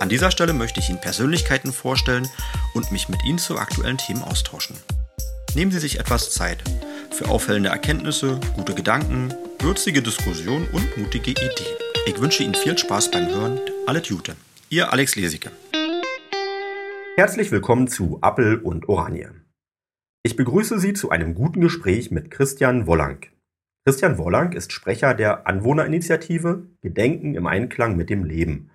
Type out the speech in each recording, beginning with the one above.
An dieser Stelle möchte ich Ihnen Persönlichkeiten vorstellen und mich mit Ihnen zu aktuellen Themen austauschen. Nehmen Sie sich etwas Zeit für auffällende Erkenntnisse, gute Gedanken, würzige Diskussionen und mutige Ideen. Ich wünsche Ihnen viel Spaß beim Hören. Alles Gute. Ihr Alex Lesicke. Herzlich willkommen zu Appel und Oranie. Ich begrüße Sie zu einem guten Gespräch mit Christian Wollank. Christian Wollank ist Sprecher der Anwohnerinitiative Gedenken im Einklang mit dem Leben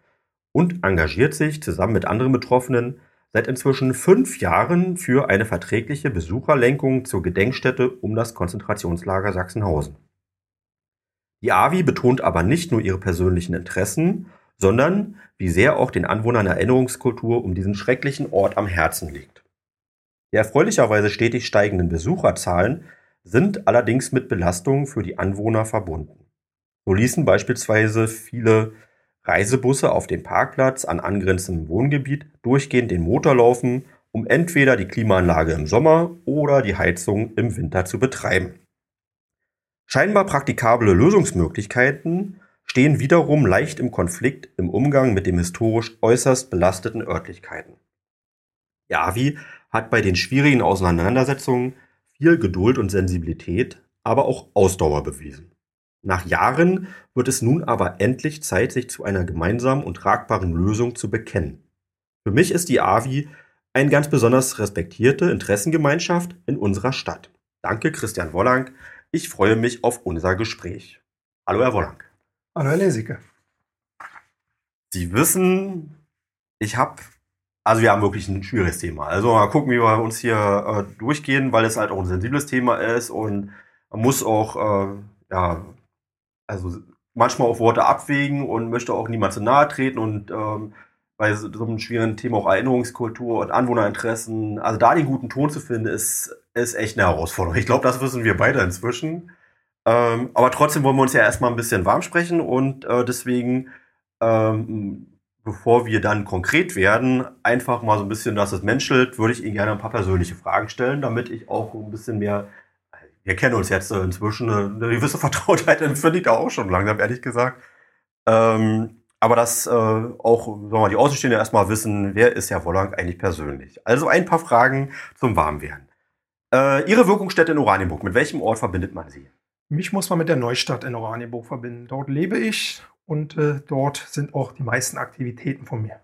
und engagiert sich zusammen mit anderen Betroffenen seit inzwischen fünf Jahren für eine verträgliche Besucherlenkung zur Gedenkstätte um das Konzentrationslager Sachsenhausen. Die AWI betont aber nicht nur ihre persönlichen Interessen, sondern wie sehr auch den Anwohnern Erinnerungskultur um diesen schrecklichen Ort am Herzen liegt. Die erfreulicherweise stetig steigenden Besucherzahlen sind allerdings mit Belastungen für die Anwohner verbunden. So ließen beispielsweise viele Reisebusse auf dem Parkplatz an angrenzendem Wohngebiet durchgehend den Motor laufen, um entweder die Klimaanlage im Sommer oder die Heizung im Winter zu betreiben. Scheinbar praktikable Lösungsmöglichkeiten stehen wiederum leicht im Konflikt im Umgang mit den historisch äußerst belasteten Örtlichkeiten. Yavi hat bei den schwierigen Auseinandersetzungen viel Geduld und Sensibilität, aber auch Ausdauer bewiesen. Nach Jahren wird es nun aber endlich Zeit, sich zu einer gemeinsamen und tragbaren Lösung zu bekennen. Für mich ist die AVI eine ganz besonders respektierte Interessengemeinschaft in unserer Stadt. Danke, Christian Wollank. Ich freue mich auf unser Gespräch. Hallo, Herr Wollank. Hallo, Herr Lesicke. Sie wissen, ich habe, also wir haben wirklich ein schwieriges Thema. Also mal gucken, wie wir uns hier äh, durchgehen, weil es halt auch ein sensibles Thema ist und man muss auch äh, ja, also manchmal auf Worte abwägen und möchte auch niemand zu nahe treten und ähm, bei so einem schwierigen Thema auch Erinnerungskultur und Anwohnerinteressen, also da den guten Ton zu finden, ist, ist echt eine Herausforderung. Ich glaube, das wissen wir beide inzwischen. Ähm, aber trotzdem wollen wir uns ja erstmal ein bisschen warm sprechen und äh, deswegen, ähm, bevor wir dann konkret werden, einfach mal so ein bisschen, dass es menschelt, würde ich Ihnen gerne ein paar persönliche Fragen stellen, damit ich auch ein bisschen mehr wir kennen uns jetzt inzwischen, eine, gewisse Vertrautheit empfinde ich da auch schon langsam, ehrlich gesagt. Ähm, aber dass äh, auch sagen wir mal, die Außenstehenden erstmal wissen, wer ist Herr Wollang eigentlich persönlich. Also ein paar Fragen zum Warmwerden. Äh, Ihre Wirkungsstätte in Oranienburg, mit welchem Ort verbindet man sie? Mich muss man mit der Neustadt in Oranienburg verbinden. Dort lebe ich und äh, dort sind auch die meisten Aktivitäten von mir.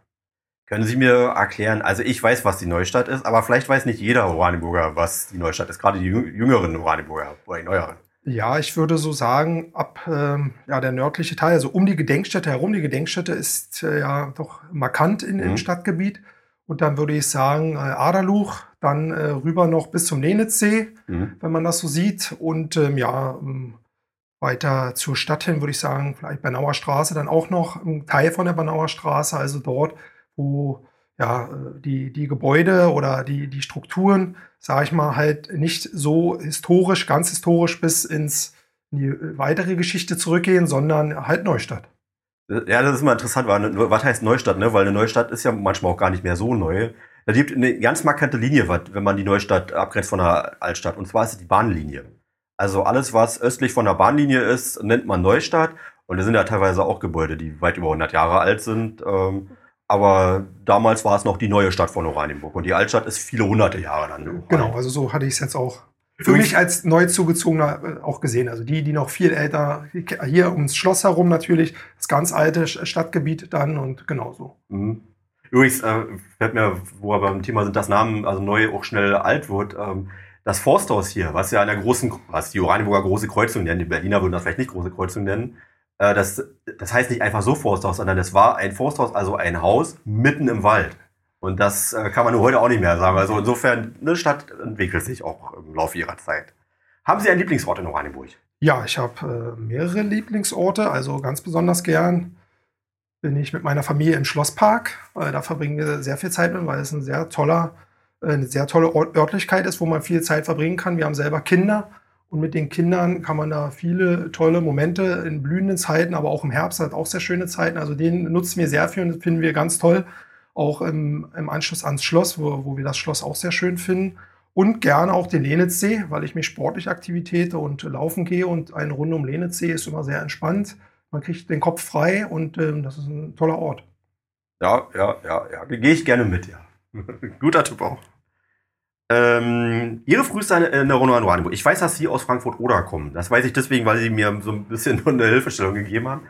Können Sie mir erklären, also ich weiß, was die Neustadt ist, aber vielleicht weiß nicht jeder Oranienburger, was die Neustadt ist, gerade die jüngeren Oranienburger oder die neueren. Ja, ich würde so sagen, ab ähm, ja, der nördliche Teil, also um die Gedenkstätte herum. Die Gedenkstätte ist äh, ja doch markant in, mhm. im Stadtgebiet. Und dann würde ich sagen, äh, Aderluch, dann äh, rüber noch bis zum Lenitzsee, mhm. wenn man das so sieht. Und ähm, ja, ähm, weiter zur Stadt hin würde ich sagen, vielleicht Bernauer Straße, dann auch noch ein Teil von der Bernauer Straße, also dort wo ja, die, die Gebäude oder die, die Strukturen, sage ich mal, halt nicht so historisch, ganz historisch bis ins, in die weitere Geschichte zurückgehen, sondern halt Neustadt. Ja, das ist immer interessant, weil, was heißt Neustadt, ne? Weil eine Neustadt ist ja manchmal auch gar nicht mehr so neu. Da gibt eine ganz markante Linie, wenn man die Neustadt abgrenzt von der Altstadt. Und zwar ist es die Bahnlinie. Also alles, was östlich von der Bahnlinie ist, nennt man Neustadt. Und da sind ja teilweise auch Gebäude, die weit über 100 Jahre alt sind. Ähm, aber damals war es noch die neue Stadt von Oranienburg und die Altstadt ist viele hunderte Jahre dann. Genau, also so hatte ich es jetzt auch für mich als neu zugezogener äh, auch gesehen. Also die, die noch viel älter, hier ums Schloss herum natürlich, das ganz alte Stadtgebiet dann und genauso. Mhm. Übrigens, äh, fällt mir, wo wir beim Thema sind, das Namen, also neu auch schnell alt wird, ähm, das Forsthaus hier, was ja einer großen, was die Oranienburger große Kreuzung nennen, die Berliner würden das vielleicht nicht große Kreuzung nennen, äh, das, das heißt nicht einfach so Forsthaus, sondern das war ein Forsthaus, also ein Haus mitten im Wald. Und das äh, kann man nur heute auch nicht mehr sagen. Also insofern, eine Stadt entwickelt sich auch im Laufe ihrer Zeit. Haben Sie einen Lieblingsort in Oranienburg? Ja, ich habe äh, mehrere Lieblingsorte. Also ganz besonders gern bin ich mit meiner Familie im Schlosspark. Äh, da verbringen wir sehr viel Zeit mit, weil es ein sehr toller eine sehr tolle Örtlichkeit ist, wo man viel Zeit verbringen kann. Wir haben selber Kinder und mit den Kindern kann man da viele tolle Momente in blühenden Zeiten, aber auch im Herbst hat auch sehr schöne Zeiten. Also den nutzen wir sehr viel und das finden wir ganz toll. Auch im, im Anschluss ans Schloss, wo, wo wir das Schloss auch sehr schön finden. Und gerne auch den Lenitzsee, weil ich mich sportlich Aktivitäten und laufen gehe und eine Runde um Lenitzsee ist immer sehr entspannt. Man kriegt den Kopf frei und ähm, das ist ein toller Ort. Ja, ja, ja, ja. Gehe ich gerne mit, ja. Guter Tipp auch. Ähm, Ihre früheste Erinnerung an Oranienburg. Ich weiß, dass Sie aus Frankfurt-Oder kommen. Das weiß ich deswegen, weil Sie mir so ein bisschen eine Hilfestellung gegeben haben.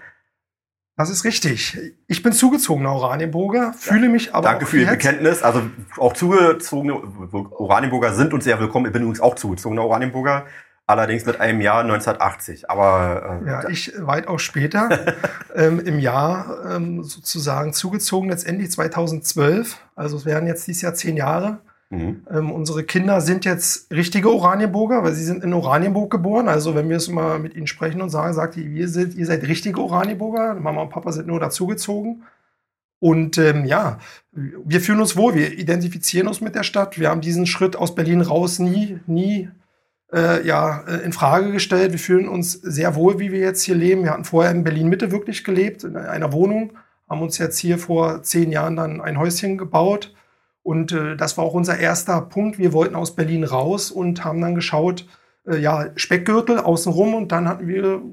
Das ist richtig. Ich bin zugezogener Oranienburger, fühle ja. mich aber. Danke für Ihr Bekenntnis. Also auch zugezogene Oranienburger sind uns sehr willkommen. Ich bin übrigens auch zugezogener Oranienburger. Allerdings mit einem Jahr 1980. Aber äh, ja, ich weitaus später ähm, im Jahr ähm, sozusagen zugezogen, letztendlich 2012. Also es werden jetzt dieses Jahr zehn Jahre. Mhm. Ähm, unsere Kinder sind jetzt richtige Oranienburger, weil sie sind in Oranienburg geboren. Also wenn wir es mal mit ihnen sprechen und sagen, sagt ihr, sind, ihr seid richtige Oranienburger. Mama und Papa sind nur dazugezogen. Und ähm, ja, wir fühlen uns wohl, wir identifizieren uns mit der Stadt. Wir haben diesen Schritt aus Berlin raus nie, nie äh, ja, äh, in Frage gestellt. Wir fühlen uns sehr wohl, wie wir jetzt hier leben. Wir hatten vorher in Berlin Mitte wirklich gelebt, in einer Wohnung, haben uns jetzt hier vor zehn Jahren dann ein Häuschen gebaut und äh, das war auch unser erster Punkt. Wir wollten aus Berlin raus und haben dann geschaut, äh, ja, Speckgürtel außenrum und dann hatten wir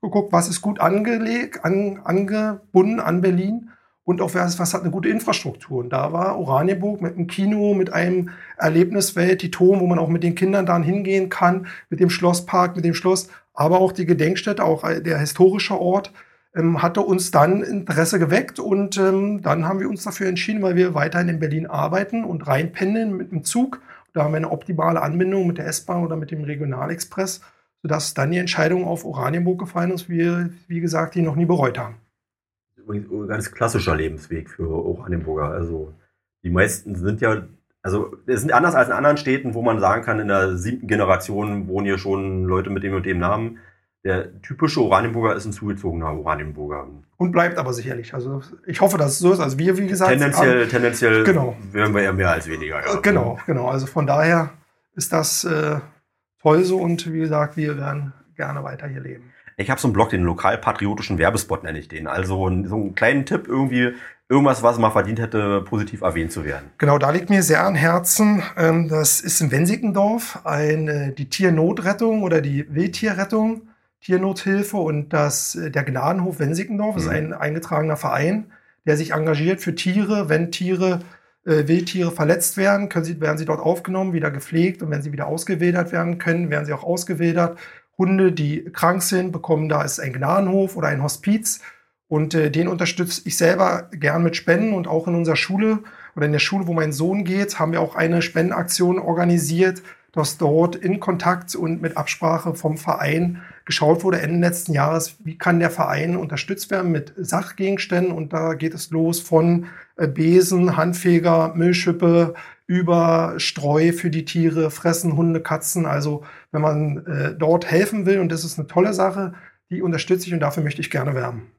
geguckt, was ist gut angelegt, an, angebunden an Berlin und auch was, was hat eine gute Infrastruktur. Und da war Oranienburg mit einem Kino, mit einem Erlebniswelt, die Turm, wo man auch mit den Kindern dann hingehen kann, mit dem Schlosspark, mit dem Schloss, aber auch die Gedenkstätte, auch der historische Ort ähm, hatte uns dann Interesse geweckt und ähm, dann haben wir uns dafür entschieden, weil wir weiterhin in Berlin arbeiten und reinpendeln mit dem Zug. Da haben wir eine optimale Anbindung mit der S-Bahn oder mit dem Regionalexpress, sodass dann die Entscheidung auf Oranienburg gefallen ist, wir, wie gesagt, die noch nie bereut haben. Übrigens ein ganz klassischer Lebensweg für Oranienburger. Also die meisten sind ja, also es sind anders als in anderen Städten, wo man sagen kann, in der siebten Generation wohnen hier schon Leute mit dem und dem Namen der typische Oranienburger ist ein zugezogener Oranienburger. Und bleibt aber sicherlich. Also ich hoffe, dass es so ist. Also wir, wie gesagt. Tendenziell, haben, tendenziell genau. wären wir ja mehr als weniger. Ja. Genau, genau. Also von daher ist das äh, toll so und wie gesagt, wir werden gerne weiter hier leben. Ich habe so einen Blog, den lokalpatriotischen Werbespot nenne ich den. Also so einen kleinen Tipp irgendwie, irgendwas, was mal verdient hätte, positiv erwähnt zu werden. Genau, da liegt mir sehr an Herzen. Ähm, das ist in Wensickendorf ein, die Tiernotrettung oder die Wildtierrettung Tiernothilfe und das, äh, der Gnadenhof Wensickendorf mhm. ist ein eingetragener Verein, der sich engagiert für Tiere. Wenn Tiere, äh, Wildtiere verletzt werden, können sie, werden sie dort aufgenommen, wieder gepflegt und wenn sie wieder ausgewildert werden können, werden sie auch ausgewildert. Hunde, die krank sind, bekommen da ist ein Gnadenhof oder ein Hospiz und äh, den unterstütze ich selber gern mit Spenden und auch in unserer Schule oder in der Schule, wo mein Sohn geht, haben wir auch eine Spendenaktion organisiert, dass dort in Kontakt und mit Absprache vom Verein geschaut wurde Ende letzten Jahres, wie kann der Verein unterstützt werden mit Sachgegenständen. Und da geht es los von äh, Besen, Handfeger, Müllschippe über Streu für die Tiere, Fressen, Hunde, Katzen. Also wenn man äh, dort helfen will, und das ist eine tolle Sache, die unterstütze ich und dafür möchte ich gerne werben.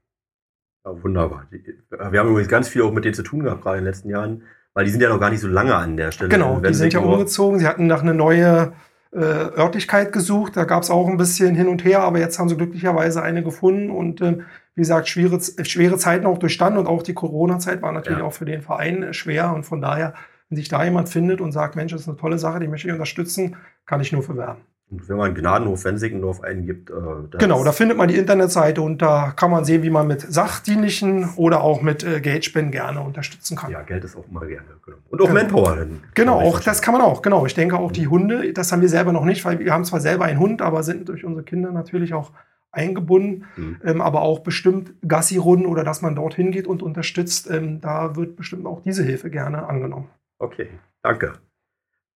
Ja, wunderbar. Wir haben übrigens ganz viel auch mit denen zu tun gehabt, gerade in den letzten Jahren, weil die sind ja noch gar nicht so lange an der Stelle. Genau, die sind ja umgezogen. Sie hatten nach eine neue äh, Örtlichkeit gesucht. Da gab es auch ein bisschen hin und her, aber jetzt haben sie glücklicherweise eine gefunden und äh, wie gesagt, schwere, schwere Zeiten auch durchstanden und auch die Corona-Zeit war natürlich ja. auch für den Verein schwer und von daher, wenn sich da jemand findet und sagt, Mensch, das ist eine tolle Sache, die möchte ich unterstützen, kann ich nur verwerben. Und wenn man Gnadenhof Wensickendorf eingibt. Äh, genau, da findet man die Internetseite und da kann man sehen, wie man mit sachdienlichen oder auch mit äh, Geldspenden gerne unterstützen kann. Ja, Geld ist auch immer gerne. Genau. Und auch genau. Manpower. Dann genau, auch das kann man auch. Genau, ich denke auch die Hunde, das haben wir selber noch nicht, weil wir haben zwar selber einen Hund, aber sind durch unsere Kinder natürlich auch eingebunden, mhm. ähm, aber auch bestimmt Gassi-Runden oder dass man dorthin geht und unterstützt. Ähm, da wird bestimmt auch diese Hilfe gerne angenommen. Okay, danke.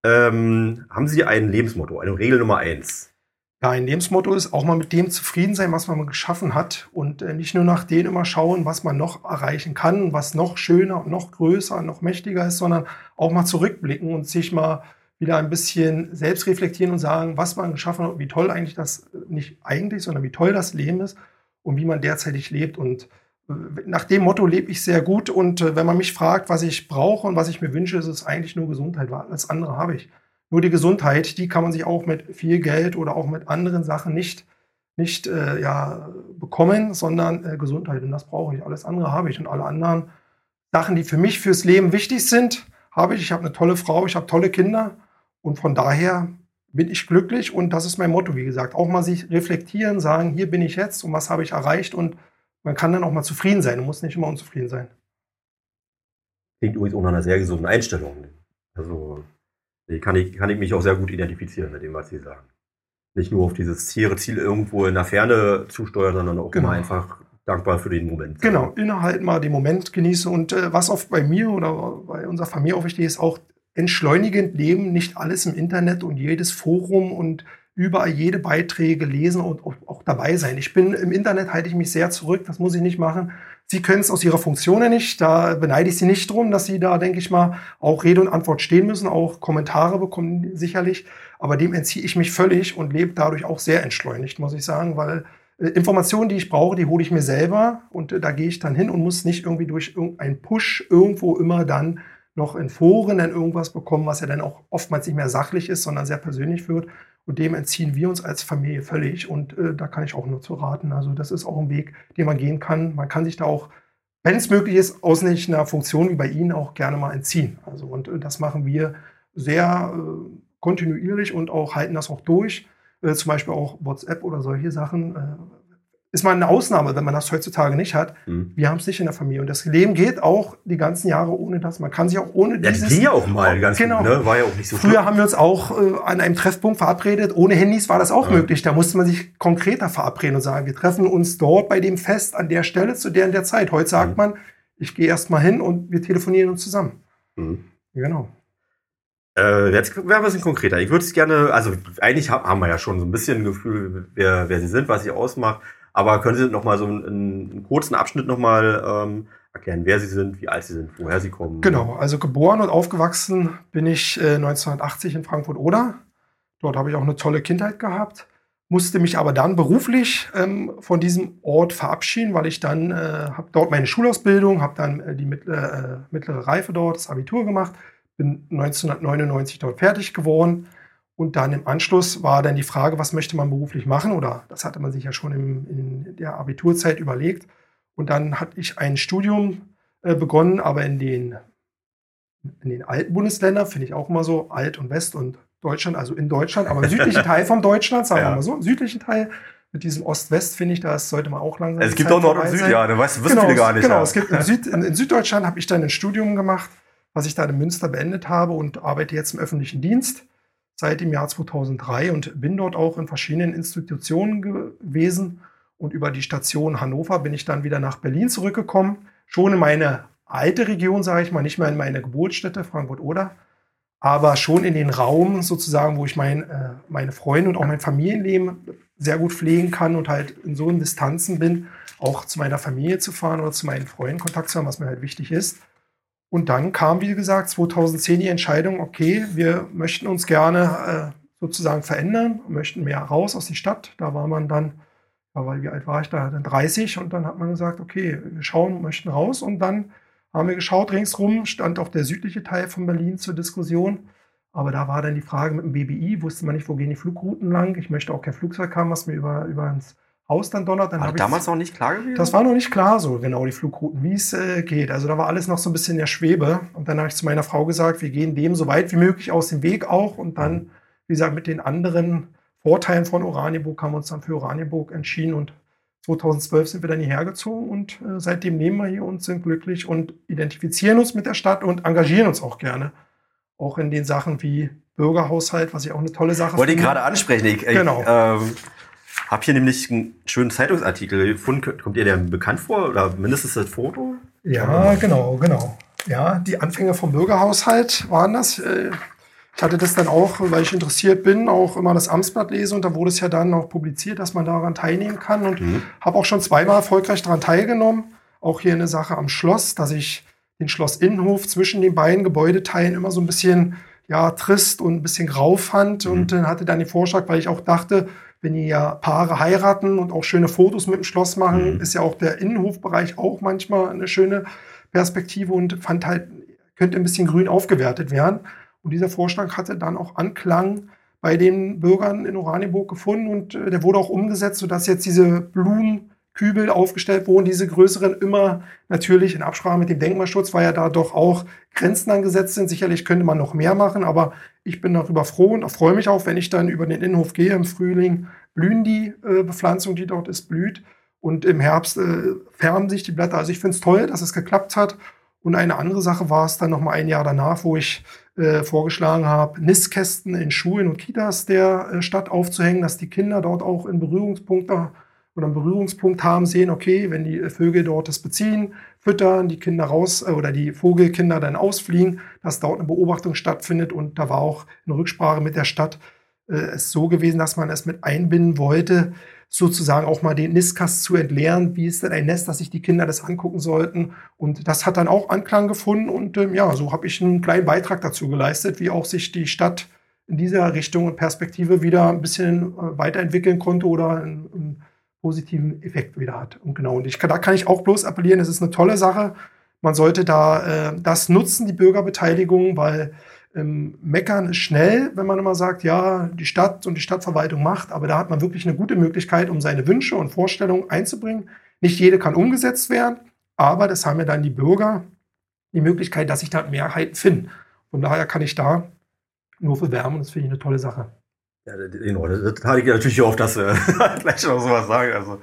Ähm, haben Sie ein Lebensmotto, eine Regel Nummer eins? Ja, ein Lebensmotto ist auch mal mit dem zufrieden sein, was man geschaffen hat und äh, nicht nur nach dem immer schauen, was man noch erreichen kann, was noch schöner und noch größer, noch mächtiger ist, sondern auch mal zurückblicken und sich mal wieder ein bisschen selbst reflektieren und sagen, was man geschaffen hat, wie toll eigentlich das, nicht eigentlich, sondern wie toll das Leben ist und wie man derzeitig lebt und nach dem Motto lebe ich sehr gut. Und äh, wenn man mich fragt, was ich brauche und was ich mir wünsche, ist es eigentlich nur Gesundheit. weil Alles andere habe ich. Nur die Gesundheit, die kann man sich auch mit viel Geld oder auch mit anderen Sachen nicht, nicht äh, ja, bekommen, sondern äh, Gesundheit. Und das brauche ich. Alles andere habe ich. Und alle anderen Sachen, die für mich fürs Leben wichtig sind, habe ich. Ich habe eine tolle Frau, ich habe tolle Kinder. Und von daher bin ich glücklich. Und das ist mein Motto, wie gesagt. Auch mal sich reflektieren, sagen, hier bin ich jetzt und was habe ich erreicht und man kann dann auch mal zufrieden sein und muss nicht immer unzufrieden sein. Klingt übrigens auch nach einer sehr gesunden Einstellung. Also kann ich, kann ich mich auch sehr gut identifizieren mit dem, was Sie sagen. Nicht nur auf dieses hehre Ziel irgendwo in der Ferne zusteuern, sondern auch genau. mal einfach dankbar für den Moment. Genau, innehalten mal den Moment genießen. Und äh, was oft bei mir oder bei unserer Familie auch wichtig ist, auch entschleunigend leben, nicht alles im Internet und jedes Forum und überall jede Beiträge lesen und auch dabei sein. Ich bin im Internet, halte ich mich sehr zurück, das muss ich nicht machen. Sie können es aus Ihrer Funktion nicht, da beneide ich Sie nicht drum, dass Sie da, denke ich mal, auch Rede und Antwort stehen müssen, auch Kommentare bekommen sicherlich, aber dem entziehe ich mich völlig und lebe dadurch auch sehr entschleunigt, muss ich sagen, weil äh, Informationen, die ich brauche, die hole ich mir selber und äh, da gehe ich dann hin und muss nicht irgendwie durch irgendeinen Push irgendwo immer dann noch in Foren dann irgendwas bekommen, was ja dann auch oftmals nicht mehr sachlich ist, sondern sehr persönlich wird. Und dem entziehen wir uns als Familie völlig. Und äh, da kann ich auch nur zu raten. Also das ist auch ein Weg, den man gehen kann. Man kann sich da auch, wenn es möglich ist, aus einer Funktion wie bei Ihnen auch gerne mal entziehen. Also und äh, das machen wir sehr äh, kontinuierlich und auch halten das auch durch. Äh, zum Beispiel auch WhatsApp oder solche Sachen äh, ist mal eine Ausnahme, wenn man das heutzutage nicht hat. Mhm. Wir haben es nicht in der Familie. Und das Leben geht auch die ganzen Jahre ohne das. Man kann sich auch ohne ja, dieses... Das ging ja auch mal ganz genau. gut, ne? War ja auch nicht so Früher schlimm. haben wir uns auch äh, an einem Treffpunkt verabredet. Ohne Handys war das auch ja. möglich. Da musste man sich konkreter verabreden und sagen, wir treffen uns dort bei dem Fest an der Stelle zu der und der Zeit. Heute sagt mhm. man, ich gehe erst mal hin und wir telefonieren uns zusammen. Mhm. Genau. Äh, jetzt wäre ein bisschen konkreter. Ich würde es gerne, also eigentlich haben wir ja schon so ein bisschen ein Gefühl, wer, wer Sie sind, was Sie ausmacht. Aber können Sie noch mal so einen, einen kurzen Abschnitt noch mal ähm, erklären, wer Sie sind, wie alt Sie sind, woher Sie kommen? Genau, also geboren und aufgewachsen bin ich äh, 1980 in Frankfurt-Oder. Dort habe ich auch eine tolle Kindheit gehabt, musste mich aber dann beruflich ähm, von diesem Ort verabschieden, weil ich dann äh, habe dort meine Schulausbildung, habe dann äh, die mittlere, äh, mittlere Reife dort, das Abitur gemacht, bin 1999 dort fertig geworden und dann im Anschluss war dann die Frage, was möchte man beruflich machen? Oder das hatte man sich ja schon im, in der Abiturzeit überlegt. Und dann hatte ich ein Studium äh, begonnen, aber in den, in den alten Bundesländern, finde ich auch immer so, Alt und West und Deutschland, also in Deutschland, aber im südlichen Teil von Deutschland, sagen ja. wir mal so, im südlichen Teil, mit diesem Ost-West finde ich, das sollte man auch langsam. Es gibt Zeit auch Nord und Süd, ja, das wissen genau, viele gar nicht. Genau, ja. es gibt in, Süd, in, in Süddeutschland habe ich dann ein Studium gemacht, was ich da in Münster beendet habe und arbeite jetzt im öffentlichen Dienst seit dem Jahr 2003 und bin dort auch in verschiedenen Institutionen gewesen. Und über die Station Hannover bin ich dann wieder nach Berlin zurückgekommen. Schon in meine alte Region, sage ich mal, nicht mehr in meine Geburtsstätte Frankfurt-Oder, aber schon in den Raum sozusagen, wo ich mein, äh, meine Freunde und auch mein Familienleben sehr gut pflegen kann und halt in so Distanzen bin, auch zu meiner Familie zu fahren oder zu meinen Freunden Kontakt zu haben, was mir halt wichtig ist. Und dann kam, wie gesagt, 2010 die Entscheidung, okay, wir möchten uns gerne äh, sozusagen verändern, möchten mehr raus aus der Stadt. Da war man dann, ja, weil wie alt war ich da? Dann 30 und dann hat man gesagt, okay, wir schauen, möchten raus. Und dann haben wir geschaut, ringsrum stand auch der südliche Teil von Berlin zur Diskussion. Aber da war dann die Frage mit dem BBI, wusste man nicht, wo gehen die Flugrouten lang. Ich möchte auch kein Flugzeug haben, was mir über, über ins Haus dann donnert. Dann war damals noch nicht klar gewesen? Das war noch nicht klar so, genau, die Flugrouten, wie es äh, geht. Also da war alles noch so ein bisschen in der Schwebe. Und dann habe ich zu meiner Frau gesagt, wir gehen dem so weit wie möglich aus dem Weg auch. Und dann, wie gesagt, mit den anderen Vorteilen von Oranienburg haben wir uns dann für Oranienburg entschieden. Und 2012 sind wir dann hierher gezogen und äh, seitdem nehmen wir hier und sind glücklich und identifizieren uns mit der Stadt und engagieren uns auch gerne. Auch in den Sachen wie Bürgerhaushalt, was ich auch eine tolle Sache Wollte finde. Wollte ich gerade ansprechen. Ich, genau. Ich, ähm habe hier nämlich einen schönen Zeitungsartikel gefunden. Kommt ihr der bekannt vor oder mindestens das Foto? Ja, genau, genau. Ja, die Anfänge vom Bürgerhaushalt waren das. Äh, ich hatte das dann auch, weil ich interessiert bin, auch immer das Amtsblatt lese und da wurde es ja dann auch publiziert, dass man daran teilnehmen kann und mhm. habe auch schon zweimal erfolgreich daran teilgenommen. Auch hier eine Sache am Schloss, dass ich den Schlossinnenhof zwischen den beiden Gebäudeteilen immer so ein bisschen ja trist und ein bisschen grau fand mhm. und dann hatte dann den Vorschlag, weil ich auch dachte, wenn die ja Paare heiraten und auch schöne Fotos mit dem Schloss machen, mhm. ist ja auch der Innenhofbereich auch manchmal eine schöne Perspektive und fand halt, könnte ein bisschen grün aufgewertet werden. Und dieser Vorschlag hatte dann auch Anklang bei den Bürgern in Oranienburg gefunden und äh, der wurde auch umgesetzt, sodass jetzt diese Blumenkübel aufgestellt wurden, diese größeren immer natürlich in Absprache mit dem Denkmalschutz, weil ja da doch auch Grenzen angesetzt sind. Sicherlich könnte man noch mehr machen, aber ich bin darüber froh und freue mich auch, wenn ich dann über den Innenhof gehe im Frühling, blühen die äh, Bepflanzung, die dort ist, blüht. Und im Herbst äh, färben sich die Blätter. Also ich finde es toll, dass es geklappt hat. Und eine andere Sache war es dann noch mal ein Jahr danach, wo ich äh, vorgeschlagen habe, Nistkästen in Schulen und Kitas der äh, Stadt aufzuhängen, dass die Kinder dort auch in Berührungspunkte oder einen Berührungspunkt haben, sehen, okay, wenn die Vögel dort das beziehen, füttern, die Kinder raus äh, oder die Vogelkinder dann ausfliegen, dass dort eine Beobachtung stattfindet. Und da war auch eine Rücksprache mit der Stadt äh, es so gewesen, dass man es mit einbinden wollte, sozusagen auch mal den Nistkasten zu entleeren. Wie ist denn ein Nest, dass sich die Kinder das angucken sollten? Und das hat dann auch Anklang gefunden. Und ähm, ja, so habe ich einen kleinen Beitrag dazu geleistet, wie auch sich die Stadt in dieser Richtung und Perspektive wieder ein bisschen äh, weiterentwickeln konnte oder einen, einen, positiven Effekt wieder hat. Und genau, und ich, da kann ich auch bloß appellieren, es ist eine tolle Sache. Man sollte da äh, das nutzen, die Bürgerbeteiligung, weil ähm, Meckern ist schnell, wenn man immer sagt, ja, die Stadt und die Stadtverwaltung macht, aber da hat man wirklich eine gute Möglichkeit, um seine Wünsche und Vorstellungen einzubringen. Nicht jede kann umgesetzt werden, aber das haben ja dann die Bürger die Möglichkeit, dass sich da Mehrheiten finden. Von daher kann ich da nur bewerben und das finde ich eine tolle Sache. Ja, genau, das hatte ich natürlich auch, dass äh, gleich noch sowas sagen. Also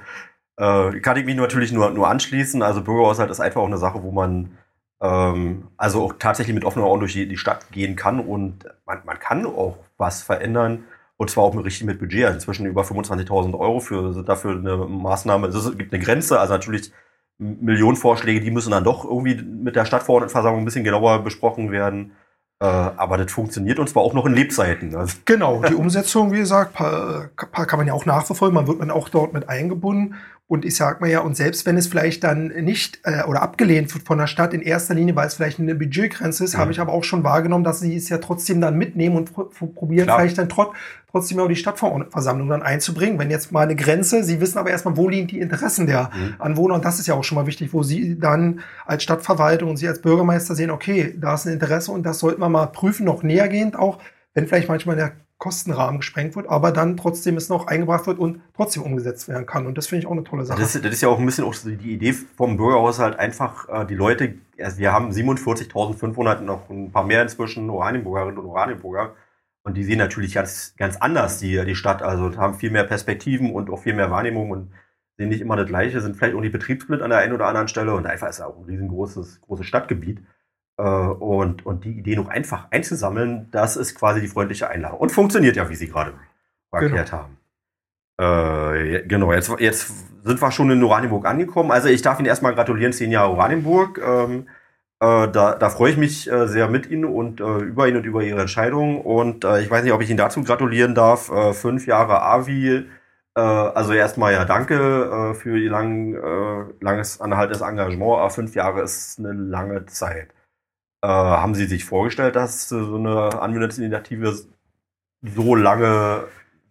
äh, kann ich mich natürlich nur, nur anschließen. Also Bürgerhaushalt ist einfach auch eine Sache, wo man ähm, also auch tatsächlich mit offenen Augen durch die, die Stadt gehen kann und man, man kann auch was verändern. Und zwar auch mit richtig mit Budget. Also inzwischen über 25.000 Euro für, dafür eine Maßnahme. Also es gibt eine Grenze. Also natürlich Millionen Vorschläge, die müssen dann doch irgendwie mit der Stadtverordnetenversammlung ein bisschen genauer besprochen werden. Äh, aber das funktioniert und zwar auch noch in Lebzeiten. Also genau, die Umsetzung, wie gesagt, kann man ja auch nachverfolgen. Man wird man auch dort mit eingebunden. Und ich sag mal ja, und selbst wenn es vielleicht dann nicht äh, oder abgelehnt wird von der Stadt in erster Linie, weil es vielleicht eine Budgetgrenze ist, mhm. habe ich aber auch schon wahrgenommen, dass sie es ja trotzdem dann mitnehmen und probieren Klar. vielleicht dann trot trotzdem auch die Stadtversammlung dann einzubringen. Wenn jetzt mal eine Grenze, sie wissen aber erstmal, wo liegen die Interessen der mhm. Anwohner und das ist ja auch schon mal wichtig, wo sie dann als Stadtverwaltung und sie als Bürgermeister sehen, okay, da ist ein Interesse und das sollten wir mal prüfen, noch nähergehend auch, wenn vielleicht manchmal der Kostenrahmen gesprengt wird, aber dann trotzdem es noch eingebracht wird und trotzdem umgesetzt werden kann. Und das finde ich auch eine tolle Sache. Das, das, ist ja auch ein bisschen auch die Idee vom Bürgerhaushalt, einfach äh, die Leute, also wir haben 47.500, noch ein paar mehr inzwischen Oranienburgerinnen und Oranienburger. Und die sehen natürlich ganz, ganz anders die, die Stadt, also haben viel mehr Perspektiven und auch viel mehr Wahrnehmung und sehen nicht immer das Gleiche, sind vielleicht auch die Betriebssplit an der einen oder anderen Stelle und einfach ist es auch ein riesengroßes großes Stadtgebiet. Äh, und, und die Idee noch einfach einzusammeln, das ist quasi die freundliche Einladung. Und funktioniert ja, wie Sie gerade erklärt genau. haben. Äh, genau, jetzt, jetzt sind wir schon in Oranienburg angekommen. Also ich darf Ihnen erstmal gratulieren, zehn Jahre Oranienburg. Ähm, äh, da, da freue ich mich äh, sehr mit Ihnen und äh, über Ihnen und über Ihre Entscheidung. Und äh, ich weiß nicht, ob ich Ihnen dazu gratulieren darf. Fünf Jahre AVI. Also erstmal ja danke für Ihr lang, langes anhaltendes Engagement. Aber fünf Jahre ist eine lange Zeit. Äh, haben Sie sich vorgestellt, dass so eine Anwendungsinitiative so lange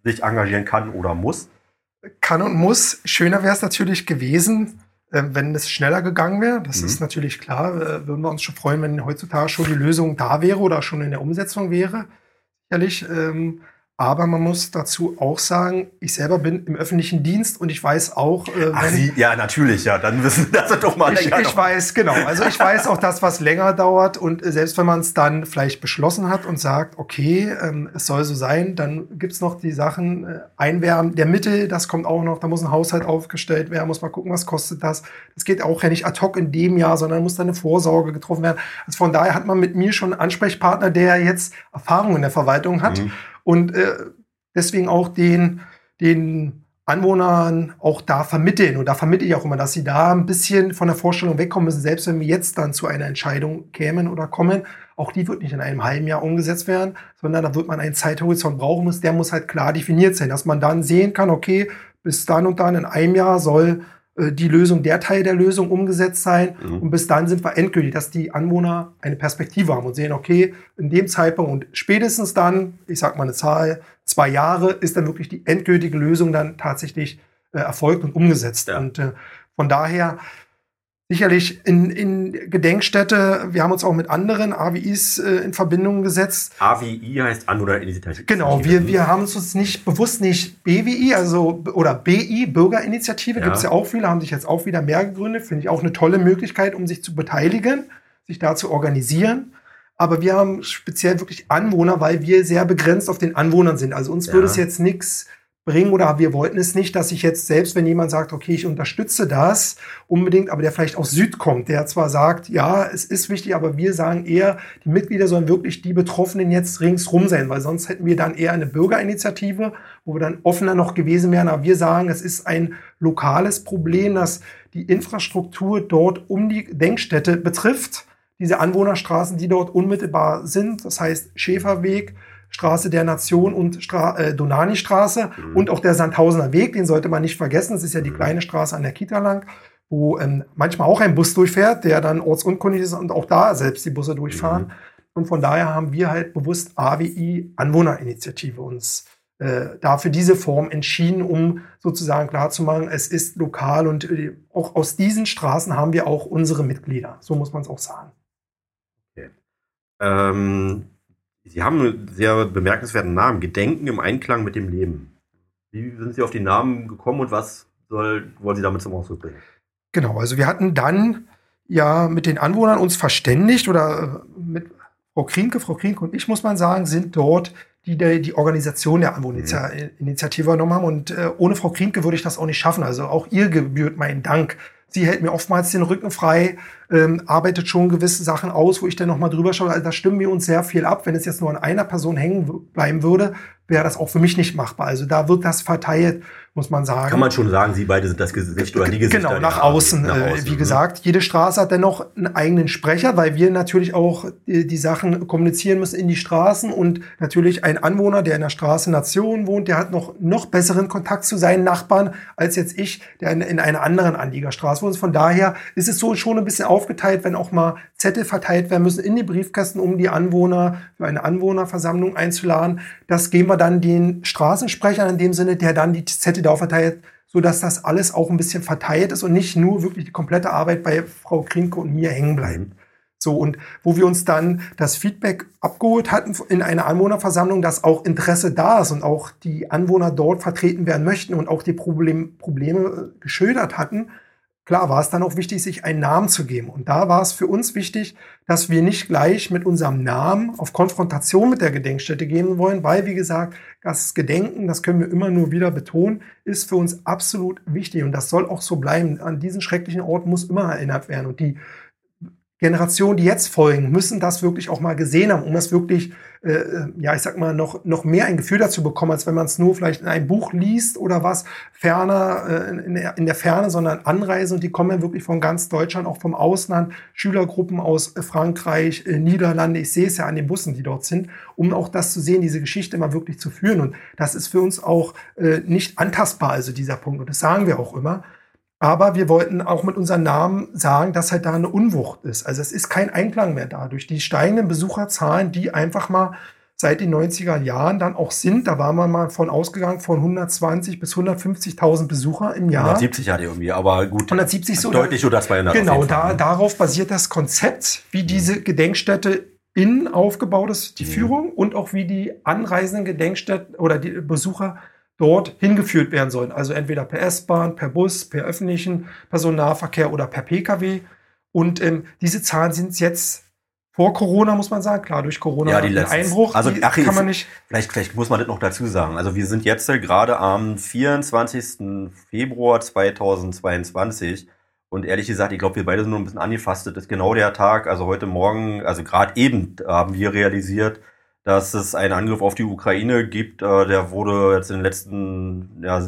sich engagieren kann oder muss? Kann und muss. Schöner wäre es natürlich gewesen, äh, wenn es schneller gegangen wäre. Das mhm. ist natürlich klar. Äh, würden wir uns schon freuen, wenn heutzutage schon die Lösung da wäre oder schon in der Umsetzung wäre. Sicherlich. Ähm, aber man muss dazu auch sagen, ich selber bin im öffentlichen Dienst und ich weiß auch. Äh, Ach, Sie, ja, natürlich, ja. Dann wissen Sie das doch mal. Ich, ich weiß, genau. Also ich weiß auch das, was länger dauert. Und äh, selbst wenn man es dann vielleicht beschlossen hat und sagt, okay, ähm, es soll so sein, dann gibt's noch die Sachen, äh, Einwärmen der Mittel, das kommt auch noch, da muss ein Haushalt aufgestellt werden, muss mal gucken, was kostet das. Das geht auch ja nicht ad hoc in dem Jahr, sondern muss dann eine Vorsorge getroffen werden. Also von daher hat man mit mir schon einen Ansprechpartner, der jetzt Erfahrung in der Verwaltung hat. Mhm und äh, deswegen auch den, den Anwohnern auch da vermitteln. Und da vermittle ich auch immer, dass sie da ein bisschen von der Vorstellung wegkommen müssen, selbst wenn wir jetzt dann zu einer Entscheidung kämen oder kommen. Auch die wird nicht in einem halben Jahr umgesetzt werden, sondern da wird man einen Zeithorizont brauchen muss. Der muss halt klar definiert sein, dass man dann sehen kann, okay, bis dann und dann in einem Jahr soll die Lösung, der Teil der Lösung umgesetzt sein. Mhm. Und bis dann sind wir endgültig, dass die Anwohner eine Perspektive haben und sehen, okay, in dem Zeitpunkt und spätestens dann, ich sag mal eine Zahl, zwei Jahre, ist dann wirklich die endgültige Lösung dann tatsächlich äh, erfolgt und umgesetzt. Ja. Und äh, von daher sicherlich in, in Gedenkstätte. Wir haben uns auch mit anderen AWIs äh, in Verbindung gesetzt. AWI heißt Anwohnerinitiative. Genau, wir, wir haben uns nicht bewusst nicht BWI, also oder BI, Bürgerinitiative, ja. gibt es ja auch viele, haben sich jetzt auch wieder mehr gegründet. Finde ich auch eine tolle Möglichkeit, um sich zu beteiligen, sich da zu organisieren. Aber wir haben speziell wirklich Anwohner, weil wir sehr begrenzt auf den Anwohnern sind. Also uns ja. würde es jetzt nichts bringen oder wir wollten es nicht, dass ich jetzt selbst, wenn jemand sagt, okay, ich unterstütze das unbedingt, aber der vielleicht aus Süd kommt, der zwar sagt, ja, es ist wichtig, aber wir sagen eher, die Mitglieder sollen wirklich die Betroffenen jetzt ringsrum sein, weil sonst hätten wir dann eher eine Bürgerinitiative, wo wir dann offener noch gewesen wären. Aber wir sagen, es ist ein lokales Problem, das die Infrastruktur dort um die Denkstätte betrifft. Diese Anwohnerstraßen, die dort unmittelbar sind, das heißt Schäferweg, Straße der Nation und Stra äh, Donani-Straße mhm. und auch der Sandhausener Weg, den sollte man nicht vergessen. Das ist ja die mhm. kleine Straße an der Kita lang, wo ähm, manchmal auch ein Bus durchfährt, der dann ortsunkundig ist und auch da selbst die Busse durchfahren. Mhm. Und von daher haben wir halt bewusst AWI Anwohnerinitiative uns äh, da für diese Form entschieden, um sozusagen klarzumachen, es ist lokal und äh, auch aus diesen Straßen haben wir auch unsere Mitglieder. So muss man es auch sagen. Okay. Ähm Sie haben einen sehr bemerkenswerten Namen, Gedenken im Einklang mit dem Leben. Wie sind Sie auf den Namen gekommen und was soll, wollen Sie damit zum Ausdruck bringen? Genau, also wir hatten dann ja mit den Anwohnern uns verständigt oder äh, mit Frau Krienke, Frau Krienke und ich, muss man sagen, sind dort die die, die Organisation der Anwohnerinitiative mhm. übernommen haben. Und äh, ohne Frau Krienke würde ich das auch nicht schaffen. Also auch ihr gebührt mein Dank Sie hält mir oftmals den Rücken frei, ähm, arbeitet schon gewisse Sachen aus, wo ich dann nochmal drüber schaue. Also da stimmen wir uns sehr viel ab. Wenn es jetzt nur an einer Person hängen bleiben würde, wäre das auch für mich nicht machbar. Also da wird das verteilt, muss man sagen. Kann man schon sagen, Sie beide sind das Gesicht oder die Gesichter? Genau, nach außen. Nach äh, außen wie ne? gesagt, jede Straße hat dennoch einen eigenen Sprecher, weil wir natürlich auch die, die, Sachen kommunizieren müssen in die Straßen und natürlich ein Anwohner, der in der Straße Nation wohnt, der hat noch, noch besseren Kontakt zu seinen Nachbarn als jetzt ich, der in, in einer anderen Anliegerstraße wohnt. Von daher ist es so schon ein bisschen aufgeteilt, wenn auch mal Zettel verteilt werden müssen in die Briefkästen, um die Anwohner für eine Anwohnerversammlung einzuladen. Das geben wir dann den Straßensprechern in dem Sinne, der dann die Zettel darauf verteilt, so dass das alles auch ein bisschen verteilt ist und nicht nur wirklich die komplette Arbeit bei Frau Krinke und mir hängen bleiben. So, und wo wir uns dann das Feedback abgeholt hatten in einer Anwohnerversammlung, dass auch Interesse da ist und auch die Anwohner dort vertreten werden möchten und auch die Problem, Probleme geschildert hatten, Klar war es dann auch wichtig, sich einen Namen zu geben. Und da war es für uns wichtig, dass wir nicht gleich mit unserem Namen auf Konfrontation mit der Gedenkstätte gehen wollen, weil, wie gesagt, das Gedenken, das können wir immer nur wieder betonen, ist für uns absolut wichtig. Und das soll auch so bleiben. An diesen schrecklichen Ort muss immer erinnert werden. Und die Generationen, die jetzt folgen, müssen das wirklich auch mal gesehen haben, um das wirklich, äh, äh, ja, ich sag mal, noch, noch mehr ein Gefühl dazu bekommen, als wenn man es nur vielleicht in einem Buch liest oder was, ferner, äh, in, der, in der Ferne, sondern Anreise und die kommen ja wirklich von ganz Deutschland, auch vom Ausland, Schülergruppen aus äh, Frankreich, äh, Niederlande, ich sehe es ja an den Bussen, die dort sind, um auch das zu sehen, diese Geschichte mal wirklich zu führen. Und das ist für uns auch äh, nicht antastbar, also dieser Punkt. Und das sagen wir auch immer. Aber wir wollten auch mit unserem Namen sagen, dass halt da eine Unwucht ist. Also es ist kein Einklang mehr da. Durch die steigenden Besucherzahlen, die einfach mal seit den 90er Jahren dann auch sind, da war man mal von ausgegangen von 120 bis 150.000 Besucher im Jahr. 170 hatte irgendwie, aber gut. 170 so. Deutlich oder 200. Genau, da, ne? darauf basiert das Konzept, wie diese Gedenkstätte innen aufgebaut ist, die mhm. Führung und auch wie die anreisenden Gedenkstätten oder die Besucher dort hingeführt werden sollen. Also entweder per S-Bahn, per Bus, per öffentlichen Personennahverkehr oder per Pkw. Und ähm, diese Zahlen sind jetzt vor Corona, muss man sagen. Klar, durch Corona ja, die Einbruch. Also, ach, kann man nicht. Vielleicht, vielleicht muss man das noch dazu sagen. Also, wir sind jetzt gerade am 24. Februar 2022. Und ehrlich gesagt, ich glaube, wir beide sind nur ein bisschen angefasst. Das ist genau der Tag. Also heute Morgen, also gerade eben haben wir realisiert, dass es einen Angriff auf die Ukraine gibt. Äh, der wurde jetzt in den letzten ja,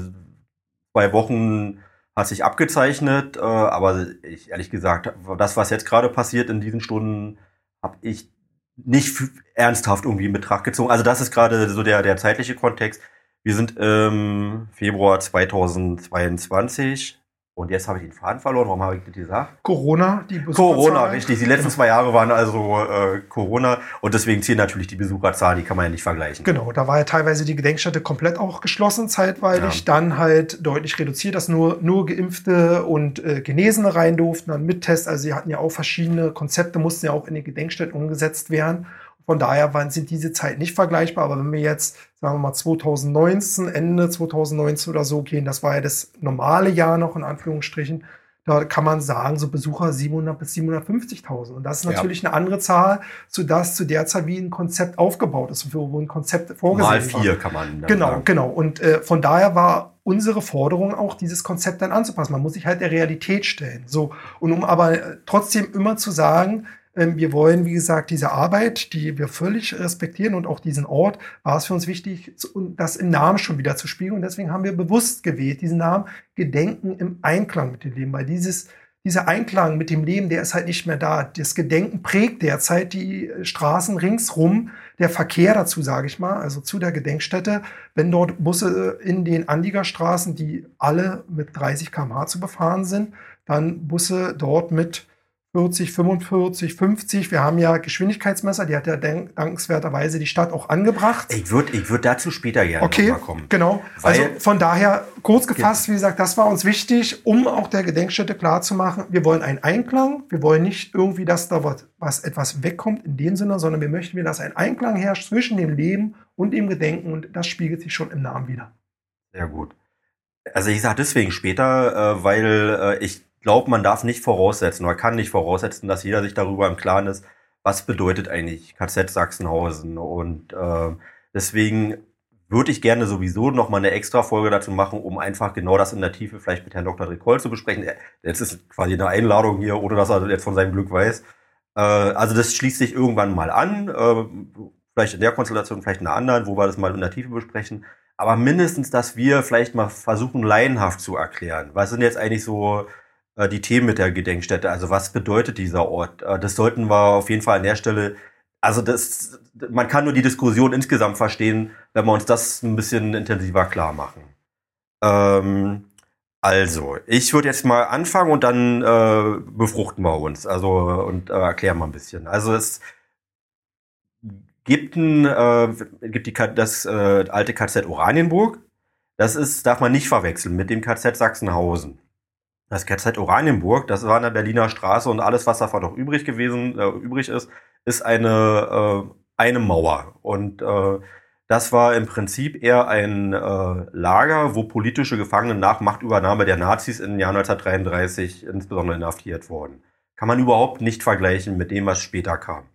zwei Wochen hat sich abgezeichnet, äh, aber ich ehrlich gesagt, das, was jetzt gerade passiert in diesen Stunden, habe ich nicht ernsthaft irgendwie in Betracht gezogen. Also das ist gerade so der, der zeitliche Kontext. Wir sind im Februar 2022 Und jetzt habe ich den Faden verloren. Warum habe ich das gesagt? Corona, die Corona, richtig. Die letzten zwei Jahre waren also äh, Corona und deswegen zählen natürlich die Besucherzahlen, die kann man ja nicht vergleichen. Genau, da war ja teilweise die Gedenkstätte komplett auch geschlossen zeitweilig, ja. dann halt deutlich reduziert, dass nur, nur Geimpfte und äh, Genesene rein durften, dann mit Test. Also sie hatten ja auch verschiedene Konzepte, mussten ja auch in den Gedenkstätten umgesetzt werden. Von daher waren, sind diese Zeit nicht vergleichbar. Aber wenn wir jetzt, sagen wir mal, 2019, Ende 2019 oder so gehen, das war ja das normale Jahr noch in Anführungsstrichen, da kann man sagen, so Besucher 700 bis 750.000. Und das ist natürlich ja. eine andere Zahl zu das zu der Zeit, wie ein Konzept aufgebaut ist, wo ein Konzept vorgesehen Mal vier war. kann man. Genau, sagen. genau. Und äh, von daher war unsere Forderung auch, dieses Konzept dann anzupassen. Man muss sich halt der Realität stellen. So. Und um aber trotzdem immer zu sagen, wir wollen, wie gesagt, diese Arbeit, die wir völlig respektieren und auch diesen Ort, war es für uns wichtig, das im Namen schon wieder zu spiegeln. Und deswegen haben wir bewusst gewählt, diesen Namen Gedenken im Einklang mit dem Leben, weil dieses, dieser Einklang mit dem Leben, der ist halt nicht mehr da. Das Gedenken prägt derzeit die Straßen ringsrum, der Verkehr dazu, sage ich mal, also zu der Gedenkstätte. Wenn dort Busse in den Anliegerstraßen, die alle mit 30 km/h zu befahren sind, dann Busse dort mit 40, 45, 50. Wir haben ja Geschwindigkeitsmesser, die hat ja dankenswerterweise die Stadt auch angebracht. Ich würde ich würd dazu später gerne okay, kommen. Genau. also von daher, kurz gefasst, wie gesagt, das war uns wichtig, um auch der Gedenkstätte klarzumachen, wir wollen einen Einklang. Wir wollen nicht irgendwie, dass da was, was etwas wegkommt in dem Sinne, sondern wir möchten, dass ein Einklang herrscht zwischen dem Leben und dem Gedenken und das spiegelt sich schon im Namen wieder. Sehr gut. Also ich sage deswegen später, äh, weil äh, ich glaube, man darf nicht voraussetzen oder kann nicht voraussetzen, dass jeder sich darüber im Klaren ist, was bedeutet eigentlich KZ Sachsenhausen. Und äh, deswegen würde ich gerne sowieso noch mal eine extra Folge dazu machen, um einfach genau das in der Tiefe vielleicht mit Herrn Dr. Dricol zu besprechen. Jetzt ist quasi eine Einladung hier, ohne dass er jetzt von seinem Glück weiß. Äh, also das schließt sich irgendwann mal an. Äh, vielleicht in der Konstellation, vielleicht in einer anderen, wo wir das mal in der Tiefe besprechen. Aber mindestens, dass wir vielleicht mal versuchen, laienhaft zu erklären. Was sind jetzt eigentlich so die Themen mit der Gedenkstätte. Also was bedeutet dieser Ort? Äh, das sollten wir auf jeden Fall an der Stelle, also das, man kann nur die Diskussion insgesamt verstehen, wenn wir uns das ein bisschen intensiver klar machen. Ähm, also, ich würde jetzt mal anfangen und dann äh, befruchten wir uns, also und äh, erklären mal ein bisschen. Also es gibt ein, äh, gibt die das äh, alte KZ Oranienburg. Das ist darf man nicht verwechseln mit dem KZ Sachsenhausen. Das KZ Oranienburg, das war in der Berliner Straße und alles, was davon noch übrig gewesen, äh, übrig ist, ist eine, äh, eine Mauer. Und äh, das war im Prinzip eher ein äh, Lager, wo politische Gefangene nach Machtübernahme der Nazis im Jahr 1933 insbesondere inhaftiert wurden. Kann man überhaupt nicht vergleichen mit dem, was später kam.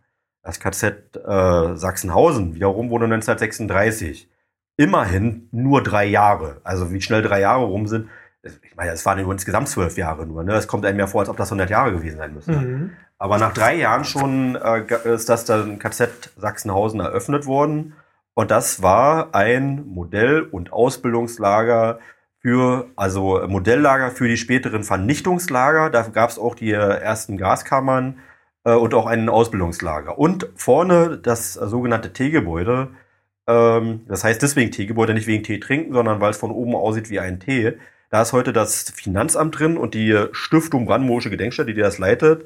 Das KZ äh, Sachsenhausen wiederum wurde 1936. Immerhin nur drei Jahre. Also wie schnell drei Jahre rum sind, ich meine, es waren insgesamt zwölf Jahre nur. Ne? Es kommt einem ja vor, als ob das 100 Jahre gewesen sein müsste. Mhm. Aber nach drei Jahren schon äh, ist das dann KZ Sachsenhausen eröffnet worden. Und das war ein Modell- und Ausbildungslager für, also Modelllager für die späteren Vernichtungslager. Da gab es auch die ersten Gaskammern äh, und auch ein Ausbildungslager. Und vorne das sogenannte Teegebäude. Ähm, das heißt deswegen Teegebäude, nicht wegen Tee trinken, sondern weil es von oben aussieht wie ein Tee. Da ist heute das Finanzamt drin und die Stiftung Brandenburgische Gedenkstätte, die das leitet.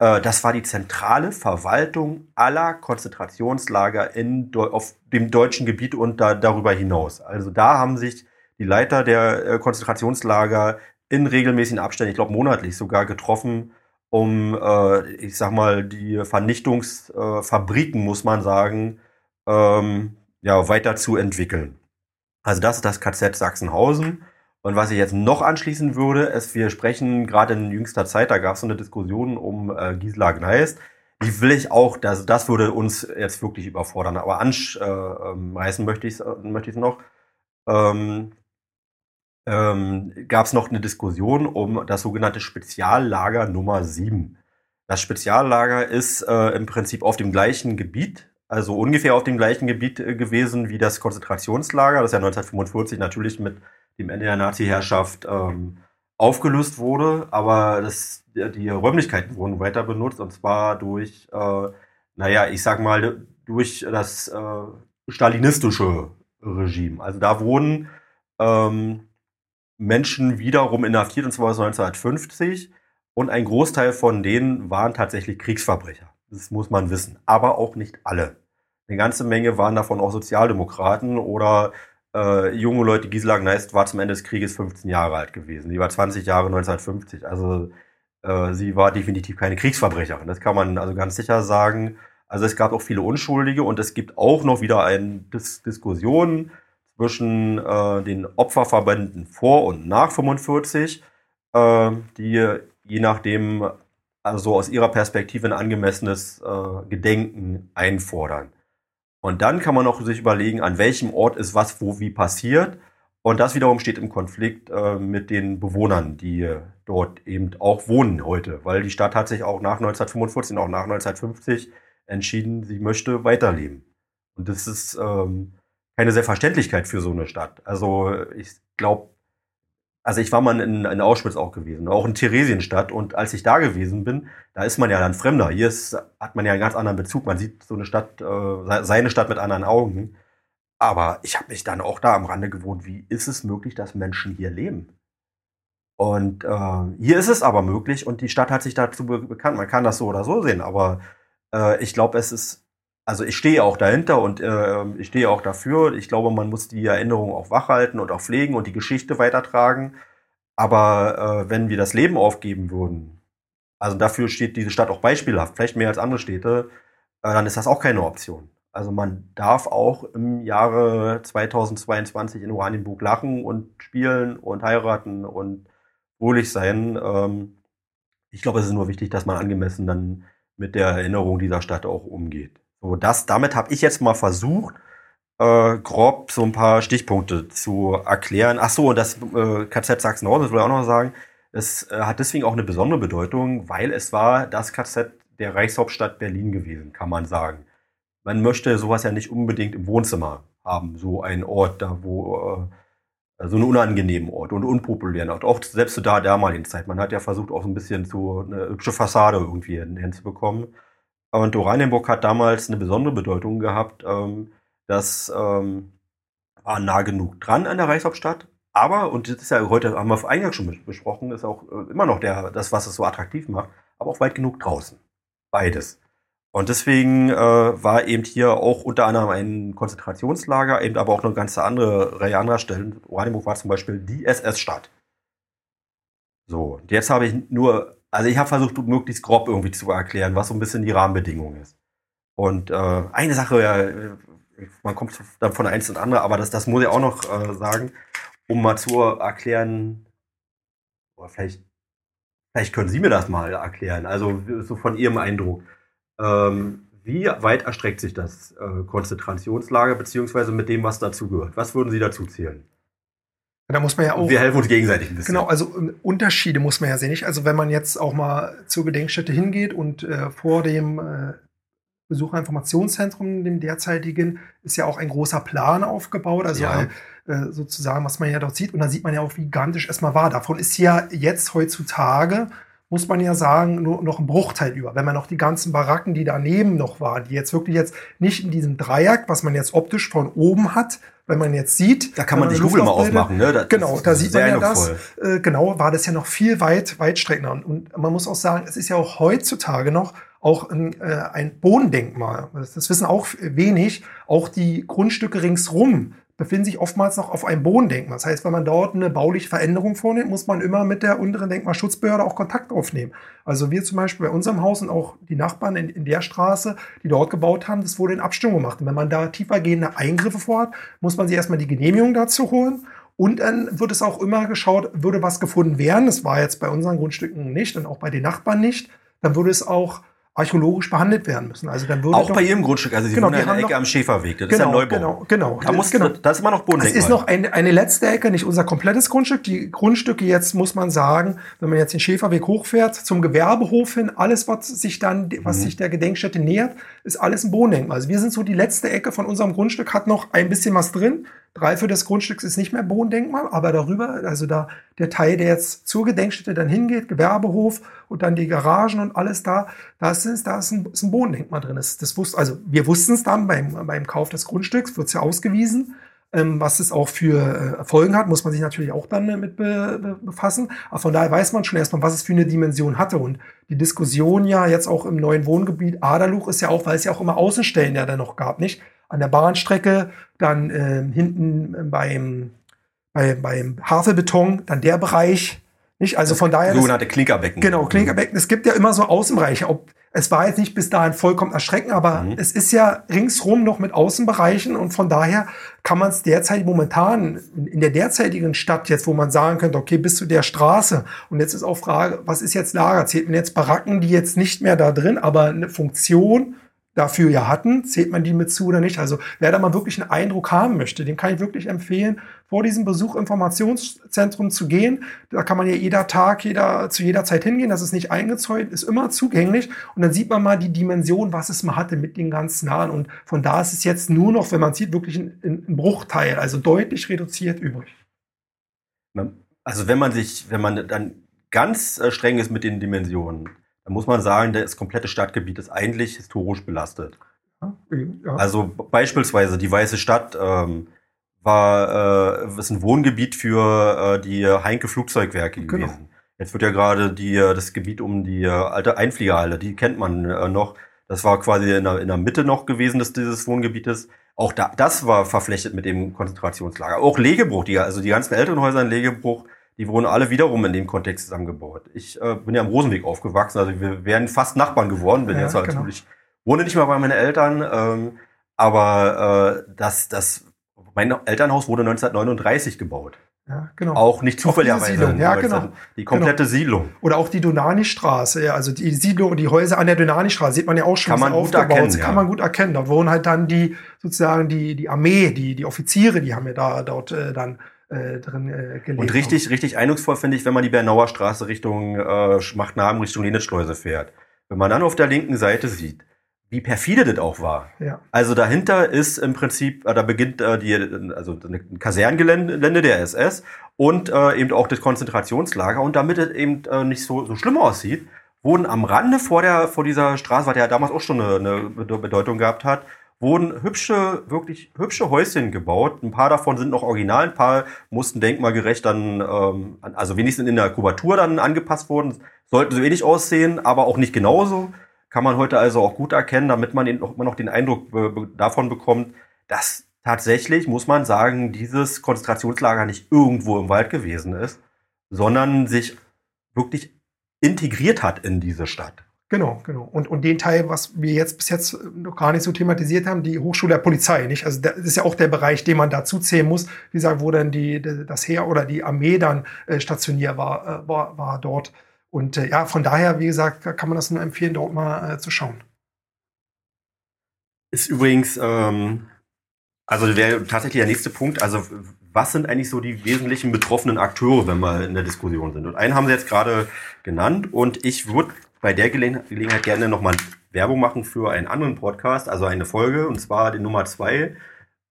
Äh, das war die zentrale Verwaltung aller Konzentrationslager in, auf dem deutschen Gebiet und da, darüber hinaus. Also da haben sich die Leiter der äh, Konzentrationslager in regelmäßigen Abständen, ich glaube monatlich sogar, getroffen, um, äh, ich sag mal, die Vernichtungsfabriken, muss man sagen, ähm, ja, weiter zu entwickeln. Also das ist das KZ Sachsenhausen. Und was ich jetzt noch anschließen würde, ist, wir sprechen gerade in jüngster Zeit, da gab es so eine Diskussion um äh, Gisela Gneist. Die will ich auch, das, das würde uns jetzt wirklich überfordern. Aber anschmeißen möchte ich es möchte noch. Ähm, ähm, gab es noch eine Diskussion um das sogenannte Speziallager Nummer 7. Das Speziallager ist äh, im Prinzip auf dem gleichen Gebiet, also ungefähr auf dem gleichen Gebiet äh, gewesen wie das Konzentrationslager. Das ja 1945 natürlich mit dem Ende der Nazi-Herrschaft ähm, aufgelöst wurde, aber das, die Räumlichkeiten wurden weiter benutzt und zwar durch, äh, naja, ich sag mal, durch das äh, stalinistische Regime. Also da wurden ähm, Menschen wiederum inhaftiert, und zwar 1950. Und ein Großteil von denen waren tatsächlich Kriegsverbrecher. Das muss man wissen. Aber auch nicht alle. Eine ganze Menge waren davon auch Sozialdemokraten oder äh, junge Leute. Gisela Gneist war zum Ende des Krieges 15 Jahre alt gewesen. Die war 20 Jahre 1950. Also äh, sie war definitiv keine Kriegsverbrecherin. Das kann man also ganz sicher sagen. Also es gab auch viele Unschuldige und es gibt auch noch wieder eine Dis Diskussion zwischen äh, den Opferverbänden vor und nach 45, äh, die je nachdem also aus ihrer Perspektive ein angemessenes äh, Gedenken einfordern. Und dann kann man auch sich überlegen, an welchem Ort ist was wo wie passiert. Und das wiederum steht im Konflikt äh, mit den Bewohnern, die dort eben auch wohnen heute, weil die Stadt hat sich auch nach 1945 und auch nach 1950 entschieden, sie möchte weiterleben. Und das ist ähm, keine Selbstverständlichkeit für so eine Stadt. Also ich glaube, also ich war mal in, in Auschwitz auch gewesen, auch in Theresienstadt. Und als ich da gewesen bin, da ist man ja dann Fremder. Hier ist, hat man ja einen ganz anderen Bezug. Man sieht so eine Stadt, äh, seine Stadt mit anderen Augen. Aber ich habe mich dann auch da am Rande gewohnt, wie ist es möglich, dass Menschen hier leben? Und äh, hier ist es aber möglich und die Stadt hat sich dazu be bekannt. Man kann das so oder so sehen, aber äh, ich glaube, es ist, also ich stehe auch dahinter und äh, ich stehe auch dafür. Ich glaube, man muss die Erinnerung auch wachhalten und auch pflegen und die Geschichte weitertragen. Aber äh, wenn wir das Leben aufgeben würden, also dafür steht diese Stadt auch beispielhaft, vielleicht mehr als andere Städte, äh, dann ist das auch keine Option. Also man darf auch im Jahre 2022 in Oranienburg lachen und spielen und heiraten und wohlig sein. Ähm, ich glaube, es ist nur wichtig, dass man angemessen dann mit der Erinnerung dieser Stadt auch umgeht. So, das, damit habe ich jetzt mal versucht, äh, grob so ein paar Stichpunkte zu erklären. Ach so, und das äh, KZ Sachsenhausen, das will ich auch noch sagen, es äh, hat deswegen auch eine besondere Bedeutung, weil es war das KZ der Reichshauptstadt Berlin gewesen, kann man sagen man möchte sowas ja nicht unbedingt im Wohnzimmer haben, so ein Ort, da wo äh, so einen unangenehmen Ort und unpopulären Ort. Auch selbst zu der damaligen Zeit. Man hat ja versucht, auch so ein bisschen so eine hübsche Fassade irgendwie hinzubekommen. Und Oranienburg hat damals eine besondere Bedeutung gehabt. Ähm, das ähm, war nah genug dran an der Reichshauptstadt. Aber, und das ist ja heute, haben wir eingangs schon besprochen, ist auch äh, immer noch der, das, was es so attraktiv macht, aber auch weit genug draußen. Beides. Und deswegen äh, war eben hier auch unter anderem ein Konzentrationslager, eben aber auch eine ganze andere Reihe anderer Stellen. Oranienburg war zum Beispiel die SS-Stadt. So, jetzt habe ich nur, also ich habe versucht, möglichst grob irgendwie zu erklären, was so ein bisschen die Rahmenbedingung ist. Und äh, eine Sache, ja, man kommt dann von eins und andere, aber das, das muss ich auch noch äh, sagen, um mal zu erklären, oder vielleicht, vielleicht können Sie mir das mal erklären, also so von Ihrem Eindruck. Ähm, wie weit erstreckt sich das äh, Konzentrationslager, beziehungsweise mit dem, was dazugehört? Was würden Sie dazu zählen? Da muss man ja auch. Wir helfen uns gegenseitig ein bisschen. Genau, also äh, Unterschiede muss man ja sehen. Nicht? Also wenn man jetzt auch mal zur Gedenkstätte hingeht und äh, vor dem äh, Besucherinformationszentrum, dem derzeitigen, ist ja auch ein großer Plan aufgebaut. Also ja. äh, sozusagen, was man ja dort sieht. Und dann sieht man ja auch, wie gigantisch erstmal war. Davon ist ja jetzt heutzutage muss man ja sagen, nur noch ein Bruchteil über. Wenn man noch die ganzen Baracken, die daneben noch waren, die jetzt wirklich jetzt nicht in diesem Dreieck, was man jetzt optisch von oben hat, wenn man jetzt sieht. Da kann man die Google mal aufmachen, ne? Das genau, da sieht man ja das. Äh, genau, war das ja noch viel weit, weitstreckender. Und, und man muss auch sagen, es ist ja auch heutzutage noch auch ein, äh, ein Bodendenkmal. Das, das wissen auch wenig. Auch die Grundstücke ringsrum befinden sich oftmals noch auf einem Bodendenkmal. Das heißt, wenn man dort eine bauliche Veränderung vornimmt, muss man immer mit der unteren Denkmalschutzbehörde auch Kontakt aufnehmen. Also wir zum Beispiel bei unserem Haus und auch die Nachbarn in, in der Straße, die dort gebaut haben, das wurde in Abstimmung gemacht. Und wenn man da tiefergehende Eingriffe vorhat, muss man sich erstmal die Genehmigung dazu holen. Und dann wird es auch immer geschaut, würde was gefunden werden. Das war jetzt bei unseren Grundstücken nicht und auch bei den Nachbarn nicht. Dann würde es auch archäologisch behandelt werden müssen. Also dann würde auch doch, bei Ihrem Grundstück, also Sie genau, wohnen in der Ecke noch, am Schäferweg, das genau, ist ja Neubau. Genau, genau. Da, muss, genau. da ist immer noch Bodendenkmal. Es ist noch eine, eine letzte Ecke, nicht unser komplettes Grundstück. Die Grundstücke jetzt, muss man sagen, wenn man jetzt den Schäferweg hochfährt, zum Gewerbehof hin, alles, was sich dann, was mhm. sich der Gedenkstätte nähert, ist alles ein Bodendenkmal. Also wir sind so die letzte Ecke von unserem Grundstück, hat noch ein bisschen was drin. Drei für des Grundstücks ist nicht mehr Bodendenkmal, aber darüber, also da der Teil, der jetzt zur Gedenkstätte dann hingeht, Gewerbehof und dann die Garagen und alles da, da ist, da ist ein, ist ein Bodendenkmal drin. Das, das wusste, also wir wussten es dann beim, beim Kauf des Grundstücks, wird es ja ausgewiesen. ähm, was es auch für äh, Folgen hat, muss man sich natürlich auch dann mit be befassen. Aber von daher weiß man schon erstmal, was es für eine Dimension hatte. Und die Diskussion ja jetzt auch im neuen Wohngebiet Aderluch ist ja auch, weil es ja auch immer Außenstellen ja dann noch gab, nicht? An der Bahnstrecke, dann äh, hinten beim, bei, beim Havelbeton, dann der Bereich, nicht? Also von daher. Sogenannte Klinkerbecken. Genau, Klinkerbecken. Es gibt ja immer so Außenbereiche. Ob, es war jetzt nicht bis dahin vollkommen erschreckend, aber mhm. es ist ja ringsrum noch mit Außenbereichen und von daher kann man es derzeit momentan in der derzeitigen Stadt jetzt, wo man sagen könnte, okay, bis zu der Straße und jetzt ist auch Frage, was ist jetzt Lager? Zählt man jetzt Baracken, die jetzt nicht mehr da drin, aber eine Funktion dafür ja hatten, zählt man die mit zu oder nicht. Also wer da mal wirklich einen Eindruck haben möchte, dem kann ich wirklich empfehlen, vor diesem Besuch Informationszentrum zu gehen. Da kann man ja jeder Tag, jeder, zu jeder Zeit hingehen. Das ist nicht eingezäunt, ist immer zugänglich. Und dann sieht man mal die Dimension, was es mal hatte mit den ganz nahen. Und von da ist es jetzt nur noch, wenn man sieht, wirklich ein, ein Bruchteil, also deutlich reduziert übrig. Also wenn man sich, wenn man dann ganz äh, streng ist mit den Dimensionen, dann muss man sagen, das komplette Stadtgebiet ist eigentlich historisch belastet. Ja. Also beispielsweise die Weiße Stadt ähm, war äh, ist ein Wohngebiet für äh, die Heinke Flugzeugwerke genau. gewesen. Jetzt wird ja gerade die äh, das Gebiet um die äh, alte Einfliegerhalle, die kennt man äh, noch. Das war quasi in der, in der Mitte noch gewesen des, dieses Wohngebietes. Auch da, das war verflechtet mit dem Konzentrationslager. Auch Legebruch, die, also die ganzen älteren Häuser in Legebruch, die wurden alle wiederum in dem Kontext zusammengebaut. Ich äh, bin ja am Rosenweg aufgewachsen, also wir wären fast Nachbarn geworden, bin ja, jetzt halt genau. natürlich, wohne nicht mehr bei meinen Eltern, ähm, aber äh, das, das, mein Elternhaus wurde 1939 gebaut. Ja, genau. Auch nicht zufälligerweise. Ja, genau. Die komplette genau. Siedlung. Oder auch die Donani-Straße, ja, also die Siedlung, die Häuser an der Donani-Straße, sieht man ja auch schon kann man gut erkennen, kann man gut erkennen. Dort wohnen halt dann die, sozusagen die, die Armee, die, die Offiziere, die haben ja da, dort äh, dann äh, drin äh, gelebt Und richtig, haben. richtig eindrucksvoll finde ich, wenn man die Bernauer Straße Richtung äh, Schmachtnamen, Richtung Lenitzschleuse fährt. Wenn man dann auf der linken Seite sieht, wie perfide das auch war. Ja. Also dahinter ist im Prinzip, äh, da beginnt äh, die, also ein Kaserngelände der SS und äh, eben auch das Konzentrationslager. Und damit es eben äh, nicht so, so schlimm aussieht, wurden am Rande vor der vor dieser Straße, was ja damals auch schon eine, eine Bedeutung gehabt hat, wurden hübsche, wirklich hübsche Häuschen gebaut. Ein paar davon sind noch original, ein paar mussten denkmalgerecht dann, ähm, also wenigstens in der Kubatur dann angepasst wurden. Sollten so ähnlich aussehen, aber auch nicht genauso. Kann man heute also auch gut erkennen, damit man immer noch den Eindruck be davon bekommt, dass tatsächlich, muss man sagen, dieses Konzentrationslager nicht irgendwo im Wald gewesen ist, sondern sich wirklich integriert hat in diese Stadt. Genau, genau. Und, und den Teil, was wir jetzt bis jetzt noch gar nicht so thematisiert haben, die Hochschule der Polizei, nicht? Also das ist ja auch der Bereich, den man dazu zählen muss. Wie gesagt, wo dann die, das Heer oder die Armee dann äh, stationiert war, äh, war, war dort. Und äh, ja, von daher, wie gesagt, kann man das nur empfehlen, dort mal äh, zu schauen. Ist übrigens, ähm, also wäre tatsächlich der nächste Punkt, also was sind eigentlich so die wesentlichen betroffenen Akteure, wenn wir in der Diskussion sind? Und einen haben Sie jetzt gerade genannt und ich würde bei der Gelegenheit gerne nochmal Werbung machen für einen anderen Podcast, also eine Folge, und zwar die Nummer zwei.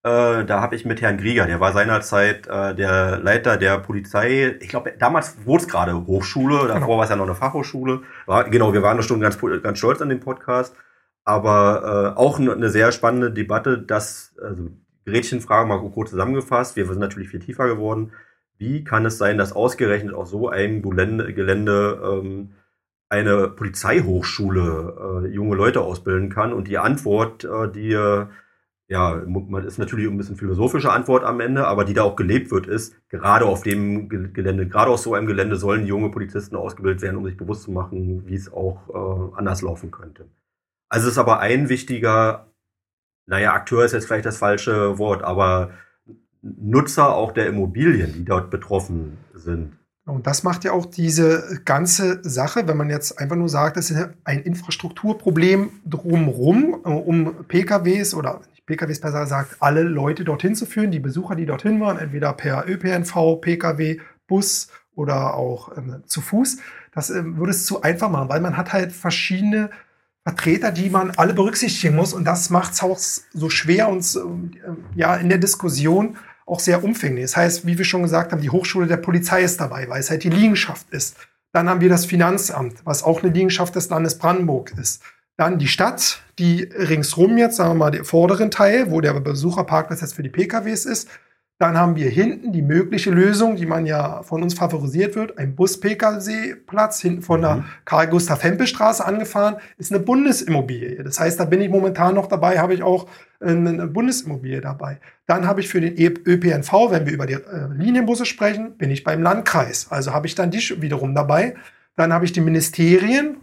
Äh, da habe ich mit Herrn Grieger, der war seinerzeit äh, der Leiter der Polizei. Ich glaube, damals wurde es gerade Hochschule, davor genau. war es ja noch eine Fachhochschule. War, genau, wir waren da schon ganz, ganz stolz an den Podcast. Aber äh, auch eine sehr spannende Debatte, dass, also Gretchenfrage mal kurz zusammengefasst, wir sind natürlich viel tiefer geworden. Wie kann es sein, dass ausgerechnet auf so einem Gelände, Gelände ähm, eine Polizeihochschule äh, junge Leute ausbilden kann. Und die Antwort, äh, die äh, ja, man ist natürlich ein bisschen philosophische Antwort am Ende, aber die da auch gelebt wird, ist, gerade auf dem Gelände, gerade auf so einem Gelände sollen junge Polizisten ausgebildet werden, um sich bewusst zu machen, wie es auch äh, anders laufen könnte. Also es ist aber ein wichtiger, naja, Akteur ist jetzt vielleicht das falsche Wort, aber Nutzer auch der Immobilien, die dort betroffen sind. Und das macht ja auch diese ganze Sache, wenn man jetzt einfach nur sagt, es ist ein Infrastrukturproblem drumherum, äh, um PKWs oder PKWs besser gesagt, alle Leute dorthin zu führen, die Besucher, die dorthin waren, entweder per ÖPNV, PKW, Bus oder auch ähm, zu Fuß. Das ähm, würde es zu einfach machen, weil man hat halt verschiedene Vertreter, die man alle berücksichtigen muss. Und das macht es auch so schwer, uns ähm, ja in der Diskussion auch sehr umfänglich. Das heißt, wie wir schon gesagt haben, die Hochschule der Polizei ist dabei, weil es halt die Liegenschaft ist. Dann haben wir das Finanzamt, was auch eine Liegenschaft des Landes Brandenburg ist. Dann die Stadt, die ringsrum jetzt, sagen wir mal, den vorderen Teil, wo der Besucherparkplatz jetzt für die PKWs ist. Dann haben wir hinten die mögliche Lösung, die man ja von uns favorisiert wird, ein Bus-Pkw-Platz hinten von der mhm. Karl-Gustav-Hempel-Straße angefahren, ist eine Bundesimmobilie. Das heißt, da bin ich momentan noch dabei, habe ich auch eine Bundesimmobilie dabei. Dann habe ich für den ÖPNV, wenn wir über die äh, Linienbusse sprechen, bin ich beim Landkreis. Also habe ich dann die wiederum dabei. Dann habe ich die Ministerien.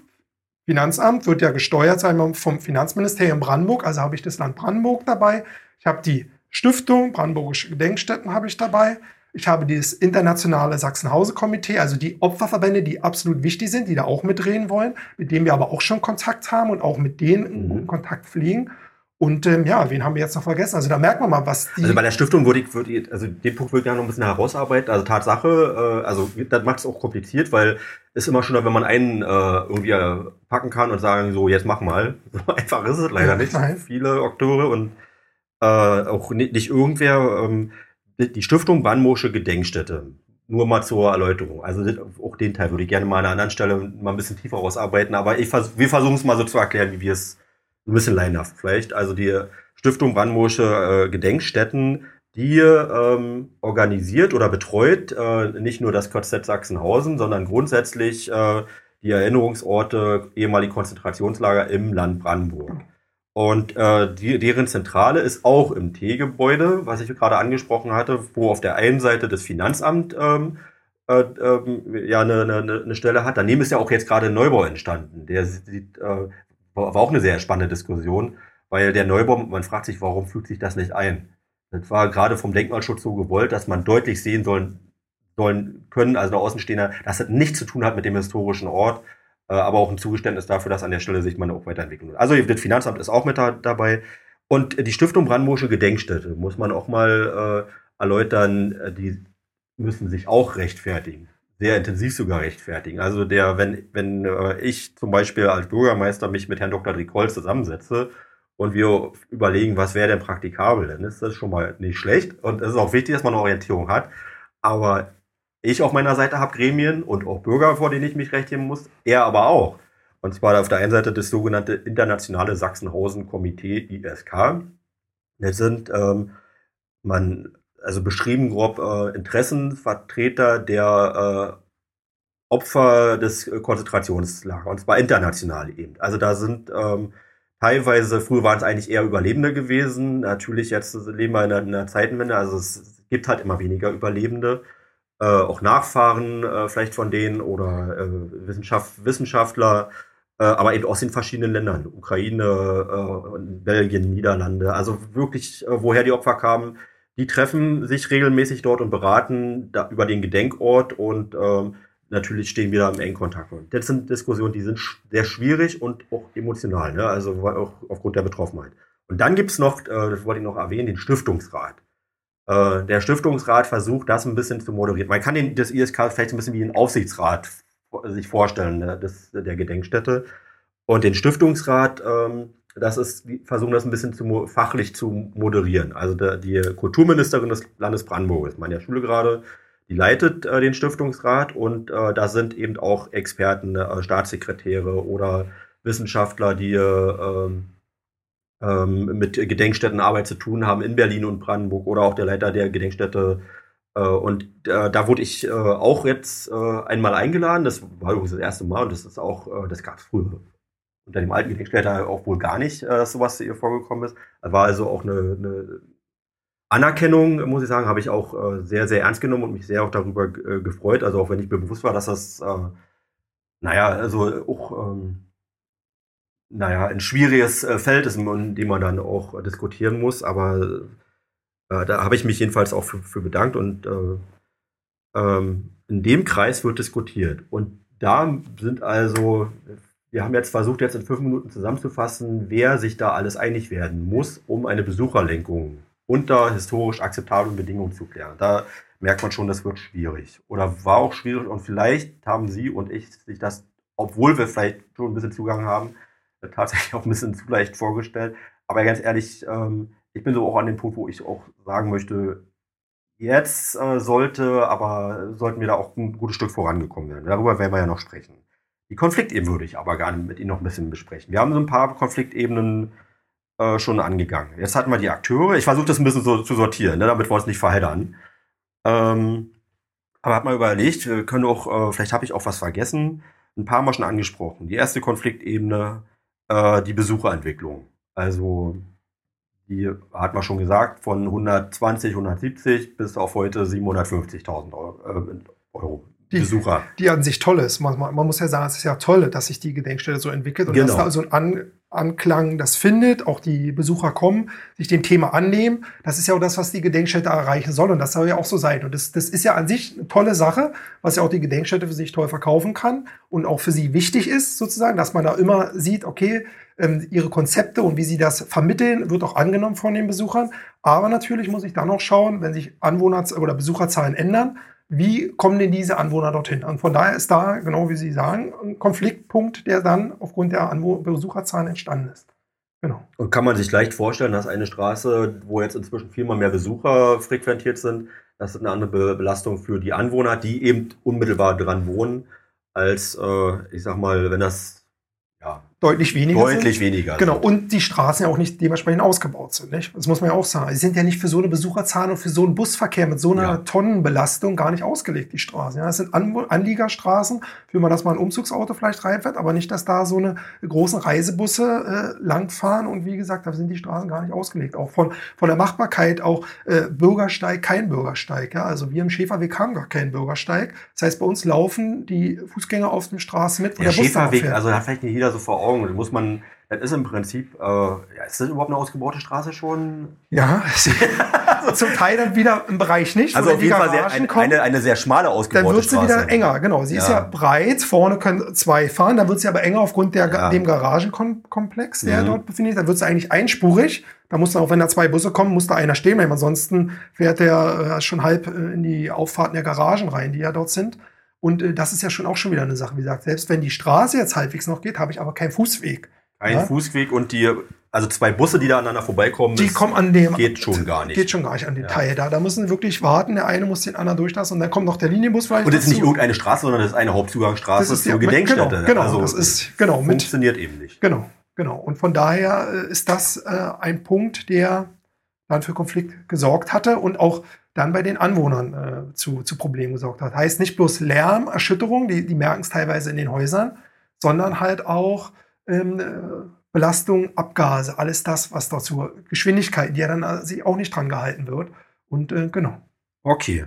Finanzamt wird ja gesteuert sein vom Finanzministerium Brandenburg, also habe ich das Land Brandenburg dabei. Ich habe die Stiftung, Brandenburgische Gedenkstätten habe ich dabei. Ich habe dieses internationale Sachsenhause-Komitee, also die Opferverbände, die absolut wichtig sind, die da auch mitreden wollen, mit denen wir aber auch schon Kontakt haben und auch mit denen mhm. Kontakt pflegen. Und ähm, ja, wen haben wir jetzt noch vergessen? Also da merkt man mal, was die. Also bei der Stiftung würde ich, würde ich also den Punkt würde ich gerne noch ein bisschen herausarbeiten. Also Tatsache, äh, also das macht es auch kompliziert, weil es immer schon, wenn man einen äh, irgendwie äh, packen kann und sagen, so jetzt mach mal. So einfach ist es leider nicht. Nein. Viele Oktober und äh, auch nicht, nicht irgendwer. Ähm, die Stiftung Brandenburgische Gedenkstätte. Nur mal zur Erläuterung. Also auch den Teil würde ich gerne mal an einer anderen Stelle mal ein bisschen tiefer rausarbeiten. Aber ich vers wir versuchen es mal so zu erklären, wie wir es ein bisschen leinhaft vielleicht. Also die Stiftung Brandenburgische äh, Gedenkstätten, die ähm, organisiert oder betreut äh, nicht nur das KZ Sachsenhausen, sondern grundsätzlich äh, die Erinnerungsorte, ehemalige Konzentrationslager im Land Brandenburg. Und äh, die, deren Zentrale ist auch im T-Gebäude, was ich gerade angesprochen hatte, wo auf der einen Seite das Finanzamt ähm, äh, äh, ja eine, eine, eine Stelle hat. Daneben ist ja auch jetzt gerade ein Neubau entstanden. Der sieht, äh, war auch eine sehr spannende Diskussion, weil der Neubau, man fragt sich, warum fügt sich das nicht ein? Das war gerade vom Denkmalschutz so gewollt, dass man deutlich sehen soll, sollen können, also der Außenstehender, dass das nichts zu tun hat mit dem historischen Ort, äh, aber auch ein Zugeständnis dafür, dass an der Stelle sich man auch weiterentwickeln will. Also das Finanzamt ist auch mit da, dabei. Und die Stiftung Brandenburgische Gedenkstätte muss man auch mal äh, erläutern, äh, die müssen sich auch rechtfertigen sehr intensiv sogar rechtfertigen. Also der, wenn, wenn äh, ich zum Beispiel als Bürgermeister mich mit Herrn Dr. Dricol zusammensetze und wir überlegen, was wäre denn praktikabel, dann ist das schon mal nicht schlecht. Und es ist auch wichtig, dass man eine Orientierung hat. Aber ich auf meiner Seite habe Gremien und auch Bürger, vor denen ich mich rechtfertigen muss. Er aber auch. Und zwar auf der einen Seite das sogenannte Internationale Sachsenhausen-Komitee ISK. Das sind ähm, man also beschrieben grob äh, Interessenvertreter der äh, Opfer des äh, Konzentrationslagers, und zwar international eben. Also da sind ähm, teilweise, früher waren es eigentlich eher Überlebende gewesen, natürlich jetzt leben wir in einer, in einer Zeitenwende, also es gibt halt immer weniger Überlebende, äh, auch Nachfahren äh, vielleicht von denen oder äh, Wissenschaft, Wissenschaftler, äh, aber eben aus den verschiedenen Ländern, Ukraine, äh, Belgien, Niederlande, also wirklich, woher die Opfer kamen, die treffen sich regelmäßig dort und beraten da, über den Gedenkort und ähm, natürlich stehen wir da im engen Kontakt. Und das sind Diskussionen, die sind sehr schwierig und auch emotional, ne? also auch aufgrund der Betroffenheit. Und dann gibt's noch, äh, das wollte ich noch erwähnen, den Stiftungsrat. Äh, der Stiftungsrat versucht, das ein bisschen zu moderieren. Man kann den, das ISK vielleicht ein bisschen wie ein Aufsichtsrat sich vorstellen, ne? das, der Gedenkstätte. Und den Stiftungsrat ähm, das ist, die versuchen das ein bisschen zu, fachlich zu moderieren. Also der, die Kulturministerin des Landes Brandenburg, ist meine Schule gerade, die leitet äh, den Stiftungsrat und äh, da sind eben auch Experten, äh, Staatssekretäre oder Wissenschaftler, die ähm, ähm, mit Gedenkstättenarbeit zu tun haben in Berlin und Brandenburg oder auch der Leiter der Gedenkstätte. Äh, und äh, da wurde ich äh, auch jetzt einmal eingeladen. Das war übrigens das erste Mal und das ist auch, das gab es früher unter dem alten Gedenkstätte auch wohl gar nicht, äh, dass sowas ihr vorgekommen ist. War also auch eine, eine Anerkennung, muss ich sagen, habe ich auch äh, sehr, sehr ernst genommen und mich sehr auch darüber äh, gefreut. Also auch wenn ich mir bewusst war, dass das, naja, also auch, ähm, naja, ein schwieriges Feld ist, in dem man dann auch diskutieren muss. Aber da habe ich mich jedenfalls auch für, für bedankt und äh, ähm, in dem Kreis wird diskutiert. Und da sind also wir haben jetzt versucht, jetzt in fünf Minuten zusammenzufassen, wer sich da alles einig werden muss, um eine Besucherlenkung unter historisch akzeptablen Bedingungen zu klären. Da merkt man schon, das wird schwierig. Oder war auch schwierig und vielleicht haben Sie und ich sich das, obwohl wir vielleicht schon ein bisschen Zugang haben, tatsächlich auch ein bisschen zu leicht vorgestellt. Aber ganz ehrlich, ähm, ich bin so auch an dem Punkt, wo ich auch sagen möchte, jetzt äh, sollte, aber sollten wir da auch ein gutes Stück vorangekommen werden. Darüber werden wir ja noch sprechen. Die Konfliktebene würde ich aber gerne mit Ihnen noch ein bisschen besprechen. Wir haben so ein paar Konfliktebenen äh, schon angegangen. Jetzt hatten wir die Akteure. Ich versuche das ein bisschen so zu sortieren, ne, damit wir uns nicht verheddern. Ähm, aber hat mal überlegt, wir können auch, äh, vielleicht habe ich auch was vergessen, ein paar Mal schon angesprochen. Die erste Konfliktebene, äh, die Besucherentwicklung. Also die hat man schon gesagt, von 120, 170 bis auf heute 750.000 Euro, äh, Euro die, Besucher. Die an sich toll ist. Man, man, muss ja sagen, es ist ja toll, dass sich die Gedenkstätte so entwickelt und genau. dass da so ein An Anklang das findet, auch die Besucher kommen, sich dem Thema annehmen. Das ist ja auch das, was die Gedenkstätte erreichen soll und das soll ja auch so sein. Und das, das ist ja an sich eine tolle Sache, was ja auch die Gedenkstätte für sich toll verkaufen kann und auch für sie wichtig ist, sozusagen, dass man da immer sieht, okay, ähm, ihre Konzepte und wie sie das vermitteln, wird auch angenommen von den Besuchern. Aber natürlich muss ich dann noch schauen, wenn sich Anwohner- oder Besucherzahlen ändern, wie kommen denn diese Anwohner dorthin? Und von daher ist da, genau wie Sie sagen, ein Konfliktpunkt, der dann aufgrund der Anwo Besucherzahlen entstanden ist. Genau. Und kann man sich leicht vorstellen, dass eine Straße, wo jetzt inzwischen viermal mehr Besucher frequentiert sind, dass es eine andere Belastung für die Anwohner die eben unmittelbar dran wohnen, als, äh, ich sag mal, wenn das deutlich weniger Deutlich sind. weniger. Genau. Und die Straßen ja auch nicht dementsprechend ausgebaut sind. Nicht? Das muss man ja auch sagen. Sie sind ja nicht für so eine Besucherzahl und für so einen Busverkehr mit so einer ja. Tonnenbelastung gar nicht ausgelegt, die Straßen. Ja, das sind An Anliegerstraßen, für man, dass man ein Umzugsauto vielleicht reinfährt, aber nicht, dass da so eine großen Reisebusse äh, langfahren. Und wie gesagt, da sind die Straßen gar nicht ausgelegt. Auch von, von der Machbarkeit, auch äh, Bürgersteig, kein Bürgersteig. Ja? Also wir im Schäferweg haben gar keinen Bürgersteig. Das heißt, bei uns laufen die Fußgänger auf den Straßen mit. Der, der Schäferweg, also da vielleicht nicht jeder so vor Augen. Da muss man, das ist im Prinzip, äh, ja, ist das überhaupt eine ausgebaute Straße schon? Ja, zum Teil dann wieder im Bereich nicht. Also auf jeden Fall sehr, ein, eine, eine sehr schmale ausgebaute Straße. Dann wird sie wieder enger, genau. Sie ja. ist ja breit, vorne können zwei fahren, dann wird sie aber enger aufgrund der, ja. dem Garagenkomplex, der mhm. dort befindet. Dann wird sie eigentlich einspurig. Da muss dann auch, wenn da zwei Busse kommen, muss da einer stehen bleiben. Ansonsten fährt der äh, schon halb äh, in die Auffahrten der Garagen rein, die ja dort sind. Und äh, das ist ja schon auch schon wieder eine Sache, wie gesagt, selbst wenn die Straße jetzt halbwegs noch geht, habe ich aber keinen Fußweg. Ein ja? Fußweg und die, also zwei Busse, die da aneinander vorbeikommen, die kommen an dem, geht schon gar nicht. Geht schon gar nicht an den ja. Teil da. Da müssen wirklich warten, der eine muss den anderen durchlassen und dann kommt noch der Linienbus vielleicht. Und das ist nicht irgendeine Straße, sondern das ist eine Hauptzugangsstraße das ist zur Gedenkstätte. Genau, genau also, das ist, genau. Funktioniert mit, eben nicht. Genau, genau. Und von daher äh, ist das äh, ein Punkt, der dann für Konflikt gesorgt hatte und auch dann bei den Anwohnern äh, zu, zu Problemen gesorgt hat. Heißt nicht bloß Lärm, Erschütterung, die, die merken es teilweise in den Häusern, sondern halt auch ähm, äh, Belastung, Abgase, alles das, was dazu Geschwindigkeiten, die ja dann äh, sich auch nicht dran gehalten wird. Und äh, genau. Okay.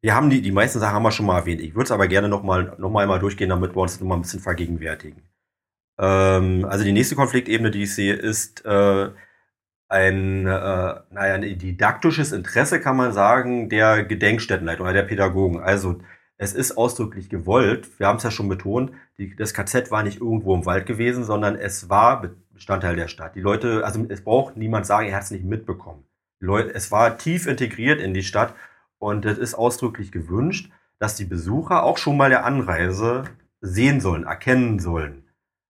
Wir haben die, die meisten Sachen haben wir schon mal erwähnt. Ich würde es aber gerne noch mal, noch mal einmal durchgehen, damit wir uns noch mal ein bisschen vergegenwärtigen. Ähm, also die nächste Konfliktebene, die ich sehe, ist äh, ein, äh, naja, ein didaktisches Interesse, kann man sagen, der Gedenkstättenleitung oder der Pädagogen. Also es ist ausdrücklich gewollt, wir haben es ja schon betont, die, das KZ war nicht irgendwo im Wald gewesen, sondern es war Bestandteil der Stadt. Die Leute, also es braucht niemand sagen, er hat es nicht mitbekommen. Die Leute, es war tief integriert in die Stadt und es ist ausdrücklich gewünscht, dass die Besucher auch schon mal der Anreise sehen sollen, erkennen sollen,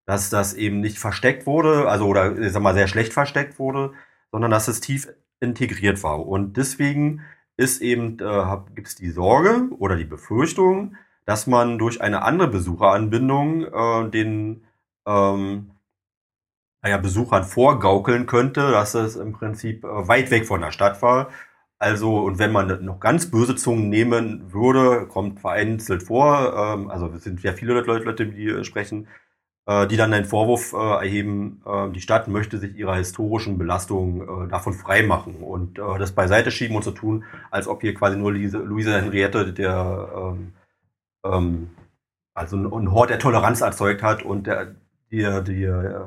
dass das eben nicht versteckt wurde, also oder ich sag mal sehr schlecht versteckt wurde, sondern dass es tief integriert war. Und deswegen ist eben, äh, gibt es die Sorge oder die Befürchtung, dass man durch eine andere Besucheranbindung äh, den ähm, naja, Besuchern vorgaukeln könnte, dass es im Prinzip äh, weit weg von der Stadt war. Also, und wenn man noch ganz böse Zungen nehmen würde, kommt vereinzelt vor, ähm, also es sind ja viele Leute, Leute die sprechen, die dann einen Vorwurf äh, erheben, äh, die Stadt möchte sich ihrer historischen Belastung äh, davon freimachen und äh, das beiseite schieben und so tun, als ob hier quasi nur Luise Henriette der ähm, ähm, also ein, Hort der Toleranz erzeugt hat und der, die, die äh,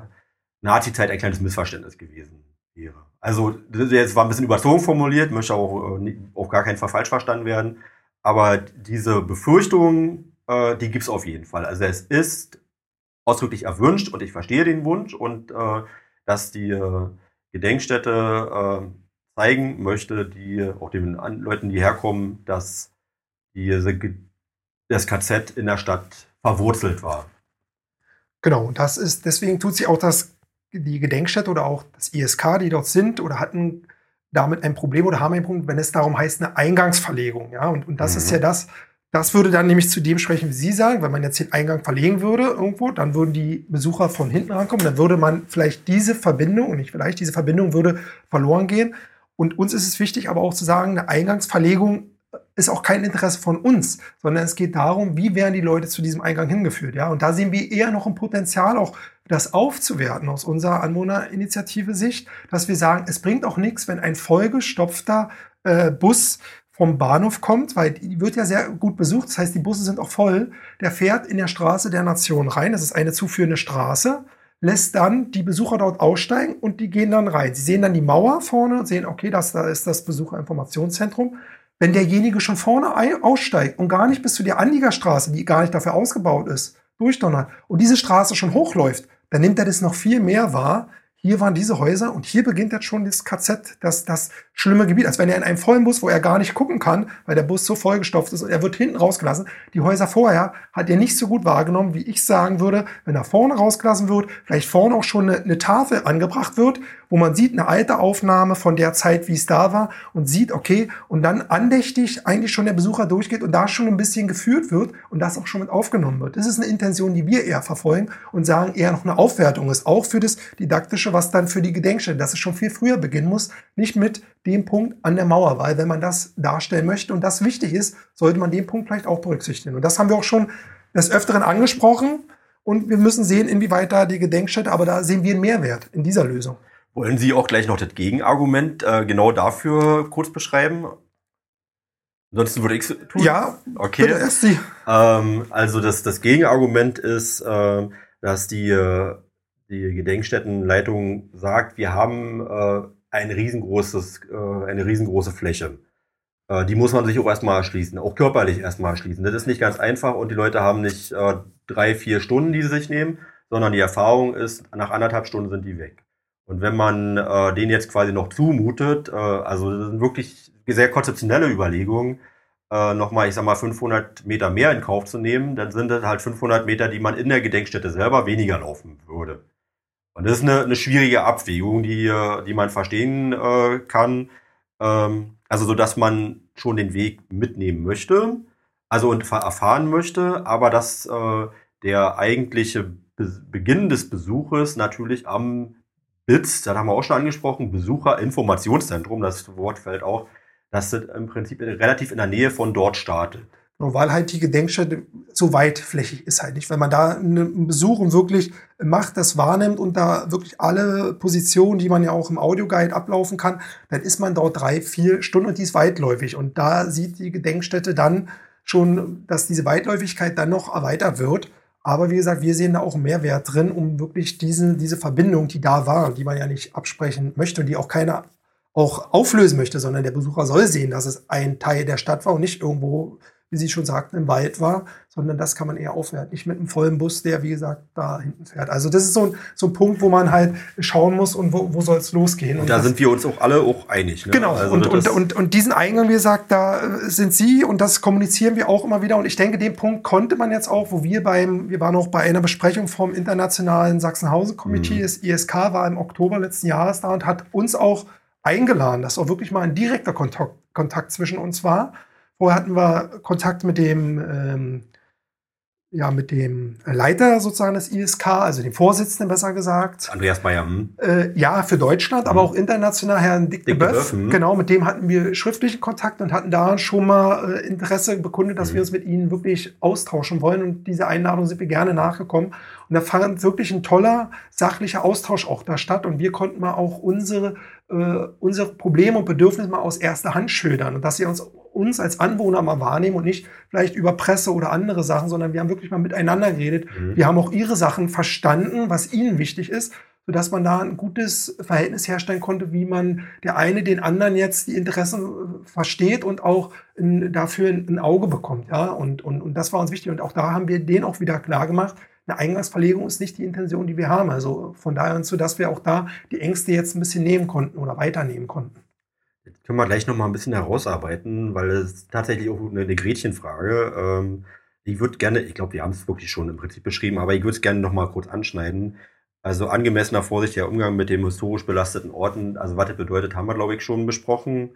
Nazi-Zeit ein kleines Missverständnis gewesen wäre. Also das jetzt war ein bisschen überzogen formuliert, möchte auch äh, auf gar keinen Fall falsch verstanden werden. Aber diese Befürchtung, äh, die gibt es auf jeden Fall. Also es ist ausdrücklich erwünscht und ich verstehe den Wunsch und äh, dass die äh, Gedenkstätte äh, zeigen möchte, die auch den Leuten, die herkommen, dass diese, das KZ in der Stadt verwurzelt war. Genau, und das ist, deswegen tut sich auch das, die Gedenkstätte oder auch das ISK, die dort sind oder hatten damit ein Problem oder haben ein Problem, wenn es darum heißt, eine Eingangsverlegung. Ja, und, und das mhm. ist ja das, Das würde dann nämlich zu dem sprechen, wie Sie sagen, wenn man jetzt den Eingang verlegen würde irgendwo, dann würden die Besucher von hinten rankommen, dann würde man vielleicht diese Verbindung, und nicht vielleicht, diese Verbindung würde verloren gehen. Und uns ist es wichtig, aber auch zu sagen, eine Eingangsverlegung ist auch kein Interesse von uns, sondern es geht darum, wie werden die Leute zu diesem Eingang hingeführt. Ja? Und da sehen wir eher noch ein Potenzial, auch das aufzuwerten aus unserer Anwohnerinitiative Sicht, dass wir sagen, es bringt auch nichts, wenn ein vollgestopfter äh, Bus vom Bahnhof kommt, weil die wird ja sehr gut besucht. Das heißt, die Busse sind auch voll. Der fährt in der Straße der Nation rein. Das ist eine zuführende Straße. Lässt dann die Besucher dort aussteigen und die gehen dann rein. Sie sehen dann die Mauer vorne sehen, okay, das da ist das Besucherinformationszentrum. Wenn derjenige schon vorne aussteigt und gar nicht bis zu der Anliegerstraße, die gar nicht dafür ausgebaut ist, durchdonnert und diese Straße schon hochläuft, dann nimmt er das noch viel mehr wahr, hier waren diese Häuser und hier beginnt jetzt schon das KZ, das, das schlimme Gebiet. Als wenn er in einem vollen Bus, wo er gar nicht gucken kann, weil der Bus so vollgestopft ist und er wird hinten rausgelassen. Die Häuser vorher hat er nicht so gut wahrgenommen, wie ich sagen würde, wenn er vorne rausgelassen wird, vielleicht vorne auch schon eine, eine Tafel angebracht wird, wo man sieht eine alte Aufnahme von der Zeit, wie es da war und sieht, okay, und dann andächtig eigentlich schon der Besucher durchgeht und da schon ein bisschen geführt wird und das auch schon mit aufgenommen wird. Das ist eine Intention, die wir eher verfolgen und sagen, eher noch eine Aufwertung ist, auch für das Didaktische, was dann für die Gedenkstätte, dass es schon viel früher beginnen muss, nicht mit dem Punkt an der Mauer, weil wenn man das darstellen möchte und das wichtig ist, sollte man den Punkt vielleicht auch berücksichtigen. Und das haben wir auch schon des Öfteren angesprochen. Und wir müssen sehen, inwieweit da die Gedenkstätte, aber da sehen wir einen Mehrwert in dieser Lösung. Wollen Sie auch gleich noch das Gegenargument äh, genau dafür kurz beschreiben? Ansonsten würde ich es tun. Ja, okay. Bitte erst Sie. Ähm, also das, das Gegenargument ist, äh, dass die, äh, die Gedenkstättenleitung sagt, wir haben äh, ein riesengroßes, äh, eine riesengroße Fläche. Äh, die muss man sich auch erstmal erschließen, auch körperlich erstmal erschließen. Das ist nicht ganz einfach und die Leute haben nicht äh, drei, vier Stunden, die sie sich nehmen, sondern die Erfahrung ist, nach anderthalb Stunden sind die weg. Und wenn man äh, den jetzt quasi noch zumutet, äh, also das sind wirklich sehr konzeptionelle Überlegungen, äh, nochmal, ich sag mal, 500 Meter mehr in Kauf zu nehmen, dann sind das halt 500 Meter, die man in der Gedenkstätte selber weniger laufen würde. Und das ist eine, eine schwierige Abwägung, die, die man verstehen äh, kann. Ähm, also so, dass man schon den Weg mitnehmen möchte, also und erfahren möchte, aber dass äh, der eigentliche Be Beginn des Besuches natürlich am BITS, das haben wir auch schon angesprochen, Besucherinformationszentrum, das Wort fällt auch, dass das im Prinzip relativ in der Nähe von dort startet. Weil halt die Gedenkstätte so weitflächig ist halt nicht. Wenn man da einen Besuch und wirklich macht, das wahrnimmt und da wirklich alle Positionen, die man ja auch im Audioguide ablaufen kann, dann ist man dort drei, vier Stunden und die ist weitläufig. Und da sieht die Gedenkstätte dann schon, dass diese Weitläufigkeit dann noch erweitert wird. Aber wie gesagt, wir sehen da auch Mehrwert drin, um wirklich diese, diese Verbindung, die da war, die man ja nicht absprechen möchte und die auch keiner auch auflösen möchte, sondern der Besucher soll sehen, dass es ein Teil der Stadt war und nicht irgendwo wie Sie schon sagten, im Wald war, sondern das kann man eher aufwerten. Nicht mit einem vollen Bus, der, wie gesagt, da hinten fährt. Also das ist so ein, so ein Punkt, wo man halt schauen muss und wo, wo soll es losgehen. Und, und da sind wir uns auch alle auch einig. Ne? Genau. Also und, und, und, und diesen Eingang, wie gesagt, da sind Sie und das kommunizieren wir auch immer wieder. Und ich denke, den Punkt konnte man jetzt auch, wo wir beim, wir waren auch bei einer Besprechung vom Internationalen Sachsenhausen-Komitee, mhm. das ISK war im Oktober letzten Jahres da und hat uns auch eingeladen, dass auch wirklich mal ein direkter Kontakt, Kontakt zwischen uns war Vorher hatten wir Kontakt mit dem, ähm, ja, mit dem Leiter sozusagen des ISK, also dem Vorsitzenden besser gesagt. Andreas Bayer. Hm. Äh, ja, für Deutschland, hm. aber auch international, Herrn Dick, Dick de Boeuf. Hm. Genau, mit dem hatten wir schriftlichen Kontakt und hatten da schon mal äh, Interesse bekundet, dass hm. wir uns mit ihnen wirklich austauschen wollen. Und diese Einladung sind wir gerne nachgekommen. Und da fand wirklich ein toller, sachlicher Austausch auch da statt. Und wir konnten mal auch unsere, äh, unsere Probleme und Bedürfnisse mal aus erster Hand schildern. Und dass sie uns uns als Anwohner mal wahrnehmen und nicht vielleicht über Presse oder andere Sachen, sondern wir haben wirklich mal miteinander geredet. Mhm. Wir haben auch ihre Sachen verstanden, was ihnen wichtig ist, sodass man da ein gutes Verhältnis herstellen konnte, wie man der eine den anderen jetzt die Interessen äh, versteht und auch in, dafür ein, Auge bekommt. Ja? Und, und, und das war uns wichtig. Und auch da haben wir den auch wieder klar gemacht. Eine Eingangsverlegung ist nicht die Intention, die wir haben. Also von daher so, dass wir auch da die Ängste jetzt ein bisschen nehmen konnten oder weiternehmen konnten. Jetzt können wir gleich noch mal ein bisschen herausarbeiten, weil es tatsächlich auch eine, Gretchenfrage. Ähm, ich würde gerne, ich glaube, wir haben es wirklich schon im Prinzip beschrieben, aber ich würde es gerne noch mal kurz anschneiden. Also angemessener vorsichtiger Umgang mit den historisch belasteten Orten, also was das bedeutet, haben wir, glaube ich, schon besprochen.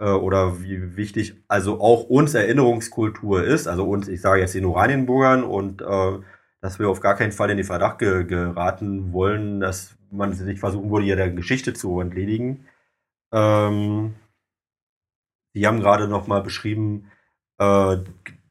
äh, oder wie wichtig also auch uns Erinnerungskultur ist, also uns, ich sage jetzt den Oranienburgern und äh, dass wir auf gar keinen Fall in den Verdacht ge geraten wollen, dass man sich versuchen würde, ja der Geschichte zu entledigen. Ähm, die haben gerade noch mal beschrieben, äh,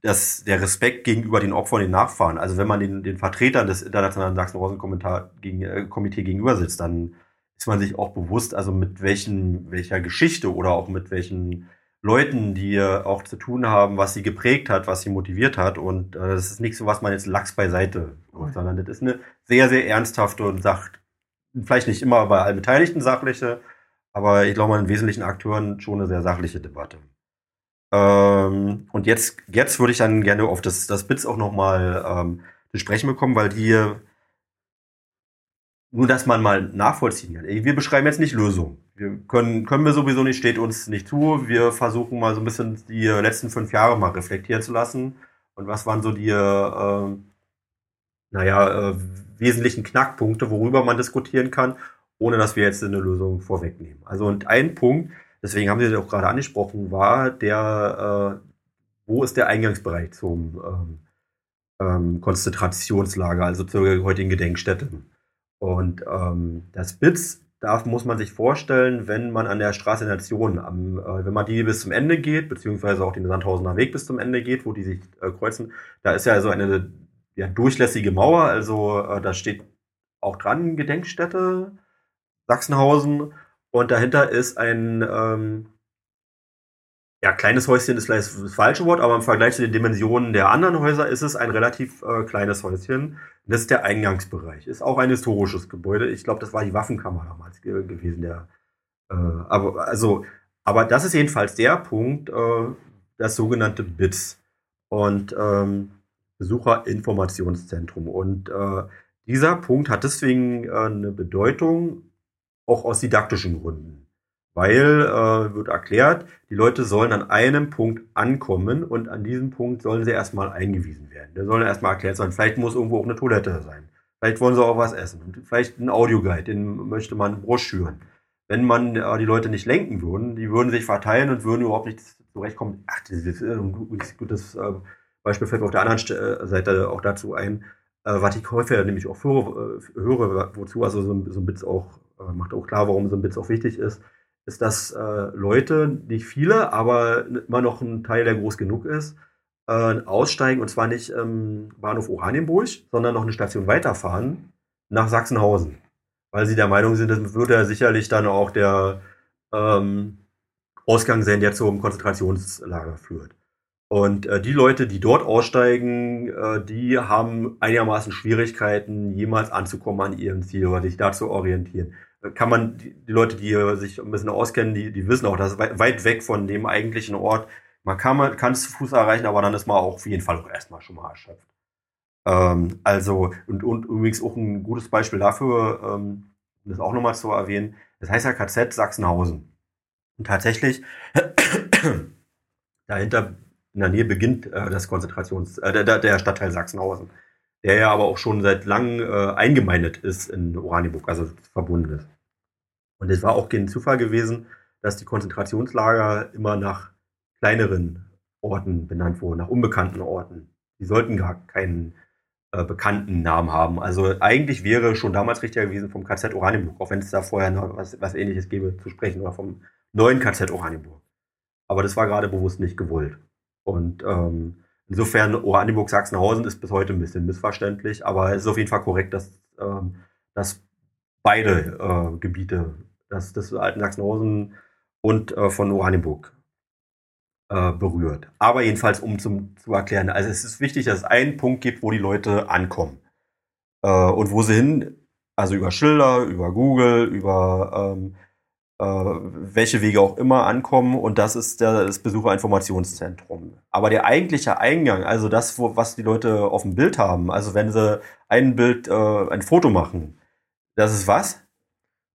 dass der Respekt gegenüber den Opfern, den Nachfahren, also wenn man den, den Vertretern des Internationalen Sachsen-Rosen-Komitee gegen, äh, gegenüber sitzt, dann ist man sich auch bewusst, also mit welchen, welcher Geschichte oder auch mit welchen Leuten, die auch zu tun haben, was sie geprägt hat, was sie motiviert hat. Und äh, das ist nicht so, was man jetzt Lachs beiseite macht, sondern das ist eine sehr, sehr ernsthafte und sagt, vielleicht nicht immer bei allen Beteiligten sachliche, aber ich glaube, an wesentlichen Akteuren schon eine sehr sachliche Debatte. Ähm, und jetzt, jetzt würde ich dann gerne auf das, das BITS auch nochmal ähm, zu sprechen bekommen, weil die nur, dass man mal nachvollziehen kann. Wir beschreiben jetzt nicht Lösungen. Wir können, können wir sowieso nicht, steht uns nicht zu. Wir versuchen mal so ein bisschen die letzten fünf Jahre mal reflektieren zu lassen. Und was waren so die, äh, naja, äh, wesentlichen Knackpunkte, worüber man diskutieren kann, ohne dass wir jetzt eine Lösung vorwegnehmen. Also und ein Punkt, deswegen haben Sie das auch gerade angesprochen, war der, äh, wo ist der Eingangsbereich zum ähm, ähm, Konzentrationslager, also zur heutigen Gedenkstätte. Und ähm, das BITS, da muss man sich vorstellen, wenn man an der Straße der Nation, am, äh, wenn man die bis zum Ende geht, beziehungsweise auch den Sandhausener Weg bis zum Ende geht, wo die sich äh, kreuzen, da ist ja also eine ja, durchlässige Mauer, also äh, da steht auch dran Gedenkstätte Sachsenhausen. Und dahinter ist ein ähm, ja, kleines Häuschen ist vielleicht das falsche Wort, aber im Vergleich zu den Dimensionen der anderen Häuser ist es ein relativ äh, kleines Häuschen. Das ist der Eingangsbereich. Ist auch ein historisches Gebäude. Ich glaube, das war die Waffenkammer damals ge gewesen. Der, äh, aber, also, aber das ist jedenfalls der Punkt, äh, das sogenannte BITS und ähm, Besucherinformationszentrum. Und äh, dieser Punkt hat deswegen äh, eine Bedeutung, auch aus didaktischen Gründen weil äh, wird erklärt, die Leute sollen an einem Punkt ankommen und an diesem Punkt sollen sie erstmal eingewiesen werden. Da sollen erstmal erklärt sein, vielleicht muss irgendwo auch eine Toilette sein. Vielleicht wollen sie auch was essen. Und vielleicht ein Audioguide, den möchte man broschüren. Wenn man äh, die Leute nicht lenken würden, die würden sich verteilen und würden überhaupt nicht zurechtkommen. Ach, das ist ein gutes äh, Beispiel fällt mir auf der anderen äh, Seite auch dazu ein, äh, was ich häufiger nämlich auch höre, äh, höre wozu also so ein, so ein Bits auch, macht auch klar, warum so ein Bits auch wichtig ist ist, dass äh, Leute, nicht viele, aber immer noch ein Teil, der groß genug ist, äh, aussteigen und zwar nicht im Bahnhof Oranienburg, sondern noch eine Station weiterfahren nach Sachsenhausen. Weil sie der Meinung sind, das würde ja sicherlich dann auch der ähm, Ausgang sein, der zum Konzentrationslager führt. Und äh, die Leute, die dort aussteigen, äh, die haben einigermaßen Schwierigkeiten, jemals anzukommen an ihrem Ziel oder sich da zu orientieren kann man die, Leute, die sich ein bisschen auskennen, die, die wissen auch, das ist weit, weg von dem eigentlichen Ort. Man kann kann es zu Fuß erreichen, aber dann ist man auch auf jeden Fall auch erstmal schon mal erschöpft. Ähm, also, und, und übrigens auch ein gutes Beispiel dafür, ähm, um das auch nochmal zu erwähnen, das heißt ja KZ Sachsenhausen. Und tatsächlich, dahinter in der Nähe beginnt äh, das Konzentrations, äh, der, der Stadtteil Sachsenhausen der ja aber auch schon seit langem äh, eingemeindet ist in Oranienburg, also verbunden ist. Und es war auch kein Zufall gewesen, dass die Konzentrationslager immer nach kleineren Orten benannt wurden, nach unbekannten Orten. Die sollten gar keinen äh, bekannten Namen haben. Also eigentlich wäre schon damals richtiger gewesen vom KZ Oranienburg, auch wenn es da vorher noch was, was ähnliches gäbe zu sprechen, oder vom neuen KZ Oranienburg. Aber das war gerade bewusst nicht gewollt. Und ähm, Insofern, Oranienburg Sachsenhausen ist bis heute ein bisschen missverständlich, aber es ist auf jeden Fall korrekt, dass, ähm, dass beide äh, Gebiete, das alten Sachsenhausen und äh, von Oranienburg äh, berührt. Aber jedenfalls, um zum, zu erklären, also es ist wichtig, dass es einen Punkt gibt, wo die Leute ankommen. Äh, und wo sie hin, also über Schilder, über Google, über ähm, äh, welche Wege auch immer ankommen und das ist der, das Besucherinformationszentrum. Aber der eigentliche Eingang, also das, wo, was die Leute auf dem Bild haben, also wenn sie ein Bild, äh, ein Foto machen, das ist was?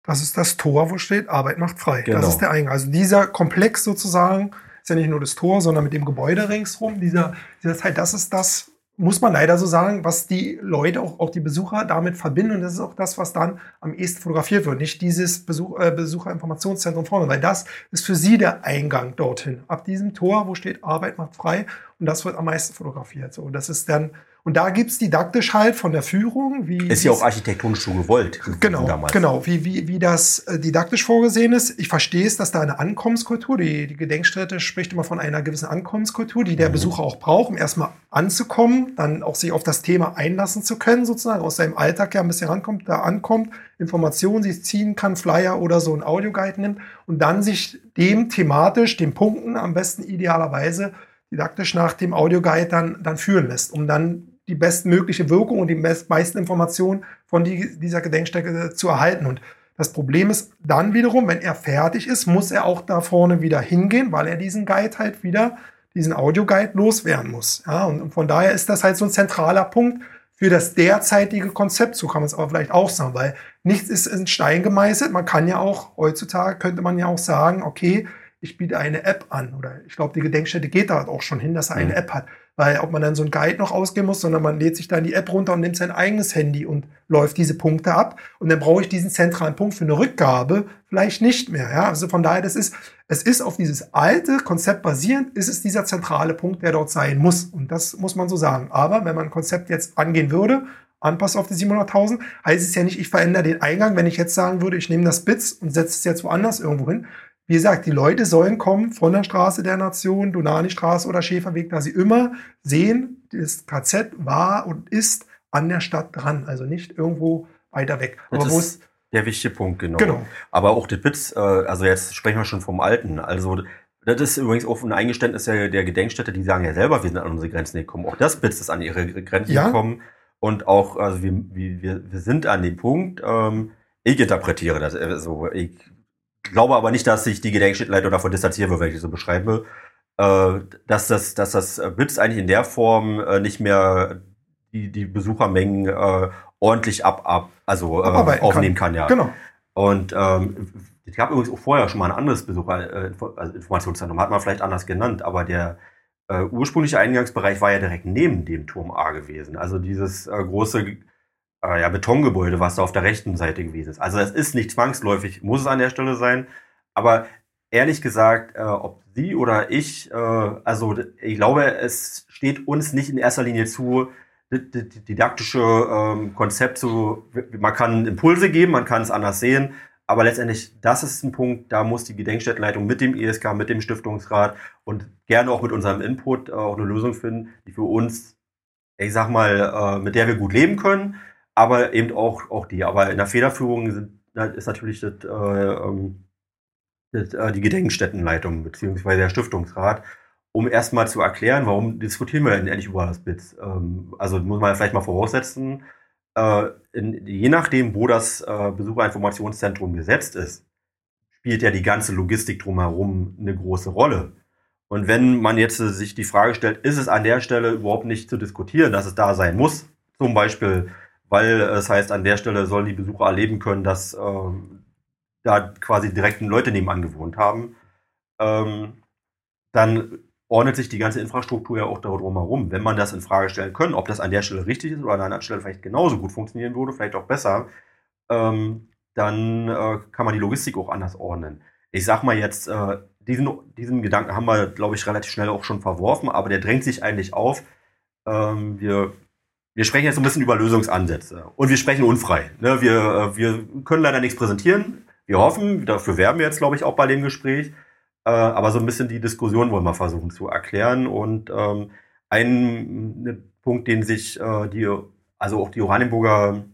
Das ist das Tor, wo steht Arbeit macht frei. Genau. Das ist der Eingang. Also dieser Komplex sozusagen ist ja nicht nur das Tor, sondern mit dem Gebäude ringsrum, dieser, dieser Teil, das ist das, muss man leider so sagen, was die Leute, auch, auch die Besucher damit verbinden. Und das ist auch das, was dann am ehesten fotografiert wird. Nicht dieses Besuch, äh, Besucherinformationszentrum vorne, weil das ist für sie der Eingang dorthin. Ab diesem Tor, wo steht Arbeit macht frei. Und das wird am meisten fotografiert. So, das ist dann und da gibt's didaktisch halt von der Führung, wie. Ist ja auch architektonisch so gewollt. Genau, damals. genau, wie, wie, wie das äh, didaktisch vorgesehen ist. Ich verstehe es, dass da eine Ankommenskultur, die, die Gedenkstätte spricht immer von einer gewissen Ankommenskultur, die der mhm. Besucher auch braucht, um erstmal anzukommen, dann auch sich auf das Thema einlassen zu können, sozusagen, aus seinem Alltag ja ein bisschen rankommt, da ankommt, Informationen sich ziehen kann, Flyer oder so ein Audioguide nimmt und dann sich dem thematisch, den Punkten am besten idealerweise didaktisch nach dem Audioguide dann, dann führen lässt, um dann die bestmögliche Wirkung und die meisten Informationen von die, dieser Gedenkstätte zu erhalten. Und das Problem ist dann wiederum, wenn er fertig ist, muss er auch da vorne wieder hingehen, weil er diesen Guide halt wieder, diesen Audioguide loswerden muss. Ja, und von daher ist das halt so ein zentraler Punkt für das derzeitige Konzept. So kann man es aber vielleicht auch sagen, weil nichts ist in Stein gemeißelt. Man kann ja auch, heutzutage könnte man ja auch sagen, okay, ich biete eine App an. Oder ich glaube, die Gedenkstätte geht da auch schon hin, dass er eine mhm. App hat. Weil ob man dann so ein Guide noch ausgeben muss, sondern man lädt sich dann die App runter und nimmt sein eigenes Handy und läuft diese Punkte ab. Und dann brauche ich diesen zentralen Punkt für eine Rückgabe vielleicht nicht mehr. Ja? Also von daher, das ist, es ist auf dieses alte Konzept basierend, ist es dieser zentrale Punkt, der dort sein muss. Und das muss man so sagen. Aber wenn man ein Konzept jetzt angehen würde, anpasst auf die 700.000, heißt es ja nicht, ich verändere den Eingang. Wenn ich jetzt sagen würde, ich nehme das Bits und setze es jetzt woanders irgendwo hin, wie gesagt, die Leute sollen kommen von der Straße der Nation, Donani-Straße oder Schäferweg, da sie immer sehen, das KZ war und ist an der Stadt dran, also nicht irgendwo weiter weg. Aber wo es der wichtige Punkt, genau. genau. Aber auch die Bits, äh, also jetzt sprechen wir schon vom Alten. Also das ist übrigens auch ein Eingeständnis der, der Gedenkstätte, die sagen ja selber, wir sind an unsere Grenzen gekommen. Auch das Bits ist an ihre Grenzen ja. gekommen. Und auch, also wir, wir, wir sind an dem Punkt, ähm, ich interpretiere das, also ich glaube aber nicht, dass sich die Gedenkstättenleitung davon distanzieren will, wenn ich das so beschreibe, äh, dass das, dass das BITS eigentlich in der Form äh, nicht mehr die, die Besuchermengen äh, ordentlich ab, ab also äh, aufnehmen kann. kann. ja. Genau. Und ähm, es gab übrigens auch vorher schon mal ein anderes Besucher, äh, also Informationszentrum, hat man vielleicht anders genannt, aber der äh, ursprüngliche Eingangsbereich war ja direkt neben dem Turm A gewesen. Also dieses äh, große äh, ja, Betongebäude, was da auf der rechten Seite gewesen ist. Also es ist nicht zwangsläufig, muss es an der Stelle sein. Aber ehrlich gesagt, äh, ob Sie oder ich, äh, also ich glaube, es steht uns nicht in erster Linie zu, didaktische ähm, Konzept zu, man kann Impulse geben, man kann es anders sehen, aber letztendlich, das ist ein Punkt, da muss die Gedenkstättenleitung mit dem ISK, mit dem Stiftungsrat und gerne auch mit unserem Input äh, auch eine Lösung finden, die für uns, ich sag mal, äh, mit der wir gut leben können, aber eben auch, auch die. Aber in der Federführung sind, ist natürlich das, äh, ähm, das, äh, die Gedenkstättenleitung beziehungsweise der Stiftungsrat, um erstmal zu erklären, warum diskutieren wir denn endlich über das BITS. Ähm, also muss man vielleicht mal voraussetzen, äh, in, je nachdem, wo das Besucherinformationszentrum gesetzt ist, spielt ja die ganze Logistik drumherum eine große Rolle. Und wenn man jetzt sich die Frage stellt, ist es an der Stelle überhaupt nicht zu diskutieren, dass es da sein muss, zum Beispiel weil es heißt, an der Stelle sollen die Besucher erleben können, dass ähm, da quasi direkt Leute nebenan gewohnt haben. Ähm, dann ordnet sich die ganze Infrastruktur ja auch darum herum. Wenn man das in Frage stellen können, ob das an der Stelle richtig ist oder an einer anderen Stelle vielleicht genauso gut funktionieren würde, vielleicht auch besser, ähm, dann äh, kann man die Logistik auch anders ordnen. Ich sag mal jetzt, äh, diesen, diesen Gedanken haben wir, glaube ich, relativ schnell auch schon verworfen, aber der drängt sich eigentlich auf. Ähm, wir wir sprechen jetzt ein bisschen über Lösungsansätze und wir sprechen unfrei. Ne? Wir, äh, wir können leider nichts präsentieren. Wir hoffen, dafür werben wir jetzt, glaube ich, auch bei dem Gespräch. Äh, aber so ein bisschen die Diskussion wollen wir versuchen zu erklären. Und ähm, ein ne, Punkt, den sich äh, die, also auch die Oranienburger,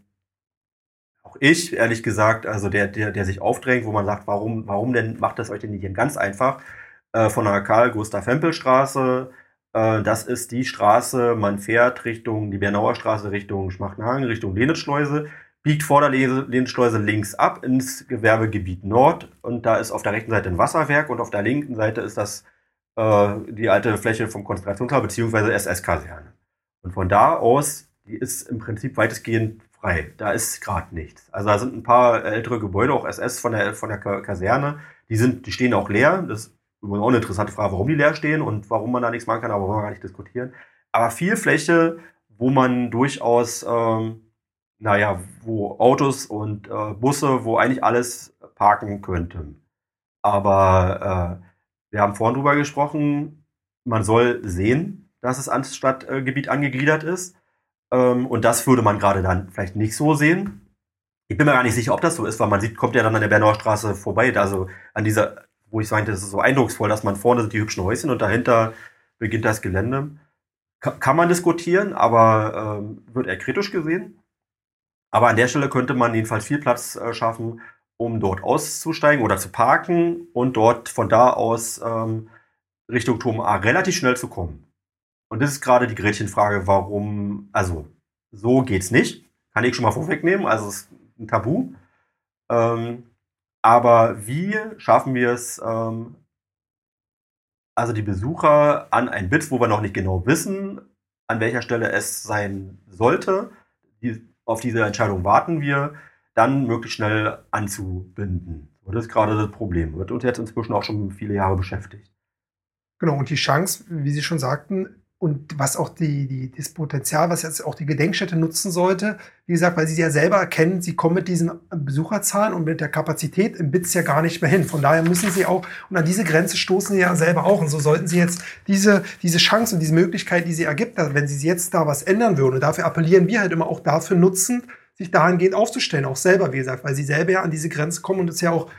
auch ich, ehrlich gesagt, also der, der, der sich aufdrängt, wo man sagt, warum, warum denn macht das euch denn nicht ganz einfach? Äh, von der Karl-Gustav-Hempel-Straße äh, das ist die Straße, man fährt Richtung die Bernauer Straße, Richtung Schmachtenhagen, Richtung Lenitzschleuse, biegt vor der Lenitzschleuse links ab ins Gewerbegebiet Nord und da ist auf der rechten Seite ein Wasserwerk und auf der linken Seite ist das äh, die alte Fläche vom Konzentrationslager bzw. SS-Kaserne. Und von da aus, die ist im Prinzip weitestgehend frei. Da ist gerade nichts. Also da sind ein paar ältere Gebäude, auch SS von der, von der Kaserne, die sind, die stehen auch leer. Das übrigens auch eine interessante Frage, warum die leer stehen und warum man da nichts machen kann, aber wollen wir gar nicht diskutieren. Aber viel Fläche wo man durchaus, ähm, naja, wo Autos und äh, Busse, wo eigentlich alles parken könnte. Aber äh, wir haben vorhin drüber gesprochen, man soll sehen, dass es ans Stadtgebiet angegliedert ist. Ähm, und das würde man gerade dann vielleicht nicht so sehen. Ich bin mir gar nicht sicher, ob das so ist, weil man sieht, kommt ja dann an der Bernauer Straße vorbei. Also an dieser, wo ich meinte, das ist so eindrucksvoll, dass man vorne sind die hübschen Häuschen und dahinter beginnt das Gelände. kann man diskutieren, aber ähm, wird eher kritisch gesehen. Aber an der Stelle könnte man jedenfalls viel Platz äh, schaffen, um dort auszusteigen oder zu parken und dort von da aus ähm, Richtung Turm A relativ schnell zu kommen. Und das ist gerade die Gretchenfrage, warum, also so geht's nicht. Kann ich schon mal vorwegnehmen, also es ist ein Tabu. Ähm, aber wie schaffen wir es, ähm, also die Besucher an ein Bit, wo wir noch nicht genau wissen, an welcher Stelle es sein sollte, die, auf diese Entscheidung warten wir, dann möglichst schnell anzubinden. Das ist gerade das Problem. Wird uns jetzt inzwischen auch schon viele Jahre beschäftigt. Genau, und die Chance, wie Sie schon sagten, und was auch die, die, das Potenzial, was jetzt auch die Gedenkstätte nutzen sollte, wie gesagt, weil sie ja selber erkennen, sie kommen mit diesen Besucherzahlen und mit der Kapazität im BITS ja gar nicht mehr hin. Von daher müssen sie auch, und an diese Grenze stoßen sie ja selber auch. Und so sollten sie jetzt diese, diese Chance und diese Möglichkeit, die sie ergibt, wenn sie jetzt da was ändern würden, und dafür appellieren wir halt immer auch dafür nutzen, sich dahingehend aufzustellen, auch selber, wie gesagt, weil sie selber ja an diese Grenze kommen und es ja auch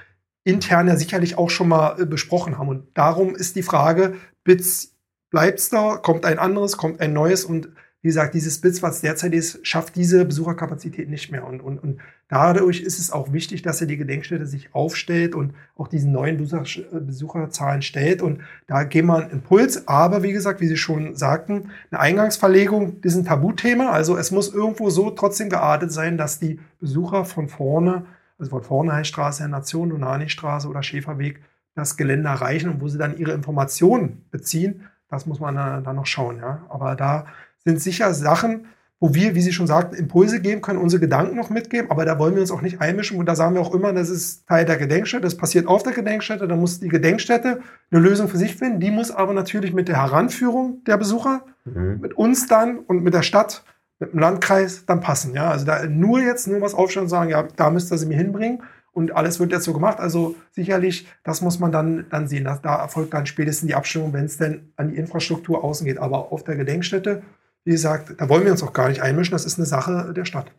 intern ja sicherlich auch schon mal äh, besprochen haben. Und darum ist die Frage, BITS bleibt's da, kommt ein anderes, kommt ein neues und wie gesagt, dieses Bits, was derzeit ist, schafft diese Besucherkapazität nicht mehr. Und, und, und dadurch ist es auch wichtig, dass er die Gedenkstätte sich aufstellt und auch diesen neuen Besucher, Besucherzahlen stellt. Und da gehen wir einen Impuls. Aber wie gesagt, wie Sie schon sagten, eine Eingangsverlegung ist ein Tabuthema. Also es muss irgendwo so trotzdem geartet sein, dass die Besucher von vorne, also von vorne Heißstraße, Nation, Donani-Straße oder Schäferweg, das Gelände erreichen und wo sie dann ihre Informationen beziehen das muss man dann, dann noch schauen. Ja. Aber da sind sicher Sachen, wo wir, wie Sie schon sagten, Impulse geben können, unsere Gedanken noch mitgeben, aber da wollen wir uns auch nicht einmischen. Und da sagen wir auch immer, das ist Teil der Gedenkstätte, das passiert auf der Gedenkstätte, da muss die Gedenkstätte eine Lösung für sich finden. Die muss aber natürlich mit der Heranführung der Besucher, mhm. mit uns dann und mit der Stadt, mit dem Landkreis dann passen. Ja, also da nur jetzt nur was aufstellen und sagen, ja, da müsst ihr sie mir hinbringen und alles wird jetzt so gemacht. Also sicherlich, das muss man dann, dann sehen. Da, da erfolgt dann spätestens die Abstimmung, wenn es denn an die Infrastruktur außen geht. Aber auf der Gedenkstätte, wie gesagt, da wollen wir uns auch gar nicht einmischen. Das ist eine Sache der Stadt.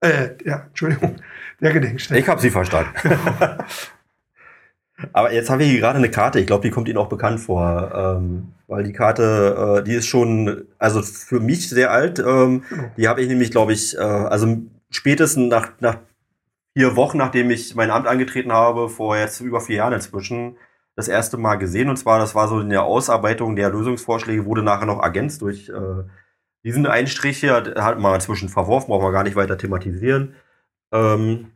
Äh, ja, Entschuldigung, der Gedenkstätte. Ich habe Sie verstanden. Aber jetzt habe ich hier gerade eine Karte. Ich glaube, die kommt Ihnen auch bekannt vor, ähm, weil die Karte, äh, die ist schon, also für mich sehr alt. Ähm, genau. Die habe ich nämlich, glaube ich, äh, also spätestens nach, nach vier Wochen, nachdem ich mein Amt angetreten habe, vor jetzt über vier Jahren inzwischen, das erste Mal gesehen. Und zwar, das war so in der Ausarbeitung der Lösungsvorschläge, wurde nachher noch ergänzt durch äh, diesen Einstrich hier, hat man inzwischen verworfen, brauchen wir gar nicht weiter thematisieren. Ähm,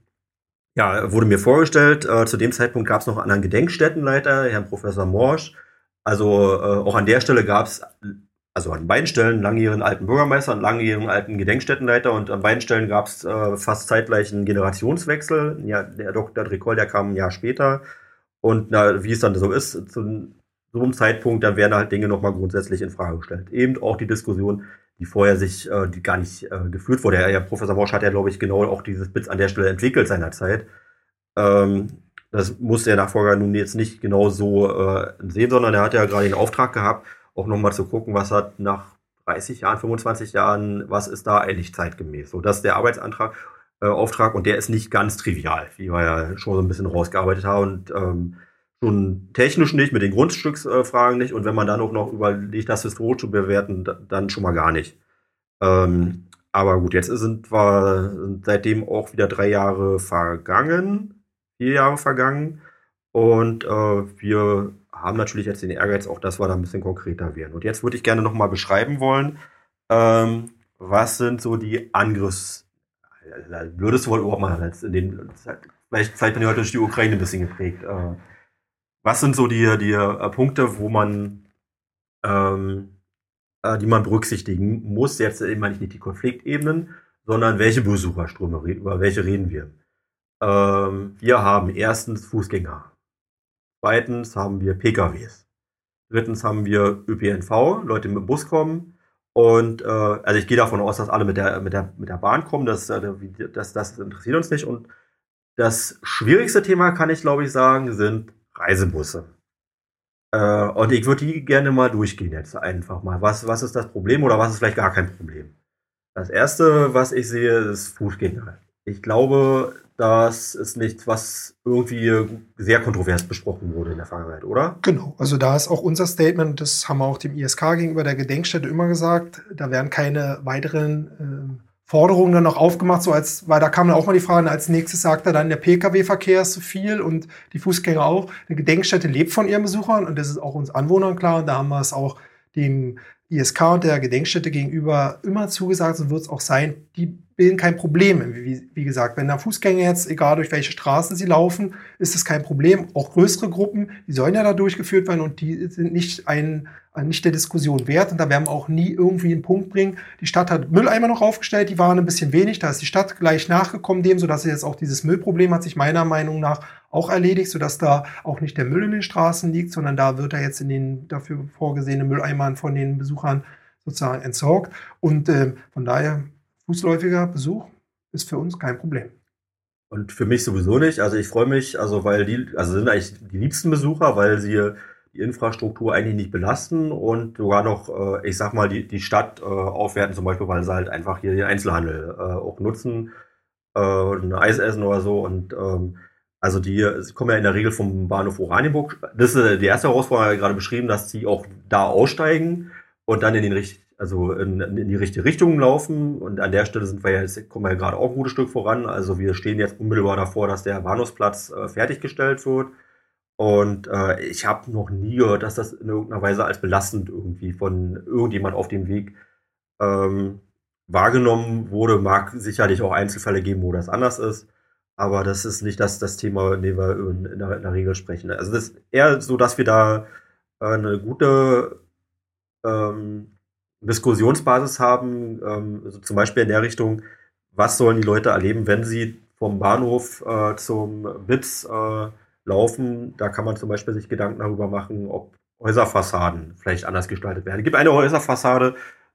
ja, wurde mir vorgestellt, äh, zu dem Zeitpunkt gab es noch einen anderen Gedenkstättenleiter, Herrn Professor Morsch. Also äh, auch an der Stelle gab es also an beiden Stellen langjährigen alten Bürgermeister und langjährigen alten Gedenkstättenleiter und an beiden Stellen gab es äh, fast zeitgleich einen Generationswechsel. Ja, der Dr. Dricol, der kam ein Jahr später. Und na, wie es dann so ist, zu so einem Zeitpunkt, da werden halt Dinge nochmal grundsätzlich in Frage gestellt. Eben auch die Diskussion, die vorher sich, äh, die gar nicht äh, geführt wurde. Ja, Professor Morsch hat ja, glaube ich, genau auch dieses Bits an der Stelle entwickelt seinerzeit. Ähm, das musste der Nachfolger nun jetzt nicht genau so äh, sehen, sondern er hat ja gerade den Auftrag gehabt, auch nochmal zu gucken, was hat nach 30 Jahren, 25 Jahren, was ist da eigentlich zeitgemäß. So, das ist der Arbeitsantrag, äh, Auftrag und der ist nicht ganz trivial, wie wir ja schon so ein bisschen rausgearbeitet haben und ähm, schon technisch nicht, mit den Grundstücksfragen nicht und wenn man dann auch noch überlegt, das historisch zu bewerten, dann schon mal gar nicht. Ähm, aber gut, jetzt sind wir seitdem auch wieder drei Jahre vergangen, vier Jahre vergangen und äh, wir haben natürlich jetzt den Ehrgeiz auch, dass wir da ein bisschen konkreter werden. Und jetzt würde ich gerne nochmal beschreiben wollen, ähm, was sind so die Angriffs... Würdest du wohl überhaupt mal als in den... Vielleicht, vielleicht bin ich heute durch die Ukraine ein bisschen geprägt. Äh, was sind so die, die äh, Punkte, wo man... Ähm, äh, die man berücksichtigen muss, jetzt immer nicht die Konfliktebenen, sondern welche Besucherströme, über welche reden wir. Ähm, wir haben erstens Fußgänger. Zweitens haben wir PKWs. Drittens haben wir ÖPNV, Leute mit dem Bus kommen. Und äh, also ich gehe davon aus, dass alle mit der, mit der, mit der Bahn kommen. Das, äh, das, das interessiert uns nicht. Und das schwierigste Thema, kann ich glaube ich sagen, sind Reisebusse. Äh, und ich würde die gerne mal durchgehen jetzt einfach mal. Was, was ist das Problem oder was ist vielleicht gar kein Problem? Das erste, was ich sehe, ist Fußgänger. Ich glaube, das ist nichts, was irgendwie sehr kontrovers besprochen wurde in der Vergangenheit, oder? Genau, also da ist auch unser Statement, das haben wir auch dem ISK gegenüber der Gedenkstätte immer gesagt, da werden keine weiteren äh, Forderungen dann noch aufgemacht, so als, weil da kam dann auch mal die Frage, als nächstes sagt er dann, der Pkw-Verkehr ist zu viel und die Fußgänger auch. Eine Gedenkstätte lebt von ihren Besuchern und das ist auch uns Anwohnern klar und da haben wir es auch dem ISK und der Gedenkstätte gegenüber immer zugesagt, so wird es auch sein, die bilden kein Problem. Wie, wie, gesagt, wenn da Fußgänger jetzt, egal durch welche Straßen sie laufen, ist es kein Problem. Auch größere Gruppen, die sollen ja da durchgeführt werden und die sind nicht ein, nicht der Diskussion wert. Und da werden wir auch nie irgendwie einen Punkt bringen. Die Stadt hat Mülleimer noch aufgestellt, die waren ein bisschen wenig. Da ist die Stadt gleich nachgekommen dem, sodass jetzt auch dieses Müllproblem hat sich meiner Meinung nach auch erledigt, sodass da auch nicht der Müll in den Straßen liegt, sondern da wird er jetzt in den dafür vorgesehenen Mülleimern von den Besuchern sozusagen entsorgt. Und äh, von daher fußläufiger Besuch ist für uns kein Problem. Und für mich sowieso nicht. Also ich freue mich, also weil die, also sind eigentlich die liebsten Besucher, weil sie die Infrastruktur eigentlich nicht belasten und sogar noch, äh, ich sag mal, die, die Stadt äh, aufwerten, zum Beispiel, weil sie halt einfach hier den Einzelhandel äh, auch nutzen, ein Eis essen oder so. Und ähm, also die kommen ja in der Regel vom Bahnhof Oranienburg. Das ist die erste Herausforderung gerade beschrieben, dass sie auch da aussteigen und dann in den also in, in, die richtige Richtung laufen. Und an der Stelle sind wir jetzt, kommen wir ja gerade auch ein gutes Stück voran. Also wir stehen jetzt unmittelbar davor, dass der Bahnhofsplatz äh, fertiggestellt wird. Und äh, ich habe noch nie gehört, dass das in irgendeiner Weise als belastend irgendwie von irgendjemand auf dem Weg ähm, wahrgenommen wurde. Mag sicherlich auch Einzelfälle geben, wo das anders ist. Aber das ist nicht das, das Thema, in dem wir in, in, der, in der Regel sprechen. Also das ist eher so, dass wir da äh, eine gute ähm, Diskussionsbasis haben, ähm, also zum Beispiel in der Richtung, was sollen die Leute erleben, wenn sie vom Bahnhof äh, zum BITS äh, laufen. Da kann man zum Beispiel sich Gedanken darüber machen, ob Häuserfassaden vielleicht anders gestaltet werden. Es gibt eine Häuserfassade,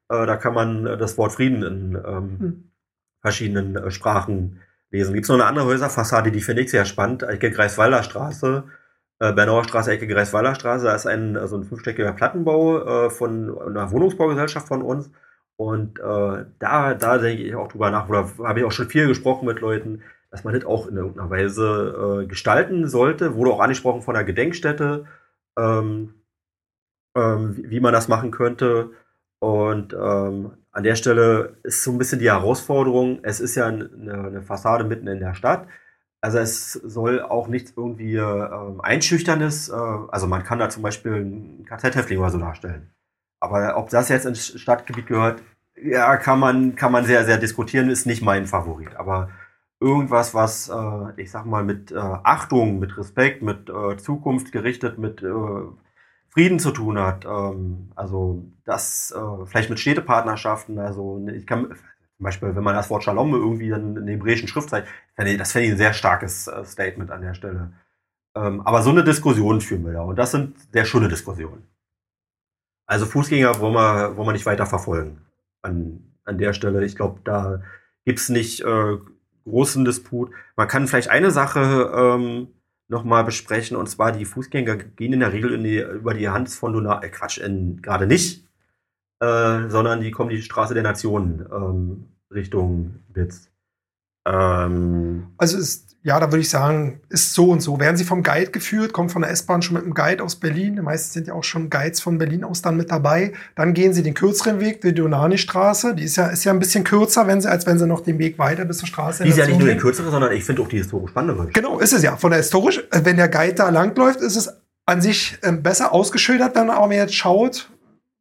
äh, da kann man das Wort Frieden in ähm, hm. verschiedenen äh, Sprachen lesen. Gibt es noch eine andere Häuserfassade, die finde ich sehr spannend, Ecke Greifswalder Straße äh, Bernauer Straße, Ecke Greifswalder Straße. Da ist ein, also ein fünfstöckiger Plattenbau äh, von einer Wohnungsbaugesellschaft von uns. Und äh, da, da denke ich auch drüber nach, oder habe ich auch schon viel gesprochen mit Leuten, dass man das auch in irgendeiner Weise äh, gestalten sollte. Wurde auch angesprochen von der Gedenkstätte, ähm, ähm, wie, wie, man das machen könnte. Und ähm, an der Stelle ist so ein bisschen die Herausforderung, es ist ja eine, eine Fassade mitten in der Stadt. Also es soll auch nichts irgendwie äh, Einschüchterndes, äh, also man kann da zum Beispiel ein KZ-Häftling oder so darstellen. Aber ob das jetzt ins Stadtgebiet gehört, ja, kann man, kann man sehr, sehr diskutieren, ist nicht mein Favorit. Aber irgendwas, was, äh, ich sag mal, mit äh, Achtung, mit Respekt, mit äh, Zukunft gerichtet, mit äh, Frieden zu tun hat, ähm, also das, vielleicht mit Städtepartnerschaften, also ich kann, zum Beispiel, wenn man das Wort Shalom irgendwie dann in der hebräischen Schriftzeit, das fände ich ein sehr starkes äh, Statement an der Stelle. Ähm, aber so eine Diskussion führen wir da. Und das sind sehr schöne Diskussionen. Also Fußgänger wollen wir, wollen wir nicht weiter verfolgen an, an der Stelle. Ich glaube, da gibt es nicht äh, großen Disput. Man kann vielleicht eine Sache ähm, nochmal besprechen, und zwar die Fußgänger gehen in der Regel die, über die Hand von Donar, äh, Quatsch, gerade nicht, äh, sondern die kommen die Straße der Nationen ähm, Richtung Witz. Ähm, also ist, ja, da würde ich sagen, ist so und so. Werden sie vom Guide geführt, kommen von der S-Bahn schon mit einem Guide aus Berlin. Die meisten sind ja auch schon Guides von Berlin aus dann mit dabei. Dann gehen sie den kürzeren Weg, die Donani-Straße. Die ist ja, ist ja ein bisschen kürzer, wenn sie, als wenn sie noch den Weg weiter bis zur Straße Die ist ja nicht nur die kürzere, sondern ich finde auch die historisch spannende. Genau, ist es ja. Von der historisch, äh, wenn der Guide da langläuft, ist es an sich äh, besser ausgeschildert, wenn man aber jetzt schaut,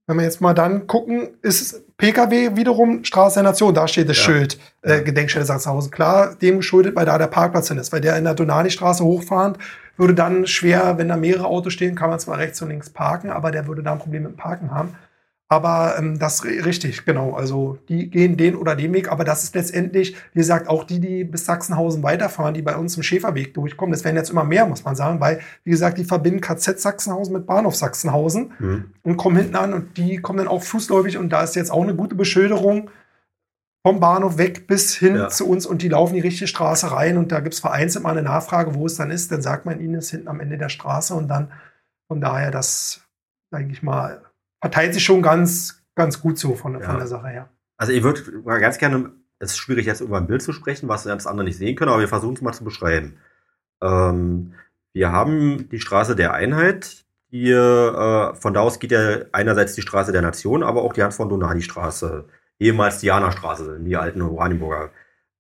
wenn wir jetzt mal dann gucken, ist Pkw wiederum Straße der Nation, da steht das ja. Schild, äh, Gedenkstelle Sachsenhausen. Klar, dem geschuldet, weil da der Parkplatz hin ist. Weil der in der Donani-Straße hochfahrend würde dann schwer, wenn da mehrere Autos stehen, kann man zwar rechts und links parken, aber der würde da ein Problem mit dem Parken haben. Aber ähm, das richtig, genau. Also die gehen den oder den Weg, aber das ist letztendlich, wie gesagt, auch die, die bis Sachsenhausen weiterfahren, die bei uns im Schäferweg durchkommen. Das werden jetzt immer mehr, muss man sagen, weil, wie gesagt, die verbinden KZ Sachsenhausen mit Bahnhof Sachsenhausen mhm. und kommen hinten an und die kommen dann auch fußläufig und da ist jetzt auch eine gute Beschilderung vom Bahnhof weg bis hin ja. zu uns und die laufen die richtige Straße rein und da gibt es vereinzelt mal eine Nachfrage, wo es dann ist. Dann sagt man ihnen, es ist hinten am Ende der Straße und dann von daher, das, denke ich mal, verteilt sich schon ganz, ganz gut so von, ja. von der Sache her. Also ich würde mal ganz gerne, es ist schwierig jetzt über ein Bild zu sprechen, was das andere nicht sehen können, aber wir versuchen es mal zu beschreiben. Ähm, wir haben die Straße der Einheit, die, äh, von da aus geht ja einerseits die Straße der Nation, aber auch die Hans von Donati Straße, ehemals Diana-Straße, die alten Oranienburger,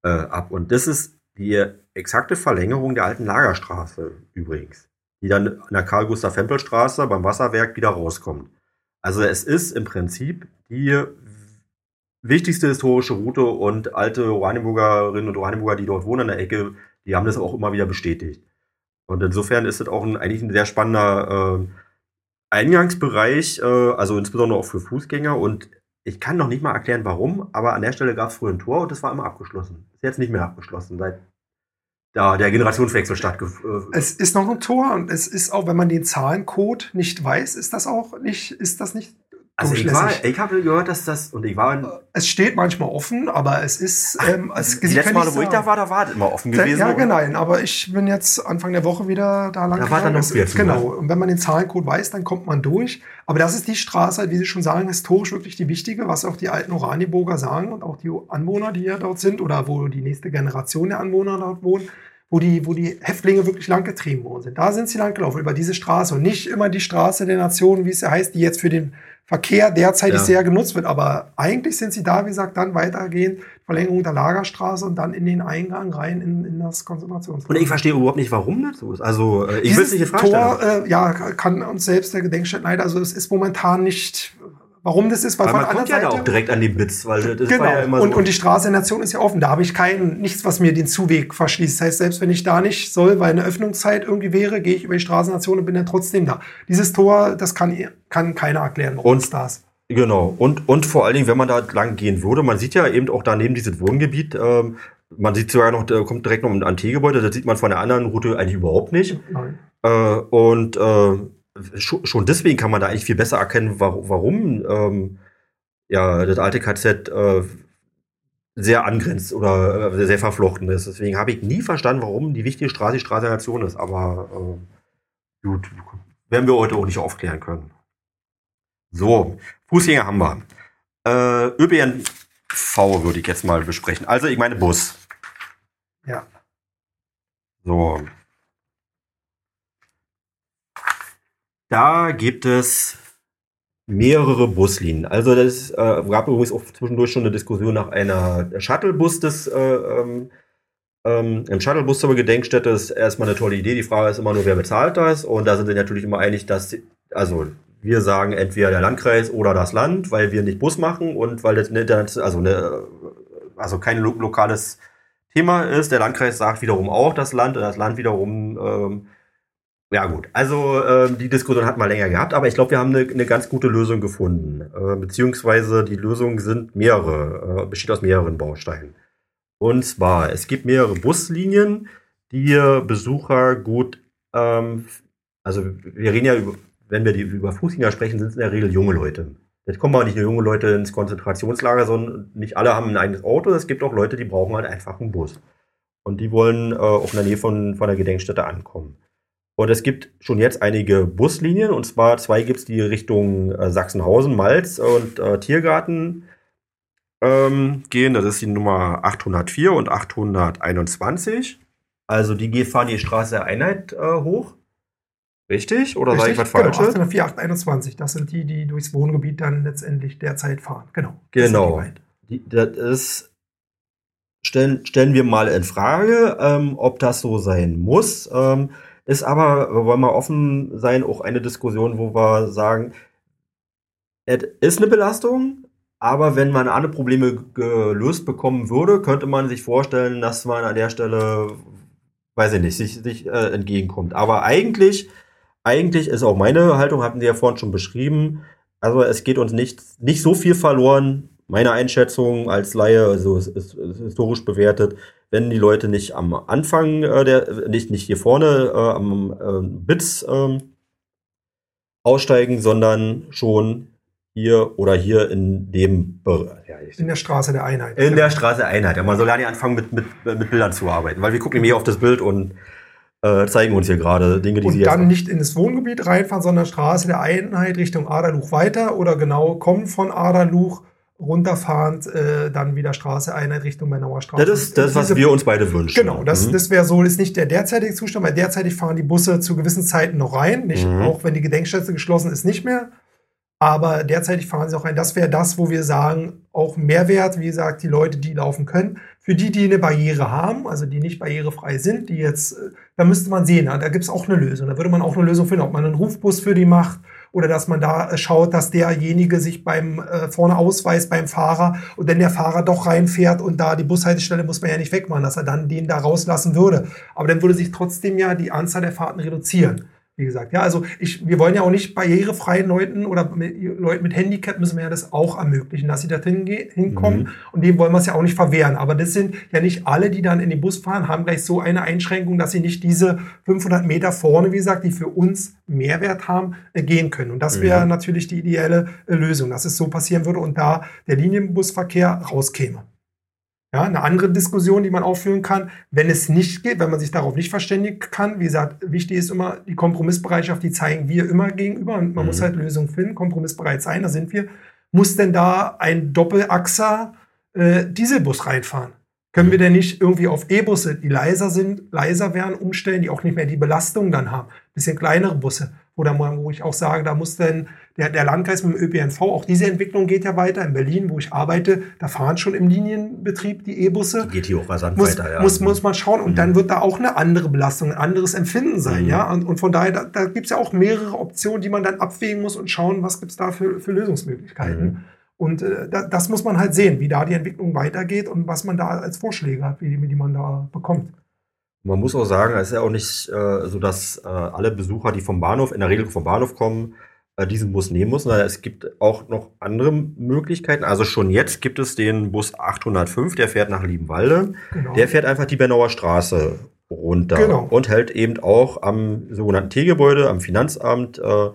äh, ab. Und das ist die exakte Verlängerung der alten Lagerstraße übrigens, die dann an der Karl-Gustav-Hempel-Straße beim Wasserwerk wieder rauskommt. Also es ist im Prinzip die wichtigste historische Route und alte Oranienburgerinnen und Oranienburger, die dort wohnen an der Ecke, die haben das auch immer wieder bestätigt. Und insofern ist es auch ein, eigentlich ein sehr spannender äh, Eingangsbereich, äh, also insbesondere auch für Fußgänger. Und ich kann noch nicht mal erklären, warum, aber an der Stelle gab es früher ein Tor und das war immer abgeschlossen. Ist jetzt nicht mehr abgeschlossen, seit da der Generationswechsel stattgefunden. Äh, es ist noch ein Tor und es ist auch, wenn man den Zahlencode nicht weiß, ist das auch nicht, ist das nicht also ich, war, ich habe gehört, dass das und ich war. Es steht manchmal offen, aber es ist. Ähm, es, die letzte Mal, wo ich da war, da war es immer offen gewesen. Ja, genau. Aber ich bin jetzt Anfang der Woche wieder da lang. Da war dann noch viel Genau. Und wenn man den Zahlencode weiß, dann kommt man durch. Aber das ist die Straße, wie Sie schon sagen, historisch wirklich die wichtige, was auch die alten Oranienburger sagen und auch die Anwohner, die ja dort sind oder wo die nächste Generation der Anwohner dort wohnen wo die, wo die Häftlinge wirklich langgetrieben worden sind. Da sind sie langgelaufen, über diese Straße und nicht immer die Straße der Nationen, wie es ja heißt, die jetzt für den Verkehr derzeit ja. sehr genutzt wird. Aber eigentlich sind sie da, wie gesagt, dann weitergehend, Verlängerung der Lagerstraße und dann in den Eingang rein in, in das Konzentrationslager. Und ich verstehe überhaupt nicht, warum das so ist. Also äh, ich will es nicht in Frage Tor, äh, ja, kann uns selbst der Gedenkstätten also es ist momentan nicht Warum das ist, weil, weil von man kommt ja Seite, auch direkt an die Bits, weil das genau. war ja immer so. Und, und die Straße der Nation ist ja offen. Da habe ich kein nichts, was mir den Zuweg verschließt. Das heißt, selbst wenn ich da nicht soll, weil eine Öffnungszeit irgendwie wäre, gehe ich über die Straße Nation und bin dann trotzdem da. Dieses Tor, das kann, kann keiner erklären, warum und, es da ist. Genau. Und, und vor allen Dingen, wenn man da lang gehen würde, man sieht ja eben auch daneben dieses Wohngebiet, ähm, man sieht sogar noch, da kommt direkt noch ein Antegebäude, das sieht man von der anderen Route eigentlich überhaupt nicht. Nein. Äh, und äh, schon deswegen kann man da eigentlich viel besser erkennen, warum, ähm, ja, das alte KZ äh, sehr angrenzt oder äh, sehr verflochten ist. Deswegen habe ich nie verstanden, warum die wichtige Straße die Straße der Nation ist. Aber äh, gut, werden wir heute auch nicht aufklären können. So, Fußgänger haben wir. Äh, ÖPNV würde ich jetzt mal besprechen. Also, ich meine Bus. Ja. So. Da gibt es mehrere Buslinien. Also das äh, gab übrigens auch zwischendurch schon eine Diskussion nach einer Shuttlebus des äh, ähm, ähm, im Shuttlebus zur Gedenkstätte ist erstmal eine tolle Idee. Die Frage ist immer nur, wer bezahlt das? Und da sind wir natürlich immer einig, dass also wir sagen entweder der Landkreis oder das Land, weil wir nicht Bus machen und weil das nicht, also eine, also kein lo lokales Thema ist. Der Landkreis sagt wiederum auch das Land und das Land wiederum ähm, ja gut, also äh, die Diskussion hat mal länger gehabt, aber ich glaube, wir haben eine, eine ganz gute Lösung gefunden. Äh, beziehungsweise die Lösungen sind mehrere, äh, besteht aus mehreren Bausteinen. Und zwar, es gibt mehrere Buslinien, die Besucher gut, ähm, also wir reden ja über, wenn wir die, über Fußgänger sprechen, sind es in der Regel junge Leute. Jetzt kommen aber nicht nur junge Leute ins Konzentrationslager, sondern nicht alle haben ein eigenes Auto. Es gibt auch Leute, die brauchen halt einfach einen Bus. Und die wollen äh, auch in der Nähe von, von der Gedenkstätte ankommen. Und es gibt schon jetzt einige Buslinien, und zwar zwei gibt es die Richtung äh, Sachsenhausen, Malz und äh, Tiergarten ähm, gehen. Das ist die Nummer 804 und 821. Also die fahren die Straße der Einheit äh, hoch. Richtig? Oder sage ich was Falsches? Genau, 804, 821. Das sind die, die durchs Wohngebiet dann letztendlich derzeit fahren. Genau. Genau. Die, das ist, stellen, stellen wir mal in Frage, ähm, ob das so sein muss. Ähm, ist aber, wir wollen mal offen sein, auch eine Diskussion, wo wir sagen, es ist eine Belastung, aber wenn man alle Probleme gelöst bekommen würde, könnte man sich vorstellen, dass man an der Stelle, weiß ich nicht, sich, sich äh, entgegenkommt. Aber eigentlich, eigentlich ist auch meine Haltung, hatten Sie ja vorhin schon beschrieben, also es geht uns nicht, nicht so viel verloren, meine Einschätzung als Laie, also es ist, es ist historisch bewertet, wenn die Leute nicht am Anfang äh, der, nicht, nicht hier vorne äh, am äh, Bits äh, aussteigen, sondern schon hier oder hier in dem Bereich. Ja, in der Straße der Einheit. In der Straße der Einheit. Ja, man soll ja nicht anfangen, mit, mit, mit Bildern zu arbeiten, weil wir gucken hier auf das Bild und äh, zeigen uns hier gerade Dinge, die und sie dann jetzt nicht ins Wohngebiet reinfahren, sondern Straße der Einheit Richtung Aderluch weiter oder genau kommen von Aderluch runterfahrend äh, dann wieder Straße Einheit Richtung Bernauer Straße. Das ist das, was wir uns beide wünschen. Genau, das, mhm. das wäre so, ist nicht der derzeitige Zustand, weil derzeitig fahren die Busse zu gewissen Zeiten noch rein, nicht, mhm. auch wenn die Gedenkstätte geschlossen ist, nicht mehr. Aber derzeitig fahren sie auch rein. Das wäre das, wo wir sagen, auch Mehrwert, wie gesagt, die Leute, die laufen können. Für die, die eine Barriere haben, also die nicht barrierefrei sind, die jetzt, äh, da müsste man sehen, da gibt es auch eine Lösung. Da würde man auch eine Lösung finden, ob man einen Rufbus für die macht oder dass man da äh, schaut, dass derjenige sich beim äh, vorne ausweist beim Fahrer und wenn der Fahrer doch reinfährt und da die Bushaltestelle muss man ja nicht wegmachen, dass er dann den da rauslassen würde. Aber dann würde sich trotzdem ja die Anzahl der Fahrten reduzieren. Wie gesagt, ja, also ich, wir wollen ja auch nicht barrierefreien Leuten oder mit, Leuten mit Handicap müssen wir ja das auch ermöglichen, dass sie da hinkommen. Mhm. Und dem wollen wir es ja auch nicht verwehren. Aber das sind ja nicht alle, die dann in den Bus fahren, haben gleich so eine Einschränkung, dass sie nicht diese 500 Meter vorne, wie gesagt, die für uns Mehrwert haben, äh, gehen können. Und das wäre mhm. natürlich die ideelle äh, Lösung, dass es so passieren würde und da der Linienbusverkehr rauskäme. Ja, eine andere Diskussion, die man aufführen kann, wenn es nicht geht, wenn man sich darauf nicht verständigen kann. Wie gesagt, wichtig ist immer die Kompromissbereitschaft, die zeigen wir immer gegenüber und man mhm. muss halt Lösungen finden, kompromissbereit sein, da sind wir. Muss denn da ein Doppelachser äh, Dieselbus reinfahren? Können wir denn nicht irgendwie auf E-Busse, die leiser sind, leiser werden, umstellen, die auch nicht mehr die Belastung dann haben? Bisschen kleinere Busse. Oder wo ich auch sage, da muss denn der, der Landkreis mit dem ÖPNV, auch diese Entwicklung geht ja weiter. In Berlin, wo ich arbeite, da fahren schon im Linienbetrieb die E-Busse. Geht hier auch rasant muss, weiter, ja. Muss, muss man schauen. Und mhm. dann wird da auch eine andere Belastung, ein anderes Empfinden sein, mhm. ja. Und, und, von daher, da, da gibt es ja auch mehrere Optionen, die man dann abwägen muss und schauen, was gibt es da für, für Lösungsmöglichkeiten. Mhm. Und äh, das muss man halt sehen, wie da die Entwicklung weitergeht und was man da als Vorschläge hat, wie, die man da bekommt. Man muss auch sagen, es ist ja auch nicht äh, so, dass äh, alle Besucher, die vom Bahnhof, in der Regel vom Bahnhof kommen, diesen Bus nehmen müssen. Es gibt auch noch andere Möglichkeiten. Also schon jetzt gibt es den Bus 805, der fährt nach Liebenwalde. Genau. Der fährt einfach die Bernauer Straße runter genau. und hält eben auch am sogenannten T-Gebäude, am Finanzamt, äh,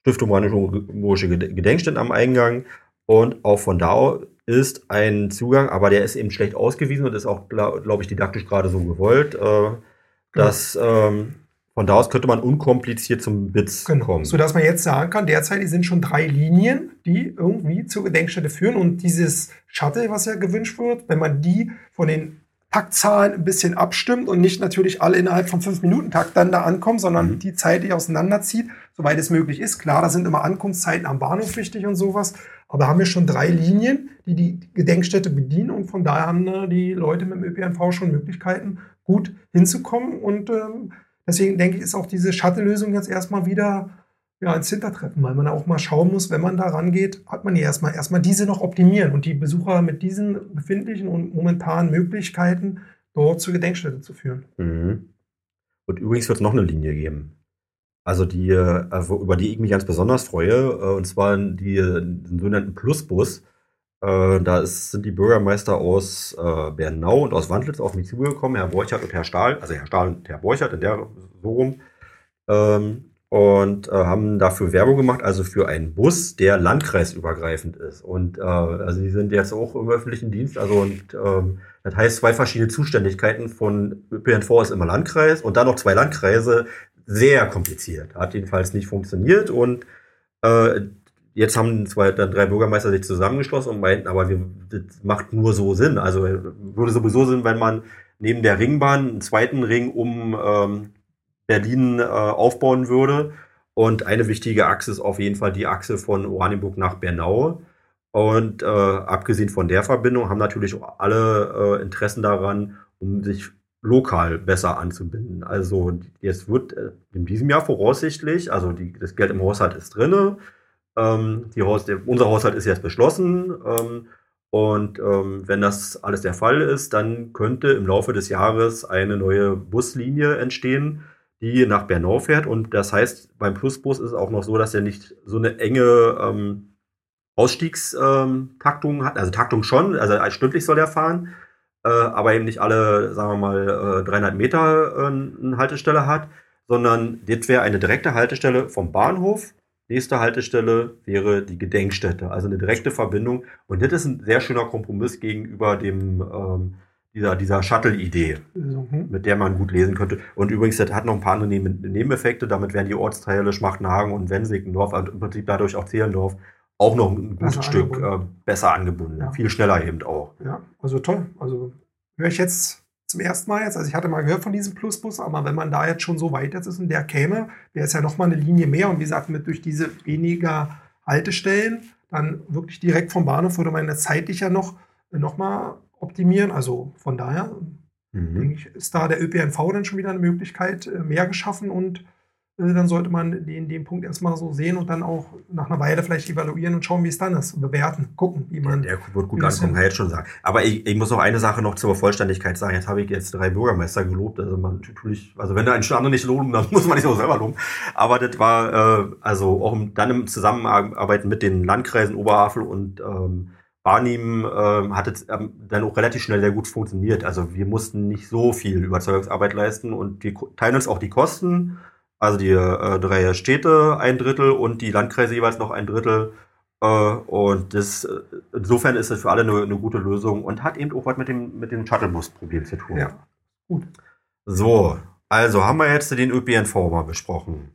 Stiftung Brandenburgische Gedenkstätten am Eingang und auch von da ist ein Zugang, aber der ist eben schlecht ausgewiesen und ist auch, glaube glaub ich, didaktisch gerade so gewollt, äh, dass ähm, von da aus könnte man unkompliziert zum BITS genau. kommen. Sodass man jetzt sagen kann, derzeit sind schon drei Linien, die irgendwie zur Gedenkstätte führen und dieses Shuttle, was ja gewünscht wird, wenn man die von den Taktzahlen ein bisschen abstimmt und nicht natürlich alle innerhalb von fünf Minuten Takt dann da ankommen, sondern mhm. die zeitlich auseinanderzieht, soweit es möglich ist. Klar, da sind immer Ankunftszeiten am Bahnhof wichtig und sowas, aber haben wir schon drei Linien, die die Gedenkstätte bedienen und von daher haben die Leute mit dem ÖPNV schon Möglichkeiten, gut hinzukommen und ähm, deswegen denke ich, ist auch diese Shuttle-Lösung jetzt erstmal wieder ja, ins Hintertreffen, weil man auch mal schauen muss, wenn man da rangeht, hat man ja erstmal, erstmal diese noch optimieren und die Besucher mit diesen befindlichen und momentanen Möglichkeiten dort zur Gedenkstätte zu führen. Mhm. Und übrigens wird es noch eine Linie geben. Also die, äh, über die ich mich ganz besonders freue, äh, und zwar die, den sogenannten Plusbus. Äh, da ist, sind die Bürgermeister aus Bernau und aus Wandlitz auf mich zugekommen, Herr Borchert und Herr Stahl, also Herr Stahl und Herr Borchert in der so rum. Ähm, und äh, haben dafür Werbung gemacht, also für einen Bus, der landkreisübergreifend ist. Und äh, also die sind jetzt auch im öffentlichen Dienst, also und ähm, das heißt zwei verschiedene Zuständigkeiten von ÖPNV ist immer Landkreis und dann noch zwei Landkreise, sehr kompliziert. Hat jedenfalls nicht funktioniert und äh, jetzt haben zwei, dann drei Bürgermeister sich zusammengeschlossen und meinten, aber wir, das macht nur so Sinn. Also würde sowieso Sinn, wenn man neben der Ringbahn einen zweiten Ring um ähm, Berlin äh, aufbauen würde. Und eine wichtige Achse ist auf jeden Fall die Achse von Oranienburg nach Bernau. Und äh, abgesehen von der Verbindung haben natürlich alle äh, Interessen daran, um sich lokal besser anzubinden. Also jetzt wird äh, in diesem Jahr voraussichtlich, also die, das Geld im Haushalt ist drinne. Ähm, Haus, der, unser Haushalt ist jetzt beschlossen. Ähm, und ähm, wenn das alles der Fall ist, dann könnte im Laufe des Jahres eine neue Buslinie entstehen, die nach Bernau fährt. Und das heißt, beim Plusbus ist es auch noch so, dass er nicht so eine enge ähm, Ausstiegstaktung ähm, hat. Also Taktung schon, also stündlich soll er fahren, äh, aber eben nicht alle, sagen wir mal, äh, 300 Meter äh, eine Haltestelle hat, sondern jetzt wäre eine direkte Haltestelle vom Bahnhof. Nächste Haltestelle wäre die Gedenkstätte, also eine direkte Verbindung. Und das ist ein sehr schöner Kompromiss gegenüber dem ähm, dieser, dieser Shuttle-Idee, mhm. mit der man gut lesen könnte. Und übrigens, das hat noch ein paar andere Nebeneffekte. Damit werden die Ortsteile Schmachtnagen und Wensickendorf, also im Prinzip dadurch auch Zehlendorf, auch noch ein gutes besser Stück angebunden. Äh, besser angebunden. Ja. Viel schneller eben auch. Ja, also toll. Also höre ich jetzt zum ersten Mal jetzt. Also ich hatte mal gehört von diesem Plusbus, aber wenn man da jetzt schon so weit jetzt ist und der käme, wäre es ja noch mal eine Linie mehr. Und wie gesagt, mit durch diese weniger Haltestellen dann wirklich direkt vom Bahnhof würde man jetzt zeitlich ja noch, noch mal optimieren. Also von daher mhm. denke ich, ist da der ÖPNV dann schon wieder eine Möglichkeit äh, mehr geschaffen und dann sollte man den, den Punkt erstmal so sehen und dann auch nach einer Weile vielleicht evaluieren und schauen, wie es dann ist. Bewerten, gucken, wie man. Der, der wird gut ankommen, kann ich jetzt schon sagen. Aber ich, ich muss noch eine Sache noch zur Vollständigkeit sagen. Jetzt habe ich jetzt drei Bürgermeister gelobt. Also man natürlich, also wenn da ein andere nicht loben, dann muss man nicht auch selber loben. Aber das war äh, also auch dann im Zusammenarbeiten mit den Landkreisen Oberhavel und ähm, Barnim äh, hat es ähm, dann auch relativ schnell sehr gut funktioniert. Also wir mussten nicht so viel Überzeugungsarbeit leisten und wir teilen uns auch die Kosten. Also die äh, drei Städte ein Drittel und die Landkreise jeweils noch ein Drittel. Äh, und das, äh, insofern ist es für alle eine, eine, gute Lösung und hat eben auch was mit dem, mit dem Shuttlebus-Problem zu tun. Ja, gut. So, also haben wir jetzt den ÖPNV mal besprochen.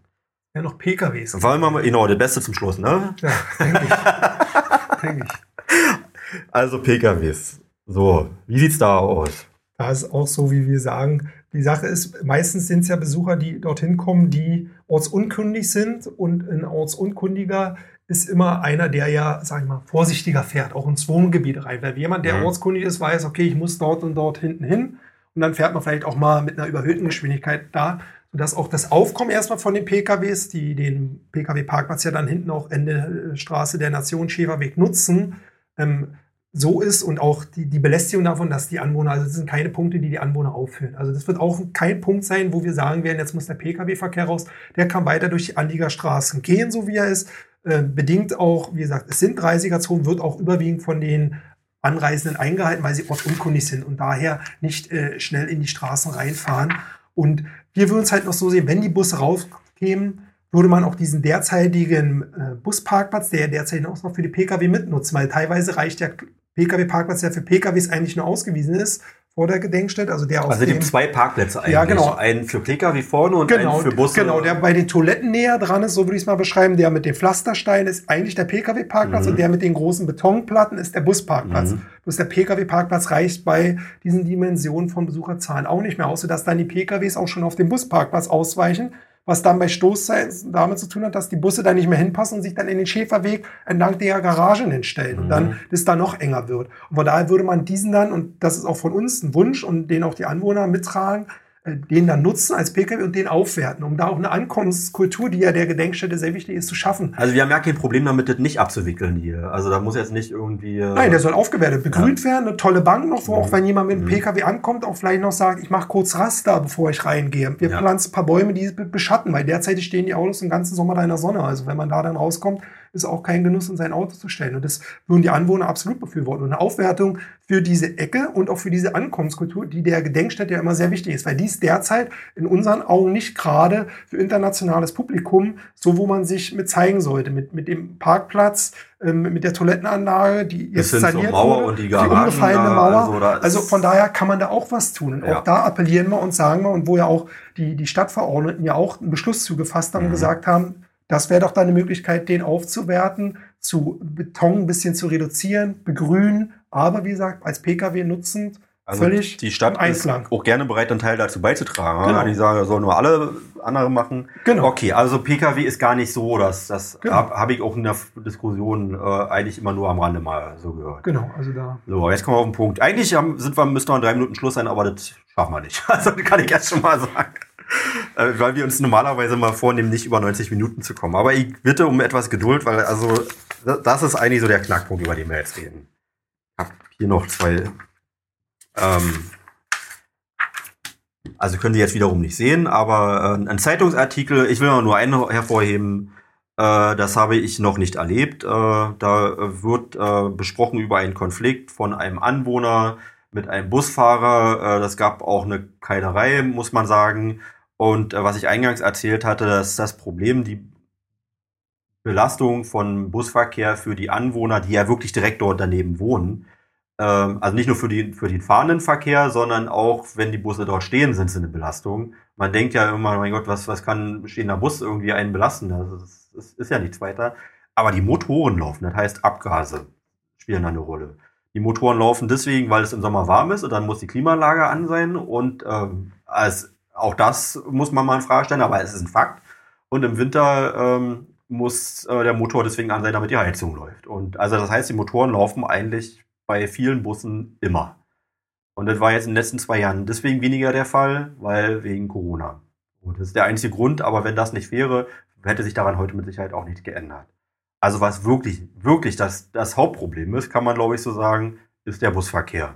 Ja, noch PKWs. Wollen wir mal, genau, das Beste zum Schluss, ne? Ja, denke ich. denke ich. Also PKWs. So, wie sieht's da aus? Da ist auch so, wie wir sagen, die Sache ist, meistens sind es ja Besucher, die dorthin kommen, die ortsunkundig sind und ein ortsunkundiger ist immer einer, der ja, sag ich mal, vorsichtiger fährt, auch ins Wohngebiet rein. Weil jemand, der mhm. ortskundig ist, weiß, okay, ich muss dort und dort hinten hin und dann fährt man vielleicht auch mal mit einer überhöhten Geschwindigkeit da, sodass auch das Aufkommen erstmal von den PKWs, die den PKW-Parkplatz ja dann hinten auch Ende äh, Straße der Nation Schäferweg nutzen, ähm, so ist und auch die, die Belästigung davon, dass die Anwohner, also das sind keine Punkte, die die Anwohner aufführen. Also das wird auch kein Punkt sein, wo wir sagen werden, jetzt muss der Pkw-Verkehr raus. Der kann weiter durch die Anliegerstraßen gehen, so wie er ist. Äh, bedingt auch, wie gesagt, es sind 30er-Zonen, wird auch überwiegend von den Anreisenden eingehalten, weil sie ortsunkundig sind und daher nicht äh, schnell in die Straßen reinfahren. Und wir würden es halt noch so sehen, wenn die Busse rauskämen, würde man auch diesen derzeitigen äh, Busparkplatz, der derzeit auch noch für die Pkw mitnutzen, weil teilweise reicht der Pkw-Parkplatz, der für Pkws eigentlich nur ausgewiesen ist, vor der Gedenkstätte. Also der Also die zwei Parkplätze eigentlich. Ja, genau. Einen für Pkw vorne und genau, einen für Busse. Genau, der bei den Toiletten näher dran ist, so würde ich es mal beschreiben. Der mit den Pflastersteinen ist eigentlich der Pkw-Parkplatz mhm. und der mit den großen Betonplatten ist der Busparkplatz. Mhm. Bloß der Pkw-Parkplatz reicht bei diesen Dimensionen von Besucherzahlen auch nicht mehr aus, sodass dann die Pkws auch schon auf den Busparkplatz ausweichen was dann bei Stoßzeiten damit zu tun hat, dass die Busse da nicht mehr hinpassen und sich dann in den Schäferweg entlang der Garagen hinstellen mhm. und dann das da noch enger wird. Und von daher würde man diesen dann, und das ist auch von uns ein Wunsch und den auch die Anwohner mittragen, den dann nutzen als Pkw und den aufwerten, um da auch eine Ankommenskultur, die ja der Gedenkstätte sehr wichtig ist, zu schaffen. Also wir haben ja kein Problem damit, das nicht abzuwickeln hier. Also da muss jetzt nicht irgendwie... Äh Nein, der soll aufgewertet, begrünt ja. werden, eine tolle Bank noch, wo mhm. auch wenn jemand mit dem mhm. Pkw ankommt, auch vielleicht noch sagt, ich mache kurz Raster, bevor ich reingehe. Wir ja. pflanzen ein paar Bäume, die beschatten, weil derzeit stehen die Autos den ganzen Sommer da in der Sonne. Also wenn man da dann rauskommt, ist auch kein Genuss, in sein Auto zu stellen. Und das würden die Anwohner absolut befürworten. Und eine Aufwertung für diese Ecke und auch für diese Ankommenskultur, die der Gedenkstätte ja immer sehr wichtig ist, weil dies derzeit in unseren Augen nicht gerade für internationales Publikum, so wo man sich mit zeigen sollte, mit, mit dem Parkplatz, ähm, mit der Toilettenanlage, die jetzt saniert Mauer wurde, und die, Garagen die umgefallene Mauer. Also, also, von daher kann man da auch was tun. Und ja. auch da appellieren wir und sagen wir, und wo ja auch die, die Stadtverordneten ja auch einen Beschluss zugefasst haben mhm. und gesagt haben, das wäre doch dann eine Möglichkeit, den aufzuwerten, zu Beton ein bisschen zu reduzieren, begrünen, aber wie gesagt, als Pkw nutzend. Also völlig die Stadt ist auch gerne bereit, einen Teil dazu beizutragen. Genau. Die sagen, soll nur alle andere machen. Genau. Okay, also Pkw ist gar nicht so, dass das genau. habe hab ich auch in der Diskussion äh, eigentlich immer nur am Rande mal so gehört. Genau, also da. So, jetzt kommen wir auf den Punkt. Eigentlich haben, sind wir, müssten wir in drei Minuten Schluss sein, aber das schaffen wir nicht. Also das kann ich jetzt schon mal sagen. Äh, weil wir uns normalerweise mal vornehmen, nicht über 90 Minuten zu kommen. Aber ich bitte um etwas Geduld, weil also das ist eigentlich so der Knackpunkt, über den wir jetzt reden. Ich habe hier noch zwei. Ähm, also können Sie jetzt wiederum nicht sehen, aber äh, ein Zeitungsartikel, ich will nur einen hervorheben, äh, das habe ich noch nicht erlebt. Äh, da wird äh, besprochen über einen Konflikt von einem Anwohner mit einem Busfahrer. Äh, das gab auch eine Keilerei, muss man sagen. Und äh, was ich eingangs erzählt hatte, dass das Problem, die Belastung von Busverkehr für die Anwohner, die ja wirklich direkt dort daneben wohnen, ähm, also nicht nur für, die, für den fahrenden Verkehr, sondern auch, wenn die Busse dort stehen, sind sie eine Belastung. Man denkt ja immer, mein Gott, was, was kann ein stehender Bus irgendwie einen belasten? Das ist, das ist ja nichts weiter. Aber die Motoren laufen, das heißt Abgase spielen da eine Rolle. Die Motoren laufen deswegen, weil es im Sommer warm ist und dann muss die Klimaanlage an sein und ähm, als auch das muss man mal in Frage stellen, aber es ist ein Fakt. Und im Winter ähm, muss äh, der Motor deswegen an sein, damit die Heizung läuft. Und also das heißt, die Motoren laufen eigentlich bei vielen Bussen immer. Und das war jetzt in den letzten zwei Jahren deswegen weniger der Fall, weil wegen Corona. Und das ist der einzige Grund, aber wenn das nicht wäre, hätte sich daran heute mit Sicherheit auch nichts geändert. Also was wirklich, wirklich das, das Hauptproblem ist, kann man glaube ich so sagen, ist der Busverkehr.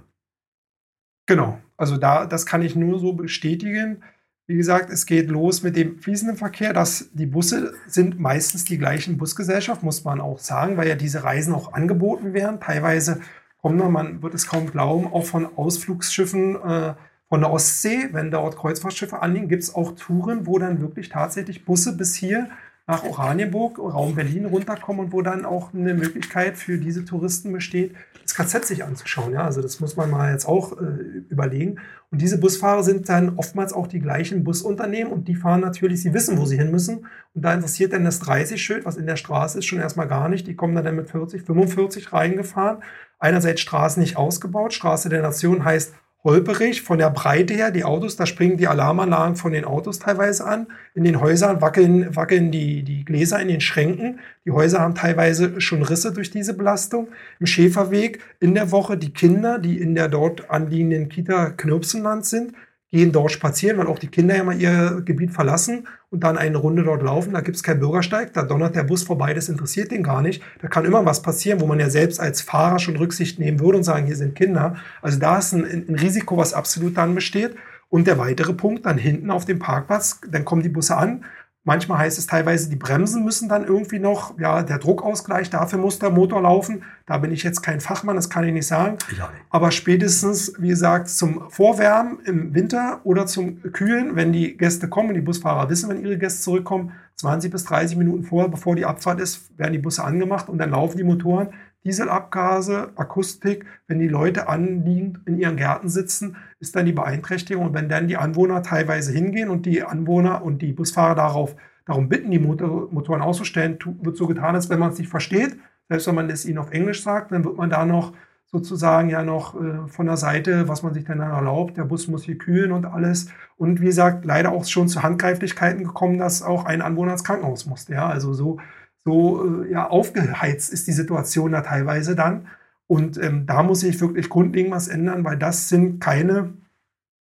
Genau, also da, das kann ich nur so bestätigen. Wie gesagt, es geht los mit dem fließenden Verkehr. Das, die Busse sind meistens die gleichen Busgesellschaft, muss man auch sagen, weil ja diese Reisen auch angeboten werden. Teilweise kommen da, man wird es kaum glauben, auch von Ausflugsschiffen äh, von der Ostsee, wenn dort Kreuzfahrtschiffe anliegen, gibt es auch Touren, wo dann wirklich tatsächlich Busse bis hier nach Oranienburg, Raum Berlin runterkommen und wo dann auch eine Möglichkeit für diese Touristen besteht, das KZ sich anzuschauen. Ja, also das muss man mal jetzt auch äh, überlegen. Und diese Busfahrer sind dann oftmals auch die gleichen Busunternehmen und die fahren natürlich, sie wissen, wo sie hin müssen. Und da interessiert dann das 30-Schild, was in der Straße ist, schon erstmal gar nicht. Die kommen dann mit 40, 45 reingefahren. Einerseits Straßen nicht ausgebaut. Straße der Nation heißt holperig von der Breite her. Die Autos, da springen die Alarmanlagen von den Autos teilweise an. In den Häusern wackeln, wackeln die, die Gläser in den Schränken. Die Häuser haben teilweise schon Risse durch diese Belastung. Im Schäferweg in der Woche die Kinder, die in der dort anliegenden Kita Knirpsenland sind, gehen dort spazieren, weil auch die Kinder ja mal ihr Gebiet verlassen und dann eine Runde dort laufen. Da gibt es keinen Bürgersteig, da donnert der Bus vorbei, das interessiert den gar nicht. Da kann immer was passieren, wo man ja selbst als Fahrer schon Rücksicht nehmen würde und sagen, hier sind Kinder. Also da ist ein, ein Risiko, was absolut dann besteht. Und der weitere Punkt, dann hinten auf dem Parkplatz, dann kommen die Busse an, Manchmal heißt es teilweise, die Bremsen müssen dann irgendwie noch, ja, der Druckausgleich, dafür muss der Motor laufen. Da bin ich jetzt kein Fachmann, das kann ich nicht sagen. Ich nicht. Aber spätestens, wie gesagt, zum Vorwärmen im Winter oder zum Kühlen, wenn die Gäste kommen, die Busfahrer wissen, wenn ihre Gäste zurückkommen, 20 bis 30 Minuten vorher, bevor die Abfahrt ist, werden die Busse angemacht und dann laufen die Motoren. Dieselabgase, Akustik, wenn die Leute anliegend in ihren Gärten sitzen, ist dann die Beeinträchtigung. Und wenn dann die Anwohner teilweise hingehen und die Anwohner und die Busfahrer darauf, darum bitten, die Motor, Motoren auszustellen, wird so getan, als wenn man es nicht versteht. Selbst wenn man es ihnen auf Englisch sagt, dann wird man da noch sozusagen ja noch äh, von der Seite, was man sich dann erlaubt. Der Bus muss hier kühlen und alles. Und wie gesagt, leider auch schon zu Handgreiflichkeiten gekommen, dass auch ein Anwohner ins Krankenhaus musste. Ja, also so so äh, ja, aufgeheizt ist die Situation da teilweise dann. Und ähm, da muss sich wirklich grundlegend was ändern, weil das sind keine